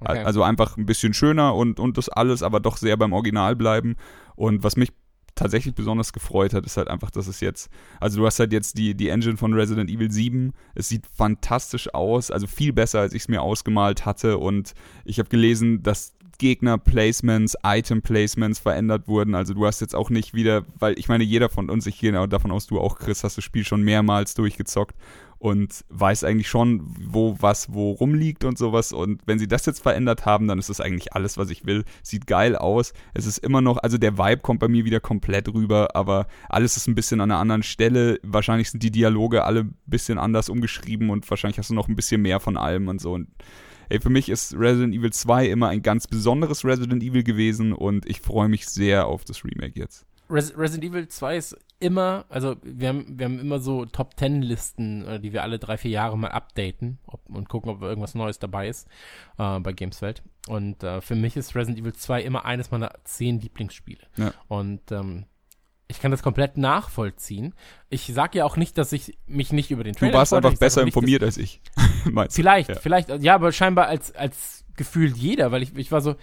Okay. Also einfach ein bisschen schöner und, und das alles, aber doch sehr beim Original bleiben. Und was mich tatsächlich besonders gefreut hat, ist halt einfach, dass es jetzt, also du hast halt jetzt die, die Engine von Resident Evil 7, es sieht fantastisch aus, also viel besser, als ich es mir ausgemalt hatte. Und ich habe gelesen, dass Gegner-Placements, Item-Placements verändert wurden, also du hast jetzt auch nicht wieder, weil ich meine, jeder von uns, ich gehe genau davon aus, du auch, Chris, hast das Spiel schon mehrmals durchgezockt und weiß eigentlich schon, wo was wo rumliegt und sowas. Und wenn sie das jetzt verändert haben, dann ist das eigentlich alles, was ich will. Sieht geil aus. Es ist immer noch, also der Vibe kommt bei mir wieder komplett rüber, aber alles ist ein bisschen an einer anderen Stelle. Wahrscheinlich sind die Dialoge alle ein bisschen anders umgeschrieben und wahrscheinlich hast du noch ein bisschen mehr von allem und so. Und ey, für mich ist Resident Evil 2 immer ein ganz besonderes Resident Evil gewesen und ich freue mich sehr auf das Remake jetzt. Res Resident Evil 2 ist immer, also wir haben, wir haben immer so Top Ten Listen, äh, die wir alle drei, vier Jahre mal updaten ob, und gucken, ob irgendwas Neues dabei ist äh, bei Gameswelt. Und äh, für mich ist Resident Evil 2 immer eines meiner zehn Lieblingsspiele. Ja. Und ähm, ich kann das komplett nachvollziehen. Ich sage ja auch nicht, dass ich mich nicht über den Du Trailer warst gefreut habe. einfach besser nicht, informiert als ich. <laughs> Meinst du? Vielleicht, Ja. vielleicht, ja, aber scheinbar als, als gefühlt jeder, weil ich, ich war so,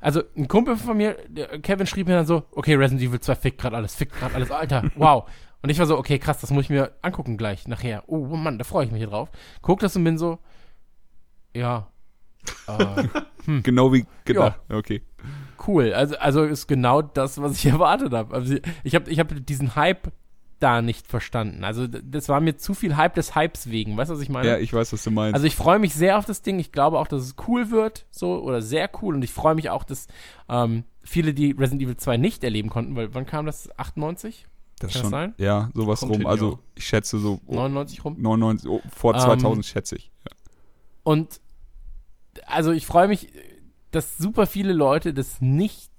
also ein Kumpel von mir, Kevin schrieb mir dann so, okay, Resident Evil 2 fickt gerade alles, fickt gerade alles, Alter, <laughs> wow. Und ich war so, okay, krass, das muss ich mir angucken gleich, nachher. Oh Mann, da freue ich mich hier drauf. Guck das und bin so, ja, äh, <laughs> Genau wie gedacht. Okay. Cool. Also, also ist genau das, was ich <laughs> erwartet habe. Also ich habe ich hab diesen Hype da nicht verstanden. Also das war mir zu viel Hype des Hypes wegen. Weißt du, was ich meine? Ja, ich weiß, was du meinst. Also ich freue mich sehr auf das Ding. Ich glaube auch, dass es cool wird, so oder sehr cool. Und ich freue mich auch, dass ähm, viele, die Resident Evil 2 nicht erleben konnten, weil wann kam das? 98? das kann das sein? Ja, sowas Kommt rum. hin, also ich schätze so oh, 99 rum? 99, oh, vor Ähm, 2000 schätze ich. Ja. Und also ich freue mich, dass super viele Leute das nicht,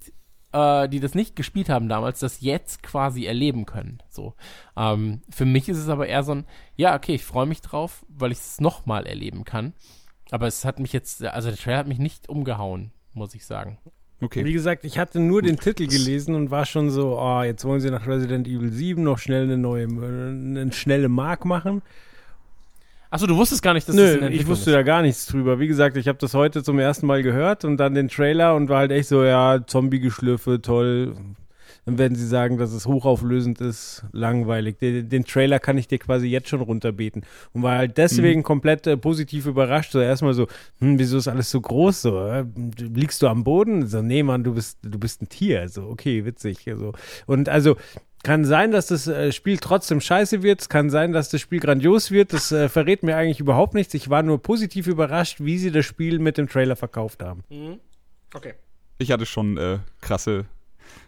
äh, die das nicht gespielt haben damals, das jetzt quasi erleben können. So. Ähm, für mich ist es aber eher so ein, ja, okay, ich freue mich drauf, weil ich es nochmal erleben kann. Aber es hat mich jetzt, also der Trailer hat mich nicht umgehauen, muss ich sagen. Wie Okay. gesagt, ich hatte nur den Titel gelesen und war schon so, oh, jetzt wollen sie nach Resident Evil 7 noch schnell eine neue, eine schnelle Mark machen. Achso, du wusstest gar nicht, dass das in Nö, der ich Entwicklung wusste ist. da gar nichts drüber. Wie gesagt, ich habe das heute zum ersten Mal gehört und dann den Trailer und war halt echt so, ja, Zombie-Geschlürfe, toll. Dann werden sie sagen, dass es hochauflösend ist, langweilig. Den, den Trailer kann ich dir quasi jetzt schon runterbeten. Und war halt deswegen komplett äh, positiv überrascht. So erstmal so, hm, wieso ist alles so groß so? Äh? Liegst du am Boden? So, nee, Mann, du bist, du bist ein Tier. So, okay, witzig. So. Und also, kann sein, dass das äh, Spiel trotzdem scheiße wird. Es kann sein, dass das Spiel grandios wird. Das äh, verrät mir eigentlich überhaupt nichts. Ich war nur positiv überrascht, wie sie das Spiel mit dem Trailer verkauft haben. Okay. Ich hatte schon äh, krasse,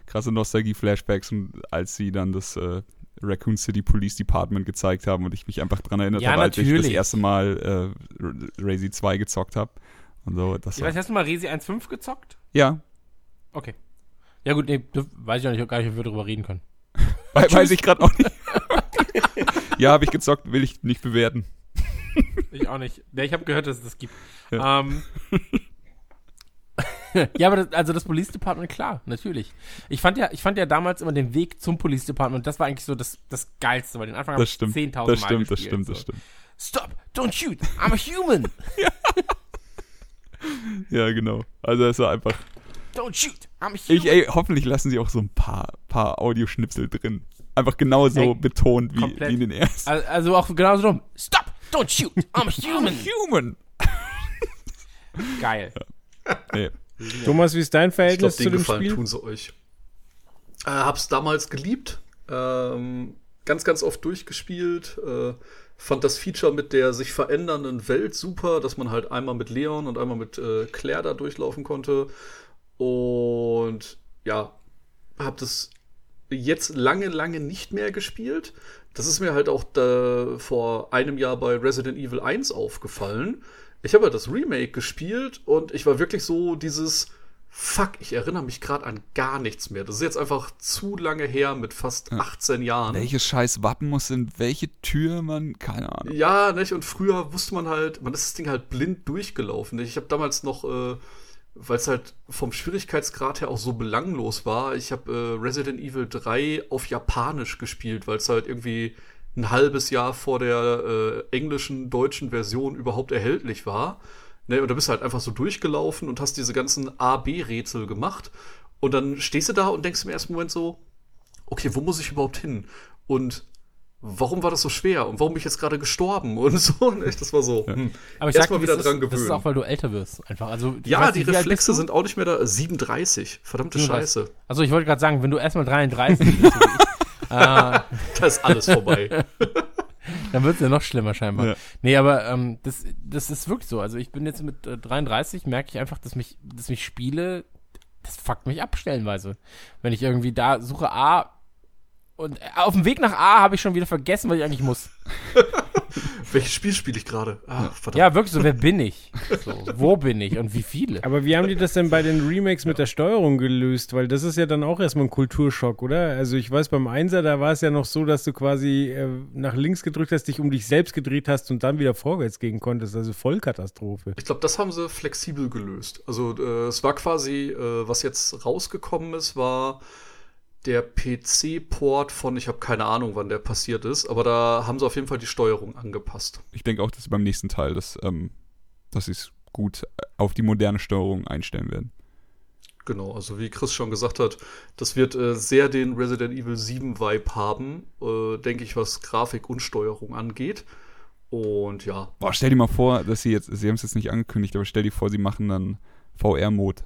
krasse Nostalgie-Flashbacks, als sie dann das äh, Raccoon City Police Department gezeigt haben und ich mich einfach dran erinnert Ja, habe, als ich das erste Mal äh, R- Resi 2 gezockt habe. Und so, das Ich weiß, hast du mal Resi 1.5 gezockt? ja, Okay. Ja gut, nee, das weiß ich auch nicht, gar nicht, ob wir darüber reden können. We- weiß ich gerade auch nicht. <laughs> ja, habe ich gezockt, will ich nicht bewerten. Ich auch nicht. Ja, ich habe gehört, dass es das gibt. Ja. Ähm, <laughs> ja, aber das, also das Police Department, klar, natürlich. Ich fand ja, ich fand ja damals immer den Weg zum Police Department, das war eigentlich so das, das Geilste, weil den Anfang habe Das ich stimmt. 10.000 Mal Das stimmt, das stimmt, so. das stimmt. Stop, don't shoot, I'm a human. <laughs> Ja, genau. Also es war einfach. Don't shoot, I'm a human. Ich, ey, hoffentlich lassen sie auch so ein paar, paar Audioschnipsel drin. Einfach genauso Ey, betont wie, komplett. wie in den ersten. also, also auch genauso dumm. Stop, don't shoot, I'm a <laughs> human. Human. Geil. Nee. Thomas, wie ist dein Ich Verhältnis den zu dem Gefallen Spiel? tun sie euch. Äh, hab's damals geliebt. Ähm, ganz, ganz oft durchgespielt. Äh, fand das Feature mit der sich verändernden Welt super, dass man halt einmal mit Leon und einmal mit äh, Claire da durchlaufen konnte. Und ja, hab das jetzt lange, lange nicht mehr gespielt. Das ist mir halt auch da vor einem Jahr bei Resident Evil 1 aufgefallen. Ich habe ja das Remake gespielt und ich war wirklich so dieses Fuck, ich erinnere mich gerade an gar nichts mehr. Das ist jetzt einfach zu lange her mit fast 18 Jahren. Welches scheiß Wappen muss in welche Tür man, keine Ahnung. Ja, nicht? Und früher wusste man halt, man ist das Ding halt blind durchgelaufen. Nicht? Ich habe damals noch, äh, weil es halt vom Schwierigkeitsgrad her auch so belanglos war, ich habe äh, Resident Evil 3 auf Japanisch gespielt, weil es halt irgendwie ein halbes Jahr vor der äh, englischen, deutschen Version überhaupt erhältlich war. Ne, und da bist du halt einfach so durchgelaufen und hast diese ganzen A-B-Rätsel gemacht. Und dann stehst du da und denkst im ersten Moment so, okay, wo muss ich überhaupt hin? Und warum war das so schwer? Und warum bin ich jetzt gerade gestorben? Und so, <laughs> nicht? Das war so. Hm. Aber ich Erst sag mal wieder das, dran ist, das ist auch, weil du älter wirst, einfach. Also, Ja, die Reflexe sind auch nicht mehr da. 37. Verdammte Scheiße. Also ich wollte gerade sagen, wenn du erstmal 33 <laughs> bist, so wie ich, äh, Da ist alles vorbei. <laughs> dann wird es ja noch schlimmer scheinbar. Ja. Nee, aber ähm, das, das ist wirklich so. Also ich bin jetzt mit äh, 33, merke ich einfach, dass mich, dass mich Spiele, das fuckt mich ab stellenweise. Wenn ich irgendwie da suche A und äh, auf dem Weg nach A habe ich schon wieder vergessen, was ich eigentlich muss. <laughs> Welches Spiel spiele ich gerade? Ah, verdammt. Ja, wirklich so, wer bin ich? <laughs> So, wo bin ich und wie viele? Aber wie haben die das denn bei den Remakes mit der Steuerung gelöst? Weil das ist ja dann auch erstmal ein Kulturschock, oder? Also ich weiß, beim Einser, da war es ja noch so, dass du quasi äh, nach links gedrückt hast, dich um dich selbst gedreht hast und dann wieder vorwärts gehen konntest. Also Vollkatastrophe. Ich glaube, das haben sie flexibel gelöst. Also äh, es war quasi, äh, was jetzt rausgekommen ist, war der PC-Port von, ich habe keine Ahnung, wann der passiert ist, aber da haben sie auf jeden Fall die Steuerung angepasst. Ich denke auch, dass sie beim nächsten Teil, dass, ähm, dass sie es gut auf die moderne Steuerung einstellen werden. Genau, also wie Chris schon gesagt hat, das wird äh, sehr den Resident Evil 7 Vibe haben, äh, denke ich, was Grafik und Steuerung angeht. Und ja, Boah, stell dir mal vor, dass sie jetzt, sie haben es jetzt nicht angekündigt, aber stell dir vor, sie machen dann VR-Mode.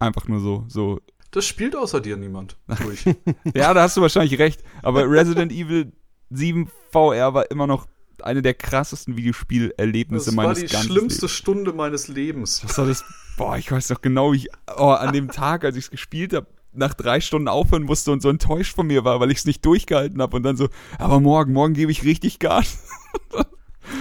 Einfach nur so, so. Das spielt außer dir niemand durch. <laughs> Ja, da hast du wahrscheinlich recht, aber Resident Evil 7 VR war immer noch eine der krassesten Videospielerlebnisse Das war meines die ganzen schlimmste Lebens. Stunde meines Lebens. Was war das? Boah, ich weiß doch genau, wie ich oh, an dem Tag, als ich es gespielt habe, nach drei Stunden aufhören musste und so enttäuscht von mir war, weil ich es nicht durchgehalten habe und dann so, aber morgen, morgen gebe ich richtig Gas.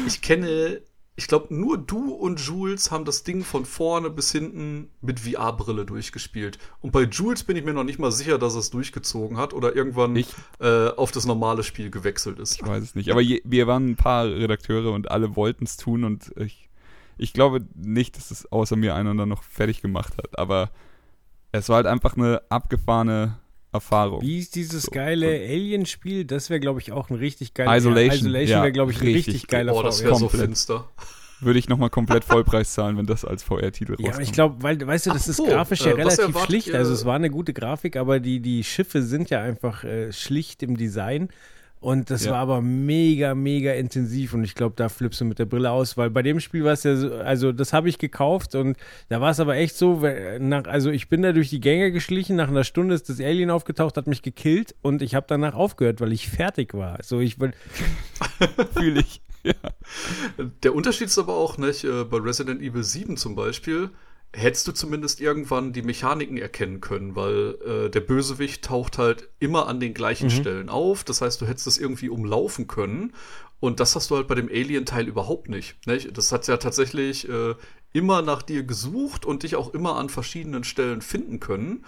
Ich kenne, ich glaube, nur du und Jules haben das Ding von vorne bis hinten mit VR-Brille durchgespielt. Und bei Jules bin ich mir noch nicht mal sicher, dass er es durchgezogen hat oder irgendwann äh, auf das normale Spiel gewechselt ist. Ich weiß es nicht. Aber je, wir waren ein paar Redakteure und alle wollten es tun und ich, Ich glaube nicht, dass es außer mir einer dann noch fertig gemacht hat, aber es war halt einfach eine abgefahrene Erfahrung. Wie ist dieses So, geile so. Alien-Spiel? Das wäre, glaube ich, auch ein richtig geiler Isolation, Isolation ja, wäre, glaube ich, ein richtig richtig, geiler Oh, das VR. wäre so komplett. finster. Würde ich nochmal komplett Vollpreis zahlen, wenn das als VR-Titel rauskommt. Ja, aber ich glaube, weil, weißt du, das ist Apropos, grafisch ja äh, was relativ schlicht. ihr- Also es war eine gute Grafik, aber die, die Schiffe sind ja einfach äh, schlicht im Design. Und das Ja. war aber mega, mega intensiv und ich glaube, da flippst du mit der Brille aus, weil bei dem Spiel war es ja so, also das habe ich gekauft und da war es aber echt so, nach, also ich bin da durch die Gänge geschlichen, nach einer Stunde ist das Alien aufgetaucht, hat mich gekillt und ich habe danach aufgehört, weil ich fertig war. So, ich will, <laughs> Fühle ich. Ja. Der Unterschied ist aber auch, nicht, äh, bei Resident Evil 7 zum Beispiel, hättest du zumindest irgendwann die Mechaniken erkennen können, weil äh, der Bösewicht taucht halt immer an den gleichen Stellen auf. Das heißt, du hättest das irgendwie umlaufen können. Und das hast du halt bei dem Alien-Teil überhaupt nicht. Nicht? Das hat ja tatsächlich äh, immer nach dir gesucht und dich auch immer an verschiedenen Stellen finden können.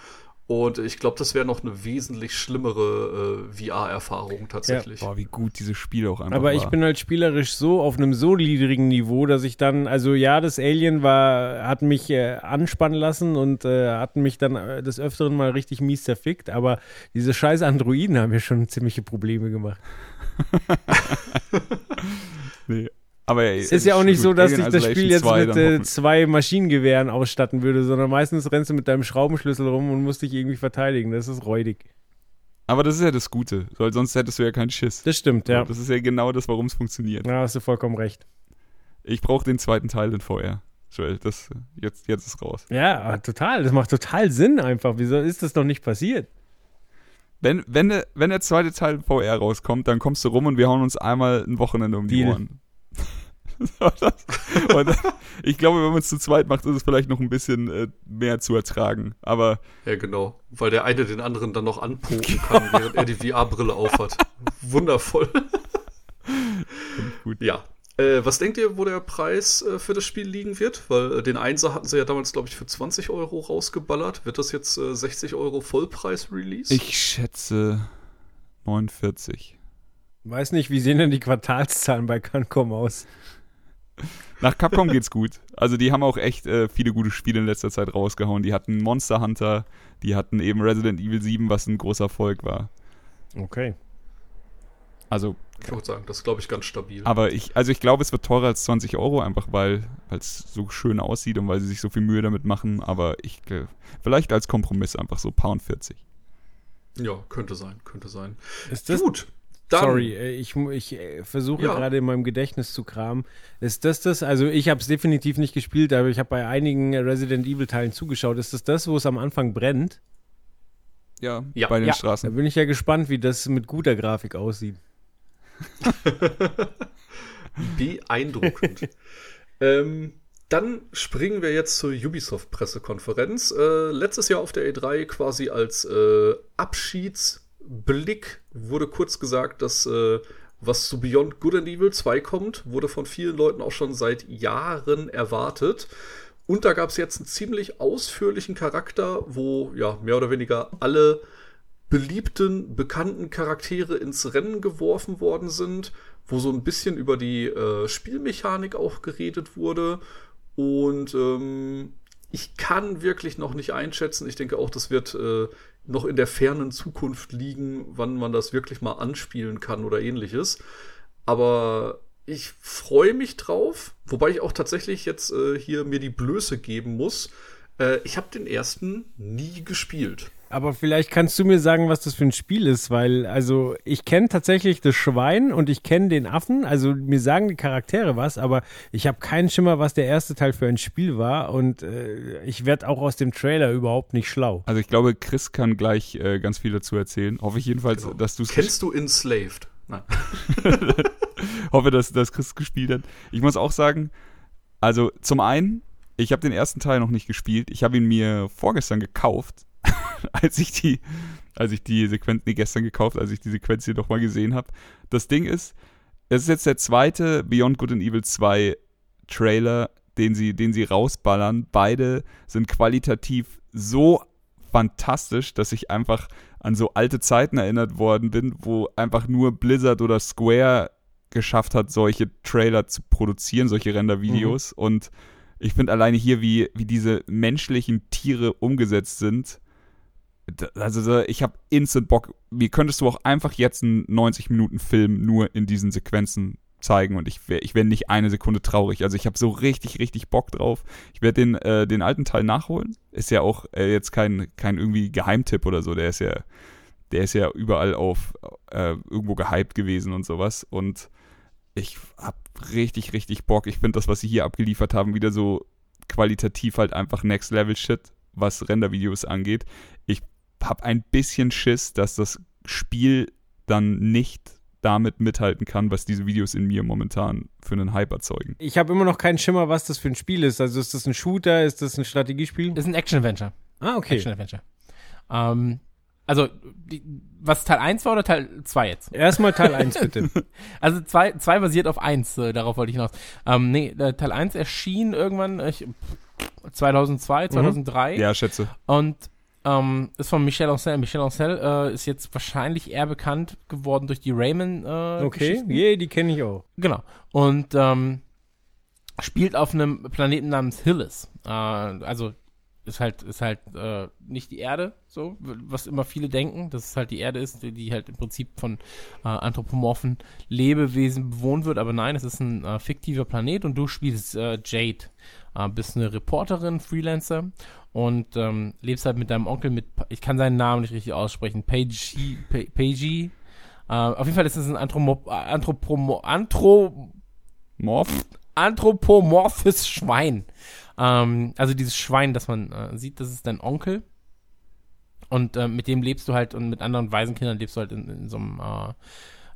Und ich glaube, das wäre noch eine wesentlich schlimmere äh, VR-Erfahrung tatsächlich. Boah, wie gut dieses Spiel auch einfach Aber war. ich bin halt spielerisch so auf einem so niedrigen Niveau, dass ich dann, also ja, das Alien war, hat mich äh, anspannen lassen und äh, hat mich dann äh, des Öfteren mal richtig mies zerfickt, aber diese scheiß Androiden haben mir schon ziemliche Probleme gemacht. <laughs> nee. Aber ey, Es ist ja auch nicht so, dass ich das Spiel jetzt 2 mit äh, zwei Maschinengewehren ausstatten würde, sondern meistens rennst du mit deinem Schraubenschlüssel rum und musst dich irgendwie verteidigen. Das ist räudig. Aber das ist ja das Gute, weil sonst hättest du ja keinen Schiss. Das stimmt, ja. Das ist ja genau das, warum es funktioniert. Da hast du vollkommen recht. Ich brauche den zweiten Teil in VR. Joel, das jetzt, jetzt ist raus. Ja, ah, total. Das macht total Sinn einfach. Wieso ist das noch nicht passiert? Wenn, wenn, der, wenn der zweite Teil VR rauskommt, dann kommst du rum und wir hauen uns einmal ein Wochenende um die Deal. Ohren. <laughs> Und ich glaube, wenn man es zu zweit macht, ist es vielleicht noch ein bisschen äh, mehr zu ertragen. Aber Ja, genau. Weil der eine den anderen dann noch anpoken kann, während er die VR-Brille aufhat. <laughs> Wundervoll. gut. Ja. Äh, was denkt ihr, wo der Preis äh, für das Spiel liegen wird? Weil äh, den Einser hatten sie ja damals, glaube ich, für 20 Euro rausgeballert. Wird das jetzt äh, 60 Euro Vollpreis-Release? ich schätze 49. Weiß nicht, wie sehen denn die Quartalszahlen bei Cancom aus? Nach Capcom geht's gut. Also die haben auch echt äh, viele gute Spiele in letzter Zeit rausgehauen. Die hatten Monster Hunter, die hatten eben Resident Evil 7, was ein großer Erfolg war. Okay. Also, Ich würde sagen, das ist, glaube ich, ganz stabil. aber ich, also ich glaube, es wird teurer als 20 Euro, einfach weil es so schön aussieht und weil sie sich so viel Mühe damit machen. Aber ich, äh, vielleicht als Kompromiss einfach so paar und 40. Ja, könnte sein, könnte sein. Ist das, Gut. Dann, sorry, äh, ich, ich äh, versuche Ja. gerade in meinem Gedächtnis zu kramen. Ist das das? Also ich habe es definitiv nicht gespielt, aber ich habe bei einigen Resident Evil Teilen zugeschaut. Ist das das, wo es am Anfang brennt? Ja, Ja. bei den Ja. Da Straßen. bin ich ja gespannt, wie das mit guter Grafik aussieht. <laughs> Beeindruckend. <laughs> ähm, dann springen wir jetzt zur Ubisoft-Pressekonferenz. Äh, letztes Jahr auf der E3 quasi als äh, Abschiedsblick wurde kurz gesagt, dass äh, was zu Beyond Good and Evil 2 kommt, wurde von vielen Leuten auch schon seit Jahren erwartet. Und da gab es jetzt einen ziemlich ausführlichen Charakter, wo ja mehr oder weniger alle beliebten, bekannten Charaktere ins Rennen geworfen worden sind, wo so ein bisschen über die äh, Spielmechanik auch geredet wurde. Und ähm, ich kann wirklich noch nicht einschätzen. Ich denke auch, das wird äh, noch in der fernen Zukunft liegen, wann man das wirklich mal anspielen kann oder ähnliches. Aber ich freue mich drauf, wobei ich auch tatsächlich jetzt äh, hier mir die Blöße geben muss. Äh, ich habe den ersten nie gespielt. Aber vielleicht kannst du mir sagen, was das für ein Spiel ist, weil, also, ich kenne tatsächlich das Schwein und ich kenne den Affen, also mir sagen die Charaktere was, aber ich habe keinen Schimmer, was der erste Teil für ein Spiel war und äh, ich werde auch aus dem Trailer überhaupt nicht schlau. Also ich glaube, Chris kann gleich äh, ganz viel dazu erzählen. Hoffe ich jedenfalls, Genau. dass du es Kennst du Enslaved? Nein. <laughs> hoffe, dass, dass Chris gespielt hat. Ich muss auch sagen, also zum einen, ich habe den ersten Teil noch nicht gespielt. Ich habe ihn mir vorgestern gekauft, <laughs> als ich die, als ich die Sequenz, nee, gestern gekauft, als ich die Sequenz hier nochmal gesehen habe. Das Ding ist, es ist jetzt der zweite Beyond Good and Evil 2 Trailer, den sie, den sie rausballern. Beide sind qualitativ so fantastisch, dass ich einfach an so alte Zeiten erinnert worden bin, wo einfach nur Blizzard oder Square geschafft hat, solche Trailer zu produzieren, solche Render-Videos. Mhm. Und ich finde alleine hier, wie, wie diese menschlichen Tiere umgesetzt sind. Also ich habe instant Bock. Wie könntest du auch einfach jetzt einen 90-Minuten-Film nur in diesen Sequenzen zeigen und ich wäre ich wär nicht eine Sekunde traurig. Also ich habe so richtig, richtig Bock drauf. Ich werde den, äh, den alten Teil nachholen. Ist ja auch äh, jetzt kein, kein irgendwie Geheimtipp oder so. Der ist ja, der ist ja überall auf äh, irgendwo gehypt gewesen und sowas. Und ich hab richtig, richtig Bock. Ich finde das, was sie hier abgeliefert haben, wieder so qualitativ halt einfach Next Level Shit, was Rendervideos angeht. Ich hab ein bisschen Schiss, dass das Spiel dann nicht damit mithalten kann, was diese Videos in mir momentan für einen Hype erzeugen. Ich habe immer noch keinen Schimmer, was das für ein Spiel ist. Also ist das ein Shooter, ist das ein Strategiespiel? Das ist ein Action-Adventure. Ah, okay. Action-Adventure. Ähm, also, die, was Teil 1 war oder Teil 2 jetzt? Erstmal Teil 1 <laughs> bitte. Also 2 zwei basiert auf 1, äh, darauf wollte ich hinaus. Ähm, nee, äh, Teil 1 erschien irgendwann ich, 2002, 2003 Ja, schätze. und ähm, ist von Michel Ancel. Michel Ancel äh, ist jetzt wahrscheinlich eher bekannt geworden durch die Rayman äh, Okay, yeah, die kenne ich auch. Genau. Und ähm, spielt auf einem Planeten namens Hillis. Äh, also ist halt, ist halt äh, nicht die Erde, so, was immer viele denken, dass es halt die Erde ist, die, die halt im Prinzip von äh, anthropomorphen Lebewesen bewohnt wird, aber nein, es ist ein äh, fiktiver Planet und du spielst äh, Jade. Äh, bist eine Reporterin, Freelancer und ähm, lebst halt mit deinem Onkel mit, ich kann seinen Namen nicht richtig aussprechen, Pa- Paige. Äh, auf jeden Fall ist es ein Anthromo, Anthropomo, Anthro, Morph? anthropomorphes Schwein. Ähm, also dieses Schwein, das man äh, sieht, das ist dein Onkel. Und äh, mit dem lebst du halt und mit anderen Waisenkindern lebst du halt in, in so einem äh,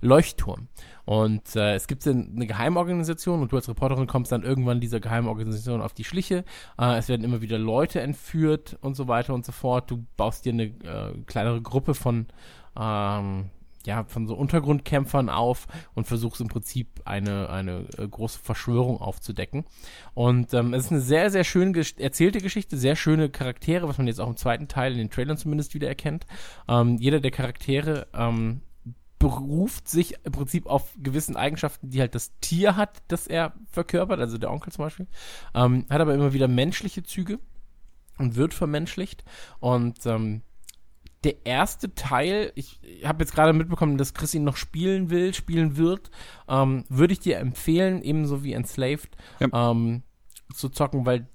Leuchtturm. Und äh, es gibt eine Geheimorganisation und du als Reporterin kommst dann irgendwann dieser Geheimorganisation auf die Schliche. Äh, es werden immer wieder Leute entführt und so weiter und so fort. Du baust dir eine äh, kleinere Gruppe von ähm, ja, von so Untergrundkämpfern auf und versuchst im Prinzip eine, eine äh, große Verschwörung aufzudecken. Und ähm, es ist eine sehr, sehr schön ges- erzählte Geschichte, sehr schöne Charaktere, was man jetzt auch im zweiten Teil in den Trailern zumindest wieder erkennt. Ähm, jeder der Charaktere ähm, beruft sich im Prinzip auf gewissen Eigenschaften, die halt das Tier hat, das er verkörpert, also der Onkel zum Beispiel, ähm, hat aber immer wieder menschliche Züge und wird vermenschlicht. Und ähm, der erste Teil, ich habe jetzt gerade mitbekommen, dass Chris ihn noch spielen will, spielen wird, ähm, würde ich dir empfehlen, ebenso wie Enslaved, Ja. ähm, zu zocken, weil,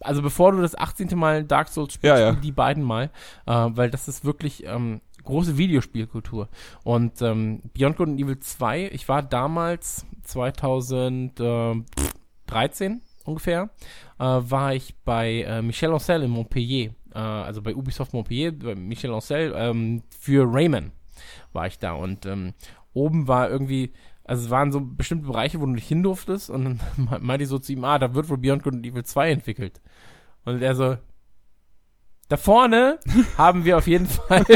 also bevor du das 18. Mal Dark Souls spielst, Ja, ja. die beiden mal, äh, weil das ist wirklich ähm, große Videospielkultur. Und ähm, Beyond Good and Evil 2, ich war damals 2013 ungefähr, äh, war ich bei äh, Michel Ancel in Montpellier, äh, also bei Ubisoft Montpellier, bei Michel Ancel, ähm, für Rayman war ich da und ähm, oben war irgendwie, also es waren so bestimmte Bereiche, wo du nicht hin durftest und dann me- <laughs> meinte ich so zu ihm, ah, da wird wohl Beyond Good and Evil 2 entwickelt. Und er so, da vorne <laughs> haben wir auf jeden Fall. <laughs>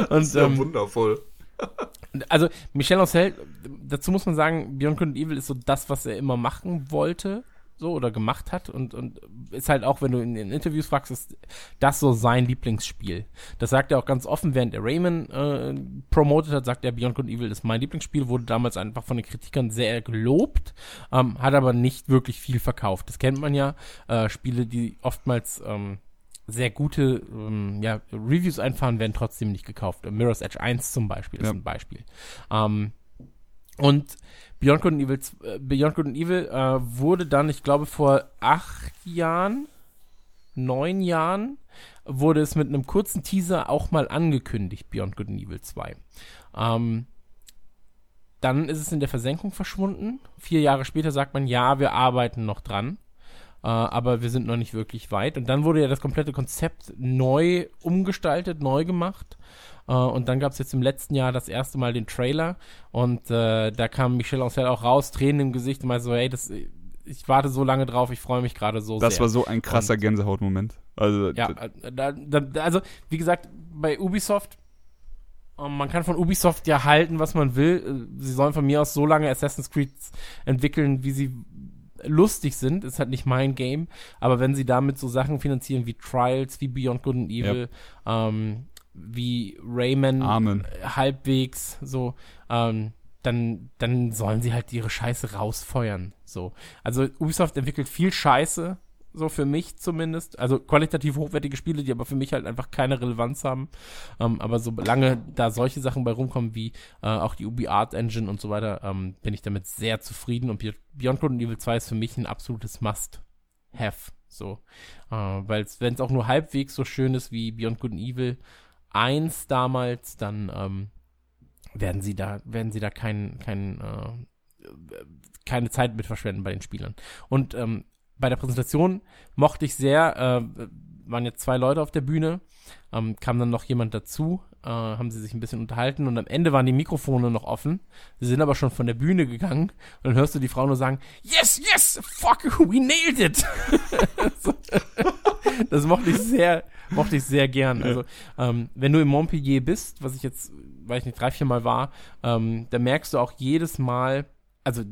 und Das ist ja ähm, wundervoll. <laughs> also Michel Ancel, dazu muss man sagen, Beyond Good and Evil ist so das, was er immer machen wollte, so oder gemacht hat und und ist halt auch, wenn du in den Interviews fragst, ist das so sein Lieblingsspiel. Das sagt er auch ganz offen, während er Rayman äh, promotet hat, sagt er Beyond Good Evil ist mein Lieblingsspiel, wurde damals einfach von den Kritikern sehr gelobt, ähm, hat aber nicht wirklich viel verkauft. Das kennt man ja, äh, Spiele, die oftmals ähm, sehr gute ähm, ja, Reviews einfahren, werden trotzdem nicht gekauft. Mirror's Edge 1 zum Beispiel ist Ja. ein Beispiel. Ähm, und Beyond Good and Evil, äh, Beyond Good and Evil äh, wurde dann, ich glaube, vor acht Jahren, neun Jahren, wurde es mit einem kurzen Teaser auch mal angekündigt, Beyond Good and Evil 2. Ähm, dann ist es in der Versenkung verschwunden. Vier Jahre später sagt man, ja, wir arbeiten noch dran. Äh, aber wir sind noch nicht wirklich weit. Und dann wurde ja das komplette Konzept neu umgestaltet, neu gemacht. Äh, und dann gab es jetzt im letzten Jahr das erste Mal den Trailer. Und äh, da kam Michel Ancel auch raus, Tränen im Gesicht und meinte so, hey, das, ich warte so lange drauf, ich freue mich gerade so Das sehr. war so ein krasser Gänsehautmoment. Also, Ja, äh, da, da, also wie gesagt, bei Ubisoft, ähm, man kann von Ubisoft ja halten, was man will. Sie sollen von mir aus so lange Assassin's Creed entwickeln, wie sie lustig sind. Ist halt nicht mein Game. Aber wenn sie damit so Sachen finanzieren wie Trials, wie Beyond Good and Evil, ähm, wie Rayman Amen. halbwegs so, ähm, dann, dann sollen sie halt ihre Scheiße rausfeuern. So. Also Ubisoft entwickelt viel Scheiße, so für mich zumindest. Also qualitativ hochwertige Spiele, die aber für mich halt einfach keine Relevanz haben. Ähm, aber solange da solche Sachen bei rumkommen wie äh, auch die Ubi Art Engine und so weiter, ähm, bin ich damit sehr zufrieden. Und Beyond Good and Evil 2 ist für mich ein absolutes Must-Have. So. Äh, Weil wenn es auch nur halbwegs so schön ist wie Beyond Good and Evil 1 damals, dann ähm, werden sie da, werden sie da kein, kein, äh, keine Zeit mit verschwenden bei den Spielern. Und ähm, bei der Präsentation mochte ich sehr, äh, waren jetzt zwei Leute auf der Bühne, ähm, kam dann noch jemand dazu, äh, haben sie sich ein bisschen unterhalten und am Ende waren die Mikrofone noch offen. Sie sind aber schon von der Bühne gegangen und dann hörst du die Frau nur sagen, yes, yes, fuck, we nailed it. <laughs> das mochte ich sehr, mochte ich sehr gern. Also, ähm, wenn du in Montpellier bist, was ich jetzt, weiß ich nicht, drei, vier Mal war, ähm, da merkst du auch jedes Mal, also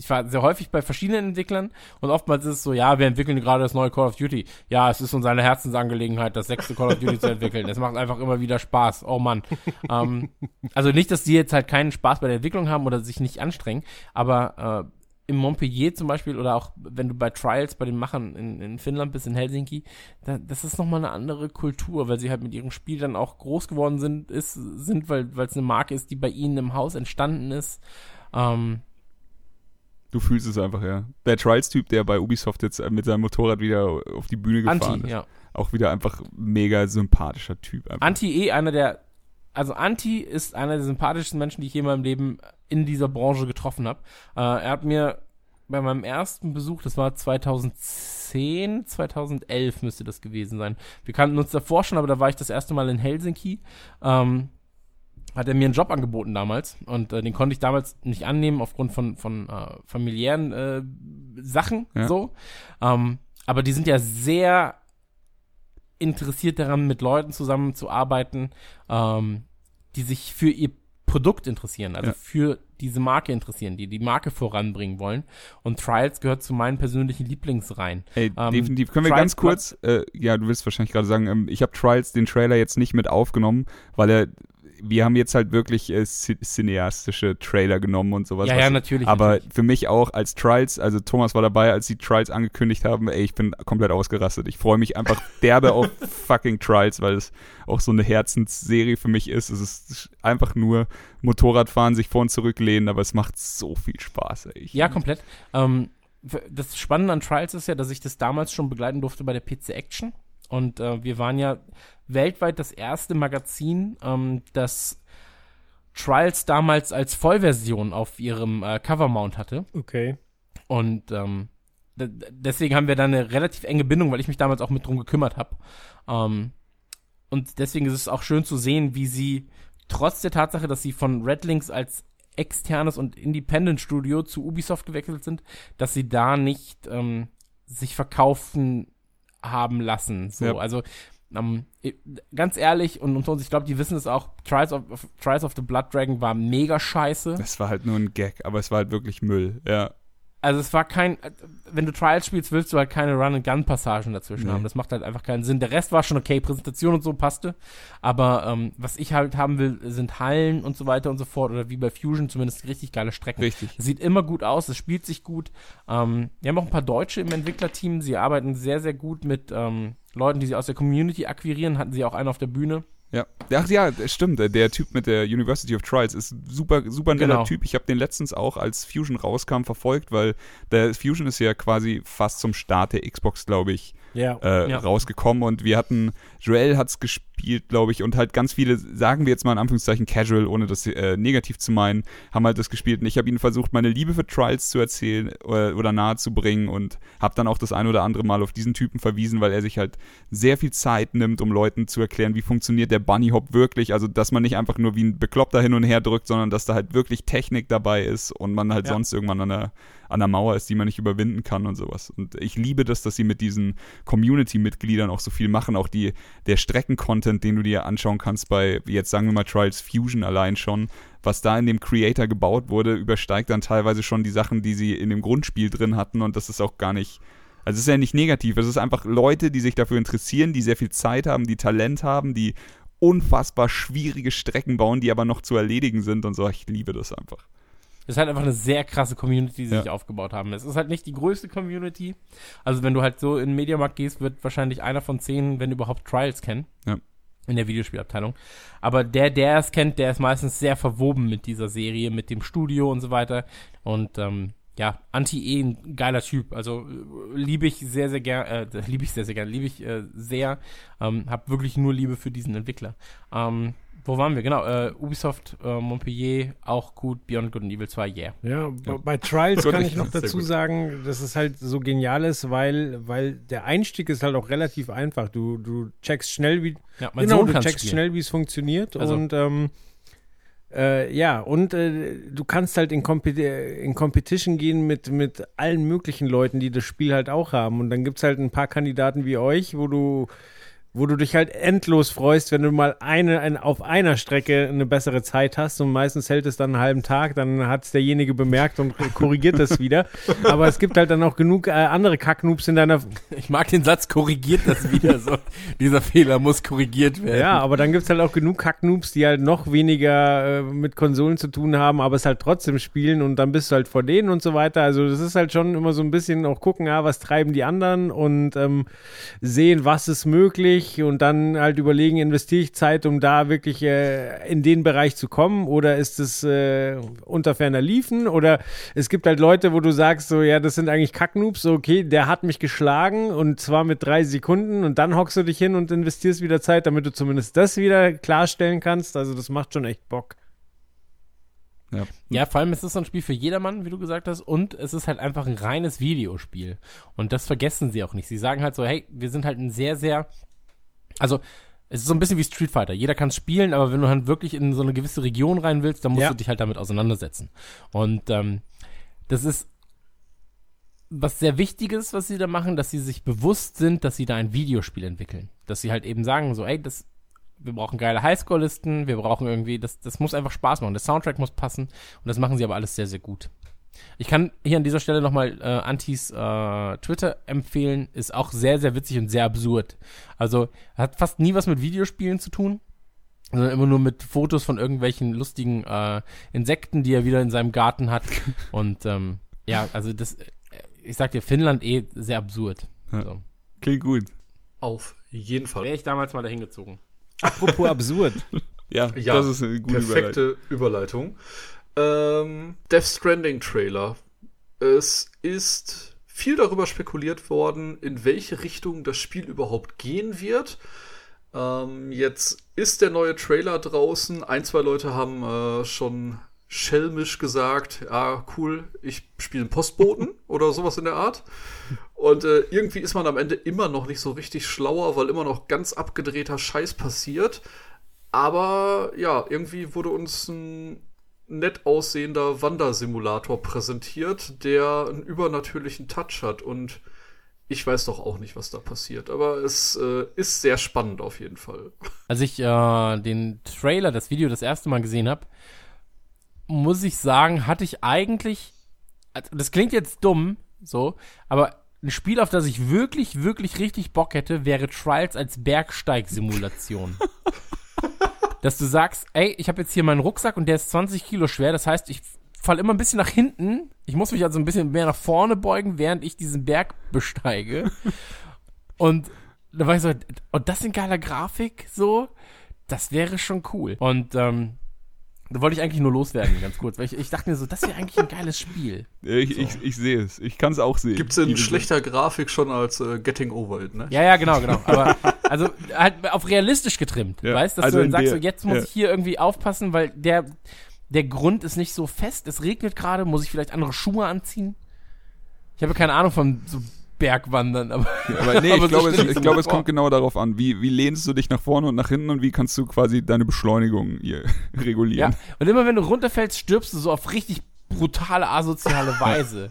ich war sehr häufig bei verschiedenen Entwicklern und oftmals ist es so, ja, wir entwickeln gerade das neue Call of Duty. Ja, es ist uns eine Herzensangelegenheit, das sechste Call of Duty zu entwickeln. Es macht einfach immer wieder Spaß. Oh Mann. <laughs> ähm, also nicht, dass die jetzt halt keinen Spaß bei der Entwicklung haben oder sich nicht anstrengen, aber äh, im Montpellier zum Beispiel oder auch wenn du bei Trials bei den Machern in, in Finnland bist, in Helsinki, da, das ist nochmal eine andere Kultur, weil sie halt mit ihrem Spiel dann auch groß geworden sind, ist, sind weil es eine Marke ist, die bei ihnen im Haus entstanden ist. Ähm, Du fühlst es einfach, ja. Der Trials-Typ, der bei Ubisoft jetzt mit seinem Motorrad wieder auf die Bühne gefahren Anti, ist. ja. Auch wieder einfach mega sympathischer Typ. Einfach. Anti eh einer der, also Anti ist einer der sympathischsten Menschen, die ich je in meinem Leben in dieser Branche getroffen habe. Äh, er hat mir bei meinem ersten Besuch, das war 2010, 2011 müsste das gewesen sein. Wir kannten uns davor schon, aber da war ich das erste Mal in Helsinki. Ähm, hat er mir einen Job angeboten damals und äh, den konnte ich damals nicht annehmen aufgrund von, von äh, familiären äh, Sachen Ja. so. Ähm, aber die sind ja sehr interessiert daran, mit Leuten zusammenzuarbeiten, ähm, die sich für ihr Produkt interessieren, also Ja. für diese Marke interessieren, die die Marke voranbringen wollen. Und Trials gehört zu meinen persönlichen Lieblingsreihen. Ey, Ähm, definitiv. Können wir Trials ganz kurz, äh, ja, du willst wahrscheinlich gerade sagen, ähm, ich habe Trials, den Trailer jetzt nicht mit aufgenommen, weil er, wir haben jetzt halt wirklich äh, ci- cineastische Trailer genommen und sowas. ja, ja, natürlich. Aber natürlich. für mich auch als Trials, also Thomas war dabei, als die Trials angekündigt haben, ey, ich bin komplett ausgerastet. Ich freue mich einfach <laughs> derbe auf fucking Trials, weil es auch so eine Herzensserie für mich ist. Es ist einfach nur Motorradfahren, sich vor und zurücklehnen, aber es macht so viel Spaß, ey. Ja, komplett. Ähm, das Spannende an Trials ist ja, dass ich das damals schon begleiten durfte bei der PC Action. Und äh, wir waren ja weltweit das erste Magazin, ähm, das Trials damals als Vollversion auf ihrem äh, Covermount hatte. Okay. Und ähm, deswegen haben wir da eine relativ enge Bindung, weil ich mich damals auch mit drum gekümmert habe. Ähm, und deswegen ist es auch schön zu sehen, wie sie trotz der Tatsache, dass sie von Redlinks als externes und Independent Studio zu Ubisoft gewechselt sind, dass sie da nicht ähm, sich verkaufen haben lassen. So, Ja. also ähm, i- ganz ehrlich und uns, ich glaube, die wissen es auch. Trials of, of Trials of the Blood Dragon war mega scheiße. Das war halt nur ein Gag, aber es war halt wirklich Müll, ja. Also es war kein, wenn du Trials spielst, willst du halt keine Run-and-Gun-Passagen dazwischen Nee. haben. Das macht halt einfach keinen Sinn. Der Rest war schon okay, Präsentation und so passte. Aber ähm, was ich halt haben will, sind Hallen und so weiter und so fort. Oder wie bei Fusion zumindest richtig geile Strecken. Richtig. Sieht immer gut aus, es spielt sich gut. Ähm, wir haben auch ein paar Deutsche im Entwicklerteam. Sie arbeiten sehr, sehr gut mit ähm, Leuten, die sie aus der Community akquirieren. Hatten sie auch einen auf der Bühne. Ja. Ach ja, stimmt. Der Typ mit der University of Trials ist super, super netter Genau. Typ. Ich habe den letztens auch, als Fusion rauskam, verfolgt, weil der Fusion ist ja quasi fast zum Start der Xbox, glaube ich, Ja. äh, Ja. rausgekommen und wir hatten, Joel hat's gespielt, glaube ich, und halt ganz viele, sagen wir jetzt mal in Anführungszeichen casual, ohne das äh, negativ zu meinen, haben halt das gespielt und ich habe ihnen versucht, meine Liebe für Trials zu erzählen oder, oder nahe zu bringen und habe dann auch das ein oder andere Mal auf diesen Typen verwiesen, weil er sich halt sehr viel Zeit nimmt, um Leuten zu erklären, wie funktioniert der Bunny Hop wirklich, also dass man nicht einfach nur wie ein Bekloppter hin und her drückt, sondern dass da halt wirklich Technik dabei ist und man halt Ja. sonst irgendwann an der an der Mauer ist, die man nicht überwinden kann und sowas. Und ich liebe das, dass sie mit diesen Community-Mitgliedern auch so viel machen. Auch die, der Strecken-Content, den du dir anschauen kannst bei, jetzt sagen wir mal, Trials Fusion allein schon, was da in dem Creator gebaut wurde, übersteigt dann teilweise schon die Sachen, die sie in dem Grundspiel drin hatten. Und das ist auch gar nicht, also es ist ja nicht negativ. Es ist einfach Leute, die sich dafür interessieren, die sehr viel Zeit haben, die Talent haben, die unfassbar schwierige Strecken bauen, die aber noch zu erledigen sind und so. Ich liebe das einfach. Das ist halt einfach eine sehr krasse Community, die sie Ja. sich aufgebaut haben. Es ist halt nicht die größte Community. Also wenn du halt so in den Mediamarkt gehst, wird wahrscheinlich einer von zehn, wenn überhaupt, Trials kennen. Ja. In der Videospielabteilung. Aber der, der es kennt, der ist meistens sehr verwoben mit dieser Serie, mit dem Studio und so weiter. Und ähm, ja, Anti-E ein geiler Typ. Also äh, liebe ich sehr, sehr gern, äh, <laughs> liebe ich sehr, sehr gern, liebe ich äh, sehr. Ähm, hab wirklich nur Liebe für diesen Entwickler. Ähm, wo waren wir? Genau, äh, Ubisoft, äh, Montpellier, auch gut, Beyond Good and Evil 2, yeah. Ja, b- bei Trials kann ich noch dazu sagen, dass es halt so genial ist, weil, weil der Einstieg ist halt auch relativ einfach. Du, du checkst schnell, wie Ja, mein genau, Sohn du checkst spielen. schnell, wie es funktioniert Also- und ähm, äh, ja, und äh, du kannst halt in, Compet in Competition gehen mit, mit allen möglichen Leuten, die das Spiel halt auch haben. Und dann gibt's halt ein paar Kandidaten wie euch, wo du wo du dich halt endlos freust, wenn du mal eine, ein, auf einer Strecke eine bessere Zeit hast und meistens hält es dann einen halben Tag, dann hat es derjenige bemerkt und korrigiert das wieder. <laughs> Aber es gibt halt dann auch genug äh, andere Kacknoobs in deiner Ich mag den Satz, korrigiert das wieder so. Dieser Fehler muss korrigiert werden. Ja, aber dann gibt's halt auch genug Kacknoobs, die halt noch weniger äh, mit Konsolen zu tun haben, aber es halt trotzdem spielen und dann bist du halt vor denen und so weiter. Also das ist halt schon immer so ein bisschen auch gucken, ja, was treiben die anderen und ähm, sehen, was ist möglich und dann halt überlegen, investiere ich Zeit, um da wirklich äh, in den Bereich zu kommen oder ist es äh, unter ferner Liefen oder es gibt halt Leute, wo du sagst, so ja, das sind eigentlich Kacknoobs, so okay, der hat mich geschlagen und zwar mit drei Sekunden und dann hockst du dich hin und investierst wieder Zeit, damit du zumindest das wieder klarstellen kannst. Also das macht schon echt Bock. Ja. Ja, vor allem ist es so ein Spiel für jedermann, wie du gesagt hast, und es ist halt einfach ein reines Videospiel. Und das vergessen sie auch nicht. Sie sagen halt so, hey, wir sind halt ein sehr, sehr, also es ist so ein bisschen wie Street Fighter. Jeder kann es spielen, aber wenn du halt wirklich in so eine gewisse Region rein willst, dann musst Ja. du dich halt damit auseinandersetzen. Und ähm, das ist was sehr Wichtiges, was sie da machen, dass sie sich bewusst sind, dass sie da ein Videospiel entwickeln. Dass sie halt eben sagen, so, ey, das, wir brauchen geile Highscore-Listen, wir brauchen irgendwie, das, das muss einfach Spaß machen. Der Soundtrack muss passen und das machen sie aber alles sehr, sehr gut. Ich kann hier an dieser Stelle nochmal äh, Antis äh, Twitter empfehlen, ist auch sehr, sehr witzig und sehr absurd. Also hat fast nie was mit Videospielen zu tun, sondern immer nur mit Fotos von irgendwelchen lustigen äh, Insekten, die er wieder in seinem Garten hat. <laughs> Und ähm, ja, also das, äh, ich sag dir, Finnland eh sehr absurd. Ja. So. Klingt gut. Auf jeden Fall. Wäre ich damals mal dahin gezogen. <laughs> Apropos absurd. Ja, Ja, das ist eine gute Überleitung. Perfekte Überleitung. Ähm, Death Stranding Trailer. Es ist viel darüber spekuliert worden, in welche Richtung das Spiel überhaupt gehen wird. Ähm, jetzt ist der neue Trailer draußen. Ein, zwei Leute haben äh, schon schelmisch gesagt, ja, cool, ich spiele einen Postboten <laughs> oder sowas in der Art. Und äh, irgendwie ist man am Ende immer noch nicht so richtig schlauer, weil immer noch ganz abgedrehter Scheiß passiert. Aber ja, irgendwie wurde uns ein nett aussehender Wandersimulator präsentiert, der einen übernatürlichen Touch hat. Und ich weiß doch auch nicht, was da passiert. Aber es äh, ist sehr spannend auf jeden Fall. <laughs> Als ich äh, den Trailer, das Video das erste Mal gesehen habe, muss ich sagen, hatte ich eigentlich, also das klingt jetzt dumm, so, aber ein Spiel, auf das ich wirklich, wirklich richtig Bock hätte, wäre Trials als Bergsteig-Simulation. <laughs> Dass du sagst, ey, ich habe jetzt hier meinen Rucksack und der ist 20 Kilo schwer, das heißt, ich falle immer ein bisschen nach hinten. Ich muss mich also ein bisschen mehr nach vorne beugen, während ich diesen Berg <laughs> besteige. Und da war ich so, und das in geiler Grafik, so, das wäre schon cool. Und ähm, da wollte ich eigentlich nur loswerden, ganz kurz, weil ich, ich dachte mir so, das wäre eigentlich ein geiles Spiel. Ich, ich, ich sehe es. Ich kann es auch sehen. Gibt's in Diese- schlechter Grafik schon als äh, Getting Over It, ne? Ja, ja, genau, genau. Aber also halt auf realistisch getrimmt, Ja, weißt, dass also du dann in sagst, der- so, jetzt muss ja. ich hier irgendwie aufpassen, weil der der Grund ist nicht so fest. Es regnet gerade, muss ich vielleicht andere Schuhe anziehen? Ich habe keine Ahnung von so Bergwandern, aber Aber nee, <laughs> Aber so ich glaube, es, stell ich's ich glaube, es kommt genau darauf an. Wie, wie lehnst du dich nach vorne und nach hinten und wie kannst du quasi deine Beschleunigung hier <laughs> ja. regulieren? Und immer wenn du runterfällst, stirbst du so auf richtig brutale, asoziale <laughs> Weise.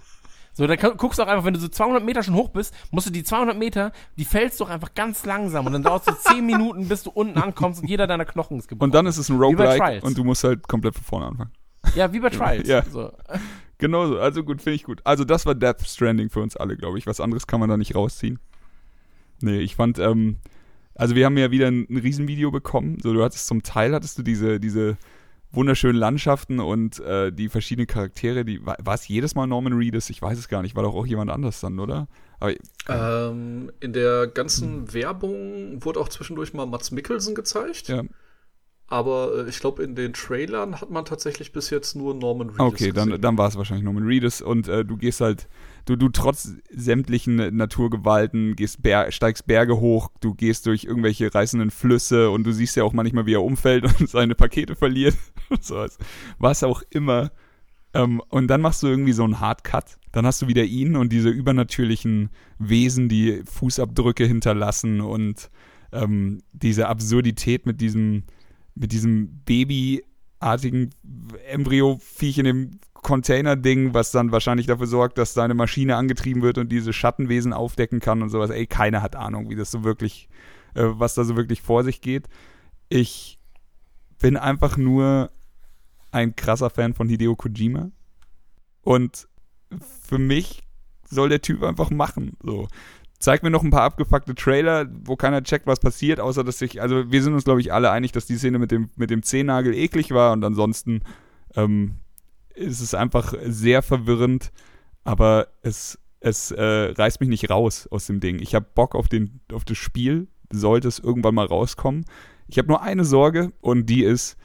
So, dann kann- guckst du auch einfach, wenn du so 200 Meter schon hoch bist, musst du die 200 Meter, die fällst doch einfach ganz langsam und dann dauert es so 10 Minuten, bis du unten ankommst und jeder deiner Knochen ist gebrochen. Und dann ist es ein Roguelike und du musst halt komplett von vorne anfangen. ja, wie bei Trials. Ja. So. Genau so. Also gut, finde ich gut. Also das war Death Stranding für uns alle, glaube ich. Was anderes kann man da nicht rausziehen. Nee, ich fand, ähm, Also wir haben ja wieder ein, ein Riesenvideo bekommen. So, du hattest zum Teil hattest du diese, diese wunderschönen Landschaften und äh, die verschiedenen Charaktere, die war, war es jedes Mal Norman Reedus? Ich weiß es gar nicht, war doch auch jemand anders dann, oder? Aber, ähm, in der ganzen Werbung wurde auch zwischendurch mal Mats Mikkelsen gezeigt. ja. Aber äh, ich glaube, in den Trailern hat man tatsächlich bis jetzt nur Norman Reedus Okay, dann, gesehen. dann war es wahrscheinlich Norman Reedus und äh, du gehst halt, du, du trotz sämtlichen Naturgewalten gehst Ber steigst Berge hoch, du gehst durch irgendwelche reißenden Flüsse und du siehst ja auch manchmal, wie er umfällt <laughs> und seine Pakete verliert. <laughs> so was, was auch immer. Ähm, und dann machst du irgendwie so einen Hardcut. Dann hast du wieder ihn und diese übernatürlichen Wesen, die Fußabdrücke hinterlassen und ähm, diese Absurdität mit diesem, mit diesem babyartigen Embryo-Viech in dem Container-Ding, was dann wahrscheinlich dafür sorgt, dass deine Maschine angetrieben wird und diese Schattenwesen aufdecken kann und sowas. Ey, keiner hat Ahnung, wie das so wirklich, äh, was da so wirklich vor sich geht. Ich bin einfach nur ein krasser Fan von Hideo Kojima. Und für mich soll der Typ einfach machen. So. Zeig mir noch ein paar abgefuckte Trailer, wo keiner checkt, was passiert, außer dass ich, also wir sind uns, glaube ich, alle einig, dass die Szene mit dem, mit dem Zehennagel eklig war und ansonsten ähm, ist es einfach sehr verwirrend, aber es, es äh, reißt mich nicht raus aus dem Ding. Ich habe Bock auf, den, auf das Spiel, sollte es irgendwann mal rauskommen. Ich habe nur eine Sorge und die ist,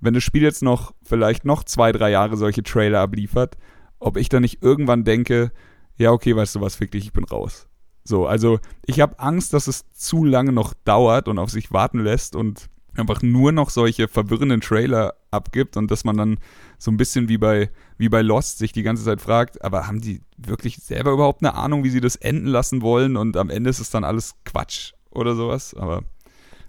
wenn das Spiel jetzt noch vielleicht noch zwei, drei Jahre solche Trailer abliefert, ob ich dann nicht irgendwann denke, ja, okay, weißt du was, fick dich, ich bin raus. So, also ich habe Angst, dass es zu lange noch dauert und auf sich warten lässt und einfach nur noch solche verwirrenden Trailer abgibt und dass man dann so ein bisschen wie bei, wie bei Lost sich die ganze Zeit fragt, aber haben die wirklich selber überhaupt eine Ahnung, wie sie das enden lassen wollen? Und am Ende ist es dann alles Quatsch oder sowas, aber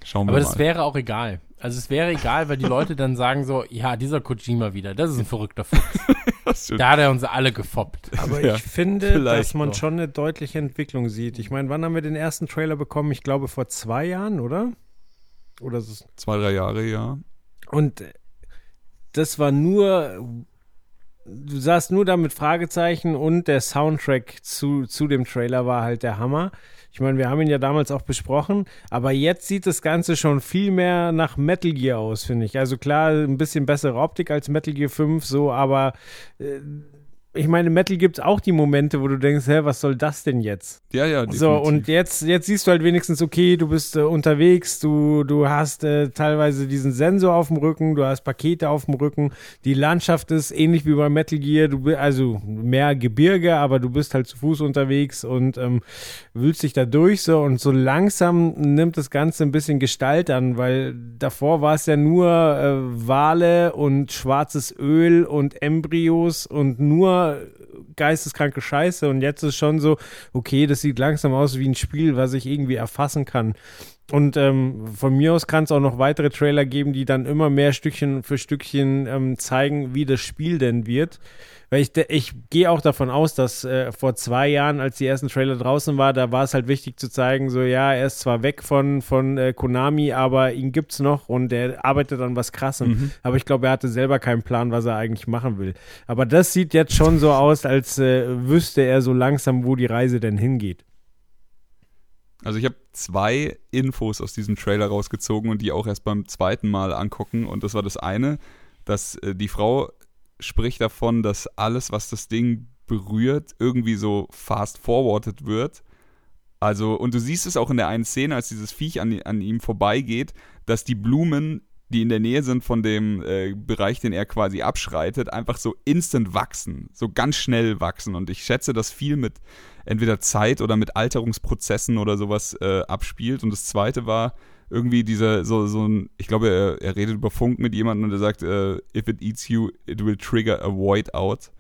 schauen wir Aber mal. das wäre auch egal. Also es wäre egal, weil die Leute dann sagen so, <laughs> ja, dieser Kojima wieder, das ist ein verrückter Fuchs. <laughs> Da hat er uns alle gefoppt. Aber Ja, ich finde, dass man doch. schon eine deutliche Entwicklung sieht. Ich meine, wann haben wir den ersten Trailer bekommen? Ich glaube vor zwei Jahren, oder? Oder ist es Zwei, drei Jahre, ja. Und das war nur, du saßt nur da mit Fragezeichen und der Soundtrack zu, zu dem Trailer war halt der Hammer. Ich meine, wir haben ihn ja damals auch besprochen, aber jetzt sieht das Ganze schon viel mehr nach Metal Gear aus, finde ich. Also klar, ein bisschen bessere Optik als Metal Gear 5, so, aber äh, ich meine, Metal gibt es auch die Momente, wo du denkst, hä, was soll das denn jetzt? Ja, ja, So, definitiv. und jetzt, jetzt siehst du halt wenigstens, okay, du bist äh, unterwegs, du, du hast äh, teilweise diesen Sensor auf dem Rücken, du hast Pakete auf dem Rücken, die Landschaft ist ähnlich wie bei Metal Gear, du bist also mehr Gebirge, aber du bist halt zu Fuß unterwegs und ähm, wühlst dich da durch so und so langsam nimmt das Ganze ein bisschen Gestalt an, weil davor war es ja nur äh, Wale und schwarzes Öl und Embryos und nur geisteskranke Scheiße und jetzt ist schon so, okay, das sieht langsam aus wie ein Spiel, was ich irgendwie erfassen kann. Und ähm, von mir aus kann es auch noch weitere Trailer geben, die dann immer mehr Stückchen für Stückchen ähm, zeigen, wie das Spiel denn wird. Weil ich, ich gehe auch davon aus, dass äh, vor zwei Jahren, als die ersten Trailer draußen war, da war es halt wichtig zu zeigen, so ja, er ist zwar weg von, von äh, Konami, aber ihn gibt's noch und er arbeitet an was krassem. Aber ich glaube, er hatte selber keinen Plan, was er eigentlich machen will. Aber das sieht jetzt schon so aus, als äh, wüsste er so langsam, wo die Reise denn hingeht. Also ich habe zwei Infos aus diesem Trailer rausgezogen und die auch erst beim zweiten Mal angucken. Und das war das eine, dass äh, die Frau spricht davon, dass alles, was das Ding berührt, irgendwie so fast forwarded wird. Also, und du siehst es auch in der einen Szene, als dieses Viech an, an ihm vorbeigeht, dass die Blumen, die in der Nähe sind von dem äh, Bereich, den er quasi abschreitet, einfach so instant wachsen, so ganz schnell wachsen. Und ich schätze, dass viel mit entweder Zeit oder mit Alterungsprozessen oder sowas äh, abspielt. Und das zweite war irgendwie dieser, so, so ein, ich glaube, er, er redet über Funk mit jemandem und er sagt, äh, if it eats you, it will trigger a void out.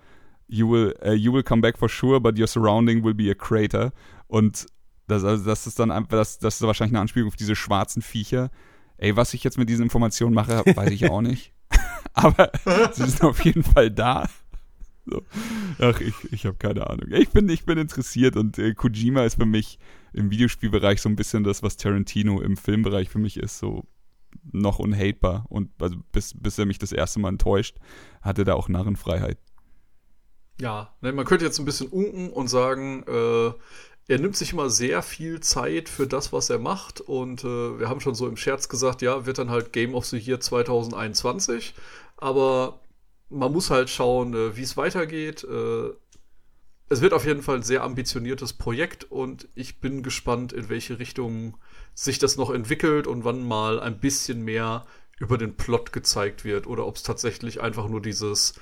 You will, uh, you will come back for sure, but your surrounding will be a crater. Und das, also das ist dann einfach, das, das ist wahrscheinlich eine Anspielung auf diese schwarzen Viecher. Ey, was ich jetzt mit diesen Informationen mache, weiß ich auch nicht. <laughs> Aber sie sind auf jeden Fall da. So. Ach, ich, ich habe keine Ahnung. Ich bin, ich bin interessiert und äh, Kojima ist für mich im Videospielbereich so ein bisschen das, was Tarantino im Filmbereich für mich ist, so noch unhatebar. Und also bis, bis er mich das erste Mal enttäuscht, hatte da auch Narrenfreiheit. Ja, ne, man könnte jetzt ein bisschen unken und sagen, äh, er nimmt sich immer sehr viel Zeit für das, was er macht. Und äh, wir haben schon so im Scherz gesagt, ja, wird dann halt Game of the Year 2021. Aber man muss halt schauen, äh, wie es weitergeht. Äh, es wird auf jeden Fall ein sehr ambitioniertes Projekt und ich bin gespannt, in welche Richtung sich das noch entwickelt und wann mal ein bisschen mehr über den Plot gezeigt wird oder ob es tatsächlich einfach nur dieses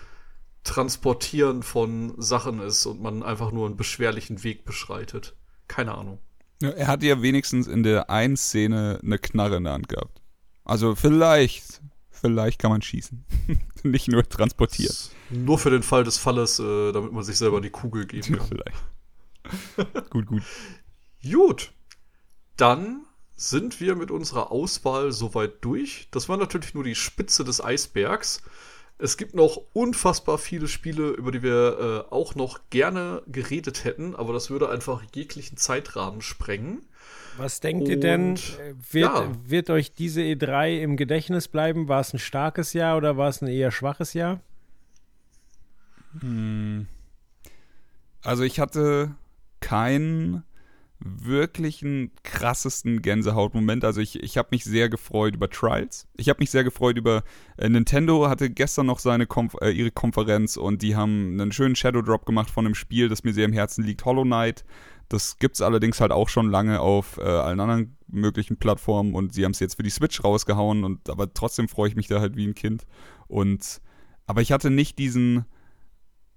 Transportieren von Sachen ist und man einfach nur einen beschwerlichen Weg beschreitet. Keine Ahnung. Ja, er hat ja wenigstens in der einen Szene eine Knarre in der Hand gehabt. Also vielleicht, vielleicht kann man schießen. <laughs> Nicht nur transportieren. Nur für den Fall des Falles, äh, damit man sich selber die Kugel geben kann. vielleicht. <laughs> gut, gut. Gut. Dann sind wir mit unserer Auswahl soweit durch. Das war natürlich nur die Spitze des Eisbergs. Es gibt noch unfassbar viele Spiele, über die wir äh, auch noch gerne geredet hätten, aber das würde einfach jeglichen Zeitrahmen sprengen. Was denkt ihr denn, äh, wird, ja. wird euch diese E3 im Gedächtnis bleiben? War es ein starkes Jahr oder war es ein eher schwaches Jahr? Also ich hatte keinen wirklichen krassesten Gänsehautmoment. Also ich, ich habe mich sehr gefreut über Trials. Ich habe mich sehr gefreut über äh, Nintendo hatte gestern noch seine Konf äh, ihre Konferenz und die haben einen schönen Shadow Drop gemacht von einem Spiel, das mir sehr im Herzen liegt, Hollow Knight. Das gibt's allerdings halt auch schon lange auf äh, allen anderen möglichen Plattformen und sie haben es jetzt für die Switch rausgehauen und aber trotzdem freue ich mich da halt wie ein Kind. Und aber ich hatte nicht diesen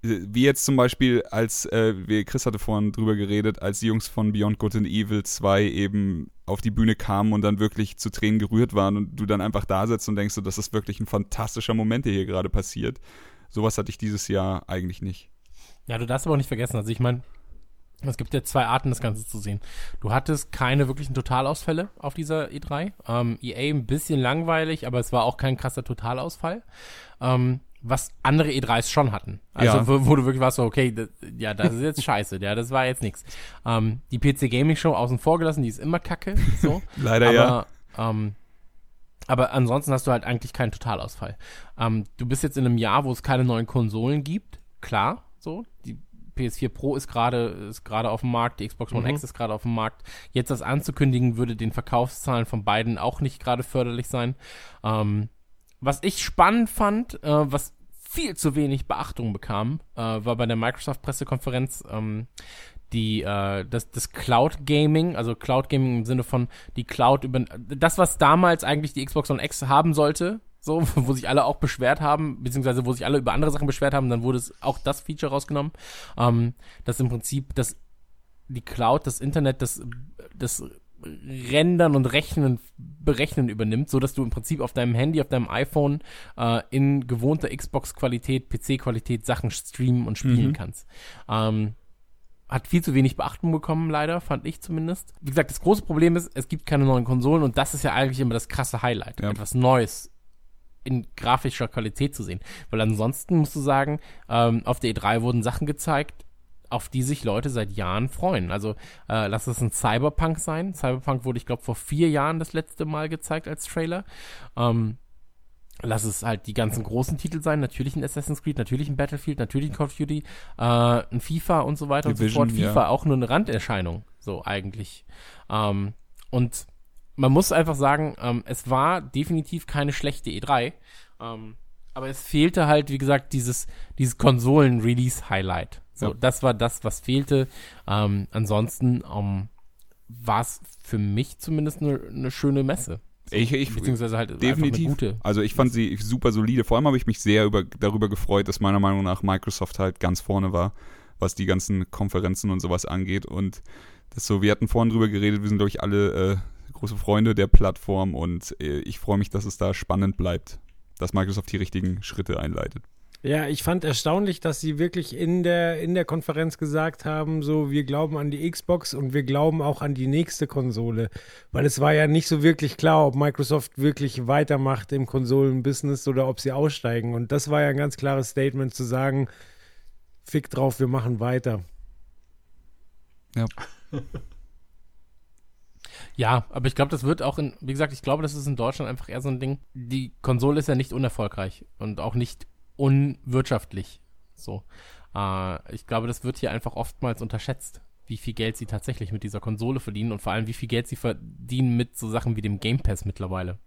wie jetzt zum Beispiel, als, äh, Chris hatte vorhin drüber geredet, als die Jungs von Beyond Good and Evil 2 eben auf die Bühne kamen und dann wirklich zu Tränen gerührt waren und du dann einfach da sitzt und denkst, so, das ist wirklich ein fantastischer Moment, der hier gerade passiert. Sowas hatte ich dieses Jahr eigentlich nicht. Ja, du darfst aber auch nicht vergessen, also ich meine, es gibt ja zwei Arten, das Ganze zu sehen. Du hattest keine wirklichen Totalausfälle auf dieser E3. Ähm, EA ein bisschen langweilig, aber es war auch kein krasser Totalausfall. Ähm, was andere E3s schon hatten. Also Ja. wo, wo du wirklich warst so, okay, das, ja, das ist jetzt scheiße, ja, das war jetzt nichts. Ähm, die PC Gaming Show außen vor gelassen, die ist immer kacke, so. <laughs> Leider ja. aber, ähm, aber ansonsten hast du halt eigentlich keinen Totalausfall. Ähm, du bist jetzt in einem Jahr, wo es keine neuen Konsolen gibt, klar, so. Die PS4 Pro ist gerade ist gerade auf dem Markt, die Xbox One X ist gerade auf dem Markt. Jetzt das anzukündigen, würde den Verkaufszahlen von beiden auch nicht gerade förderlich sein. Ähm, was ich spannend fand, äh, was viel zu wenig Beachtung bekam, äh, war bei der Microsoft-Pressekonferenz ähm, die äh, das, das Cloud Gaming, also Cloud Gaming im Sinne von die Cloud über das, was damals eigentlich die Xbox One X haben sollte, so, <laughs> wo sich alle auch beschwert haben, beziehungsweise wo sich alle über andere Sachen beschwert haben, dann wurde es auch das Feature rausgenommen, ähm, dass im Prinzip das die Cloud, das Internet, das, das Rendern und Rechnen, Berechnen übernimmt, so dass du im Prinzip auf deinem Handy, auf deinem iPhone äh, in gewohnter Xbox-Qualität, PC-Qualität Sachen streamen und spielen Mhm. kannst. Ähm, hat viel zu wenig Beachtung bekommen, leider, fand ich zumindest. Wie gesagt, das große Problem ist, es gibt keine neuen Konsolen und das ist ja eigentlich immer das krasse Highlight. Ja. Etwas Neues in grafischer Qualität zu sehen. Weil ansonsten musst du sagen, ähm, auf der E3 wurden Sachen gezeigt, auf die sich Leute seit Jahren freuen. Also äh, lass es ein Cyberpunk sein. Cyberpunk wurde, ich glaube, vor vier Jahren das letzte Mal gezeigt als Trailer. Ähm, lass es halt die ganzen großen Titel sein. Natürlich ein Assassin's Creed, natürlich ein Battlefield, natürlich ein Call of Duty, äh, ein FIFA und so weiter und so Division, fort. FIFA ja. auch nur eine Randerscheinung, so eigentlich. Ähm, und man muss einfach sagen, ähm, es war definitiv keine schlechte E3. Ähm, aber es fehlte halt, wie gesagt, dieses, dieses Konsolen-Release-Highlight. So, Ja. das war das, was fehlte. Ähm, ansonsten ähm, war es für mich zumindest eine eine schöne Messe. So, Ich- ich- beziehungsweise halt Definitiv. eine gute. Also ich fand sie super solide. Vor allem habe ich mich sehr über, darüber gefreut, dass meiner Meinung nach Microsoft halt ganz vorne war, was die ganzen Konferenzen und sowas angeht. Und das so, wir hatten vorhin drüber geredet, wir sind, glaube ich, alle äh, große Freunde der Plattform und äh, ich freue mich, dass es da spannend bleibt, dass Microsoft die richtigen Schritte einleitet. Ja, ich fand erstaunlich, dass sie wirklich in der, in der Konferenz gesagt haben, so, wir glauben an die Xbox und wir glauben auch an die nächste Konsole. Weil es war ja nicht so wirklich klar, ob Microsoft wirklich weitermacht im Konsolenbusiness oder ob sie aussteigen. Und das war ja ein ganz klares Statement zu sagen, fick drauf, wir machen weiter. Ja. <laughs> Ja, aber ich glaube, das wird auch in, wie gesagt, ich glaube, das ist in Deutschland einfach eher so ein Ding. Die Konsole ist ja nicht unerfolgreich und auch nicht unwirtschaftlich. So. Äh, ich glaube, das wird hier einfach oftmals unterschätzt. wie viel Geld sie tatsächlich mit dieser Konsole verdienen und vor allem, wie viel Geld sie verdienen mit so Sachen wie dem Game Pass mittlerweile.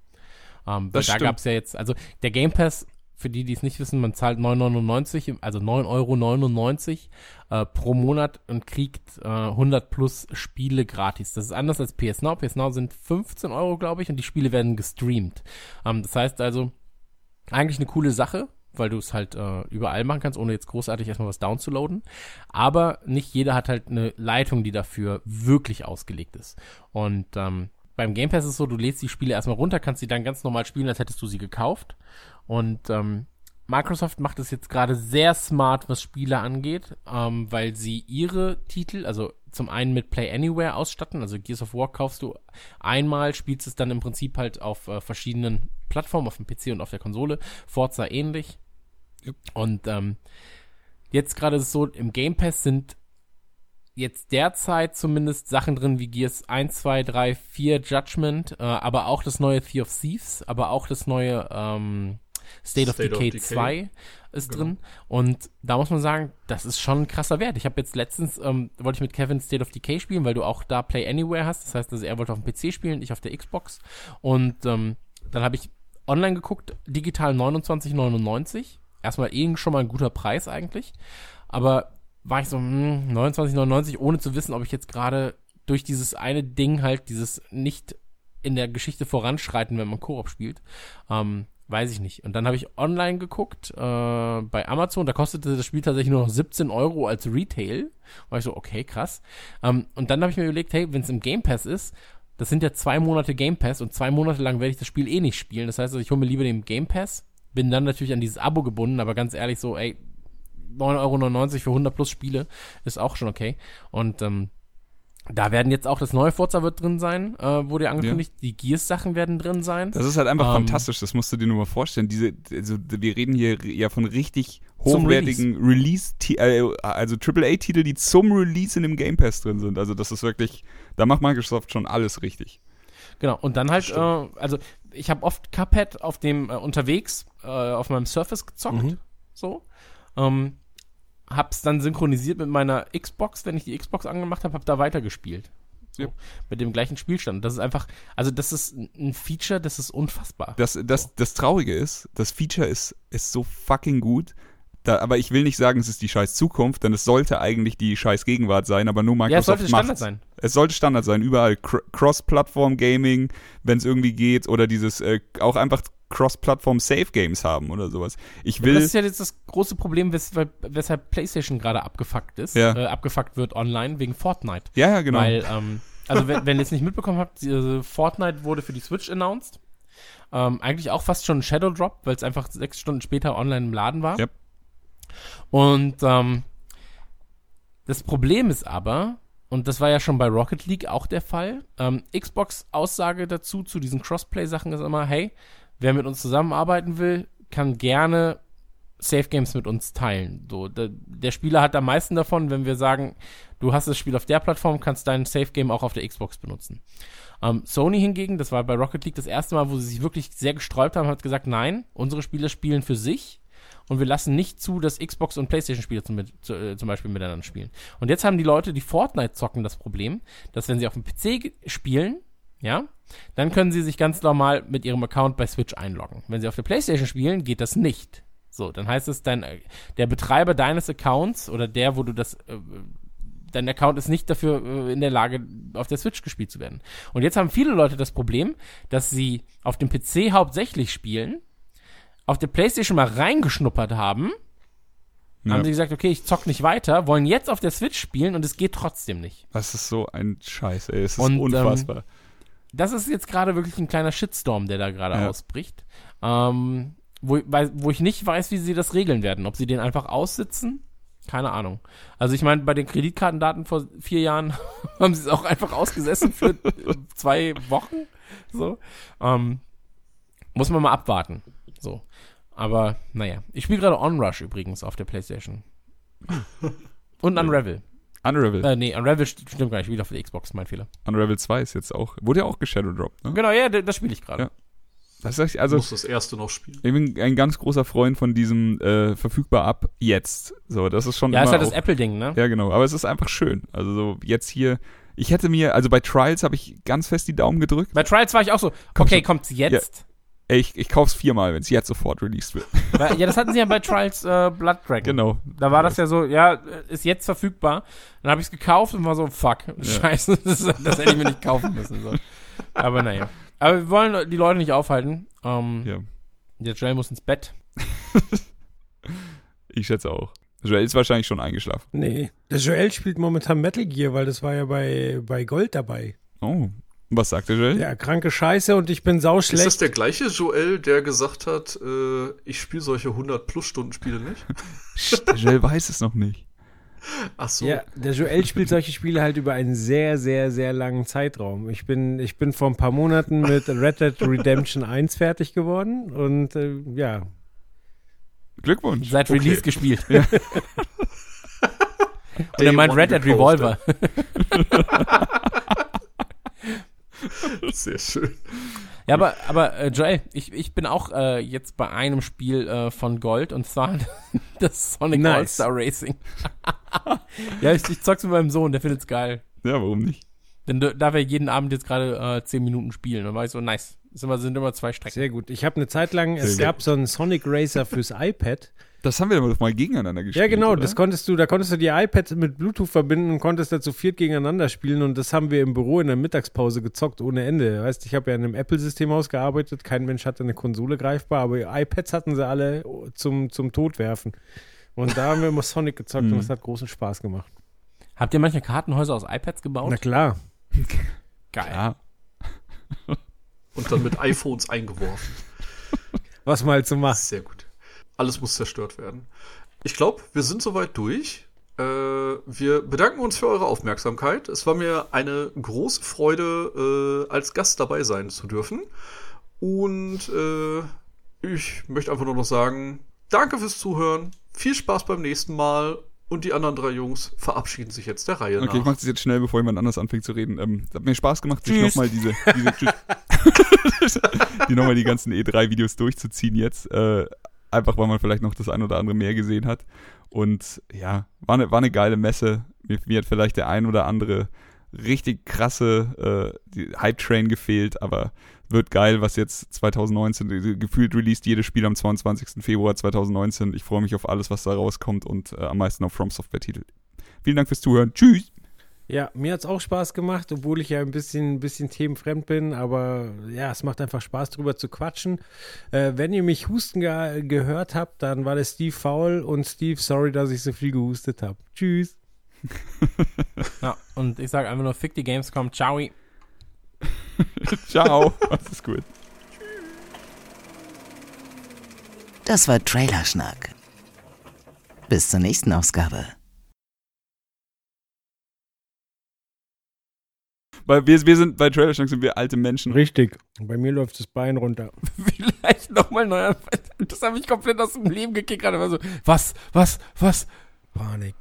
Ähm, da gab es ja jetzt, also der Game Pass, für die, die es nicht wissen, man zahlt 9,99, also 9,99 Euro äh, pro Monat und kriegt äh, 100 plus Spiele gratis. Das ist anders als PS Now. PS Now sind 15 Euro, glaube ich, und die Spiele werden gestreamt. Ähm, das heißt also, eigentlich eine coole Sache, weil du es halt äh, überall machen kannst, ohne jetzt großartig erstmal was downzuladen. Aber nicht jeder hat halt eine Leitung, die dafür wirklich ausgelegt ist. Und ähm, beim Game Pass ist es so, du lädst die Spiele erstmal runter, kannst sie dann ganz normal spielen, als hättest du sie gekauft. Und ähm, Microsoft macht es jetzt gerade sehr smart, was Spiele angeht, ähm, weil sie ihre Titel, also zum einen mit Play Anywhere ausstatten, also Gears of War kaufst du einmal, spielst es dann im Prinzip halt auf äh, verschiedenen Plattformen, auf dem PC und auf der Konsole, Forza ähnlich. Yep. Und ähm, jetzt gerade ist es so, im Game Pass sind jetzt derzeit zumindest Sachen drin wie Gears 1, 2, 3, 4 Judgment, äh, aber auch das neue Thief of Thieves, aber auch das neue ähm, State, of State of Decay Decay. 2 ist Genau. drin. Und da muss man sagen, das ist schon ein krasser Wert. Ich habe jetzt letztens, ähm, wollte ich mit Kevin State of Decay spielen, weil du auch da Play Anywhere hast. Das heißt, also er wollte auf dem PC spielen, ich auf der Xbox. Und ähm, dann habe ich online geguckt, digital 29,99. Erstmal eh schon mal ein guter Preis eigentlich. Aber war ich so, hm, 29,99, ohne zu wissen, ob ich jetzt gerade durch dieses eine Ding halt, dieses nicht in der Geschichte voranschreiten, wenn man Koop spielt, ähm, weiß ich nicht. Und dann habe ich online geguckt, äh, bei Amazon, da kostete das Spiel tatsächlich nur noch 17 Euro als Retail. War ich so, okay, krass. Ähm, und dann habe ich mir überlegt, hey, wenn es im Game Pass ist, das sind ja zwei Monate Game Pass und zwei Monate lang werde ich das Spiel eh nicht spielen. Das heißt, also, ich hole mir lieber den Game Pass, bin dann natürlich an dieses Abo gebunden, aber ganz ehrlich so, ey, 9,99 Euro für 100 plus Spiele ist auch schon okay. Und ähm, da werden jetzt auch das neue Forza wird drin sein, äh, wurde ja angekündigt. Die Gears-Sachen werden drin sein. Das ist halt einfach Ähm, fantastisch, das musst du dir nur mal vorstellen. Diese, also wir reden hier ja von richtig hochwertigen Release, äh, also AAA-Titel, die zum Release in dem Game Pass drin sind. Also das ist wirklich, da macht Microsoft schon alles richtig. Genau, und dann halt, äh, also ich habe oft Cuphead auf dem äh, unterwegs äh, auf meinem Surface gezockt, Mhm. so. Ähm, hab's dann synchronisiert mit meiner Xbox, wenn ich die Xbox angemacht habe, hab da weitergespielt. So, Ja. Mit dem gleichen Spielstand. Das ist einfach, also das ist ein Feature, das ist unfassbar. Das, das, das Traurige ist, das Feature ist, ist so fucking gut. Da, aber ich will nicht sagen, es ist die scheiß Zukunft, denn es sollte eigentlich die scheiß Gegenwart sein, aber nur Microsoft ja, es sollte Standard sein. Es sollte Standard sein, überall Cr Cross-Plattform-Gaming, wenn es irgendwie geht, oder dieses äh, auch einfach Cross-Plattform-Safe-Games haben oder sowas. Ich will, Das ist ja jetzt das große Problem, weshalb, weshalb PlayStation gerade abgefuckt ist, Ja. äh, abgefuckt wird online wegen Fortnite. ja, ja, genau. Weil, ähm, also wenn, wenn ihr es nicht mitbekommen habt, diese Fortnite wurde für die Switch announced. Ähm, eigentlich auch fast schon ein Shadow Drop, weil es einfach sechs Stunden später online im Laden war. Yep. Und ähm, das Problem ist aber, und das war ja schon bei Rocket League auch der Fall, ähm, Xbox Aussage dazu, zu diesen Crossplay-Sachen ist immer, hey, wer mit uns zusammenarbeiten will, kann gerne Safe Games mit uns teilen. So, der, der Spieler hat am meisten davon, wenn wir sagen, du hast das Spiel auf der Plattform, kannst dein Safe Game auch auf der Xbox benutzen. Ähm, Sony hingegen, das war bei Rocket League das erste Mal, wo sie sich wirklich sehr gesträubt haben, hat gesagt, nein, unsere Spieler spielen für sich und wir lassen nicht zu, dass Xbox und PlayStation-Spieler zum, zu, äh, zum Beispiel miteinander spielen. Und jetzt haben die Leute, die Fortnite zocken, das Problem, dass wenn sie auf dem PC spielen, ja, dann können sie sich ganz normal mit ihrem Account bei Switch einloggen. Wenn sie auf der PlayStation spielen, geht das nicht. So, dann heißt es, dein, äh, der Betreiber deines Accounts oder der, wo du das, äh, dein Account ist nicht dafür äh, in der Lage, auf der Switch gespielt zu werden. Und jetzt haben viele Leute das Problem, dass sie auf dem PC hauptsächlich spielen, auf der PlayStation mal reingeschnuppert haben, Ja. haben sie gesagt, okay, ich zock nicht weiter, wollen jetzt auf der Switch spielen und es geht trotzdem nicht. das ist so ein Scheiß, ey. Es ist Und, ähm, unfassbar. Das ist jetzt gerade wirklich ein kleiner Shitstorm, der da gerade Ja. ausbricht. Ähm, wo, wo ich nicht weiß, wie sie das regeln werden. Ob sie den einfach aussitzen? Keine Ahnung. Also ich meine, bei den Kreditkartendaten vor vier Jahren <laughs> haben sie es auch einfach ausgesessen für <laughs> zwei Wochen. So. Ähm, muss man mal abwarten. So. Aber naja. Ich spiele gerade Onrush übrigens auf der Playstation. <laughs> Und Unravel. Unravel. Äh, nee, Unravel st- stimmt gar nicht. Ich spiele auf der Xbox, mein Fehler. Unravel 2 ist jetzt auch, wurde ja auch geshadowdropped, ne? Genau, ja, das spiele ich gerade. Ja. Sag ich? Also, muss das erste noch spielen. ich bin ein ganz großer Freund von diesem äh, verfügbar ab jetzt. So, das ist schon Ja, ist halt das auch- Apple-Ding, ne? Ja, genau. Aber es ist einfach schön. Also so jetzt hier. Ich hätte mir, also bei Trials habe ich ganz fest die Daumen gedrückt. Bei Trials war ich auch so, Komm okay, kommt's jetzt? Ey, ich, ich kauf's viermal, wenn es jetzt sofort released wird. <laughs> Ja, das hatten sie ja bei Trials äh, Blood Dragon. genau. Da war das ja so, ja, ist jetzt verfügbar. Dann habe ich es gekauft und war so, fuck, scheiße, das, <laughs> das hätte ich mir nicht kaufen müssen. So. Aber naja. Aber wir wollen die Leute nicht aufhalten. Ähm, Ja. Der Joel muss ins Bett. <laughs> Ich schätze auch. Joel ist wahrscheinlich schon eingeschlafen. Nee. Der Joel spielt momentan Metal Gear, weil das war ja bei, bei Gold dabei. Oh. Was sagt der Joel? Ja, kranke Scheiße und ich bin Ist das sauschlecht. der gleiche Joel, der gesagt hat, äh, ich spiele solche 100-Plus-Stunden-Spiele nicht? Der Joel weiß es noch nicht. Ach so. Ja, der Joel spielt solche Spiele halt über einen sehr, sehr, sehr langen Zeitraum. Ich bin, ich bin vor ein paar Monaten mit Red Dead Redemption 1 fertig geworden und äh, ja, Glückwunsch. Seit Okay. Release gespielt. <laughs> Und er meint Red Dead Revolver. <laughs> <laughs> Sehr schön. Ja, aber, aber äh, Joel, ich, ich bin auch äh, jetzt bei einem Spiel äh, von Gold und zwar <laughs> das Sonic Nice. All-Star Racing. <laughs> ja, ich, ich zock's mit meinem Sohn, der findet's geil. Ja, warum nicht? Denn da darf er jeden Abend jetzt gerade äh, 10 Minuten spielen. Dann war ich so, nice. Ist immer, sind immer zwei Strecken. sehr gut. Ich habe eine Zeit lang, es gab so einen Sonic Racer fürs iPad. Das haben wir doch mal gegeneinander gespielt. Ja, genau, oder? das konntest du, da konntest du die iPads mit Bluetooth verbinden und konntest da zu viert gegeneinander spielen und das haben wir im Büro in der Mittagspause gezockt ohne Ende. Weißt, ich habe ja in einem Apple-Systemhaus gearbeitet, kein Mensch hatte eine Konsole greifbar, aber iPads hatten sie alle zum, zum Totwerfen. Und da haben wir immer Sonic gezockt und Mhm. das hat großen Spaß gemacht. Habt ihr manche Kartenhäuser aus iPads gebaut? Na klar. Geil. Ja. Und dann mit iPhones eingeworfen. Was mal zu machen. Sehr gut. Alles muss zerstört werden. Ich glaube, wir sind soweit durch. Äh, wir bedanken uns für eure Aufmerksamkeit. Es war mir eine große Freude, äh, als Gast dabei sein zu dürfen. Und äh, ich möchte einfach nur noch sagen, danke fürs Zuhören. Viel Spaß beim nächsten Mal. Und die anderen drei Jungs verabschieden sich jetzt der Reihe Okay, ich nach. mach das jetzt schnell, bevor jemand anders anfängt zu reden. Ähm, hat mir Spaß gemacht, sich nochmal diese, diese <laughs> <laughs> die nochmal die ganzen E3-Videos durchzuziehen jetzt. Äh, einfach, weil man vielleicht noch das ein oder andere mehr gesehen hat. Und ja, war eine, war eine geile Messe. Mir, mir hat vielleicht der ein oder andere richtig krasse äh, Hype-Train gefehlt, aber wird geil, was jetzt 2019, äh, gefühlt released jedes Spiel am 22. Februar 2019. Ich freue mich auf alles, was da rauskommt und äh, am meisten auf From Software-Titel. Vielen Dank fürs Zuhören. Tschüss! Ja, mir hat's auch Spaß gemacht, obwohl ich ja ein bisschen, ein bisschen themenfremd bin, aber ja, es macht einfach Spaß, drüber zu quatschen. Äh, wenn ihr mich husten ge gehört habt, dann war das Steve faul und Steve, sorry, dass ich so viel gehustet habe. Tschüss. <laughs> Ja, und ich sage einfach nur, fick die Gamescom, ciao. <laughs> Ciao. Das ist gut. Das war Trailerschnack. Bis zur nächsten Ausgabe. Weil wir, wir sind bei Trailer Schnack sind wir alte Menschen. Richtig. Bei mir läuft das Bein runter. <laughs> Vielleicht nochmal neu. <laughs> Das habe ich komplett aus dem Leben gekickt gerade. War so, was, was, was? Panik.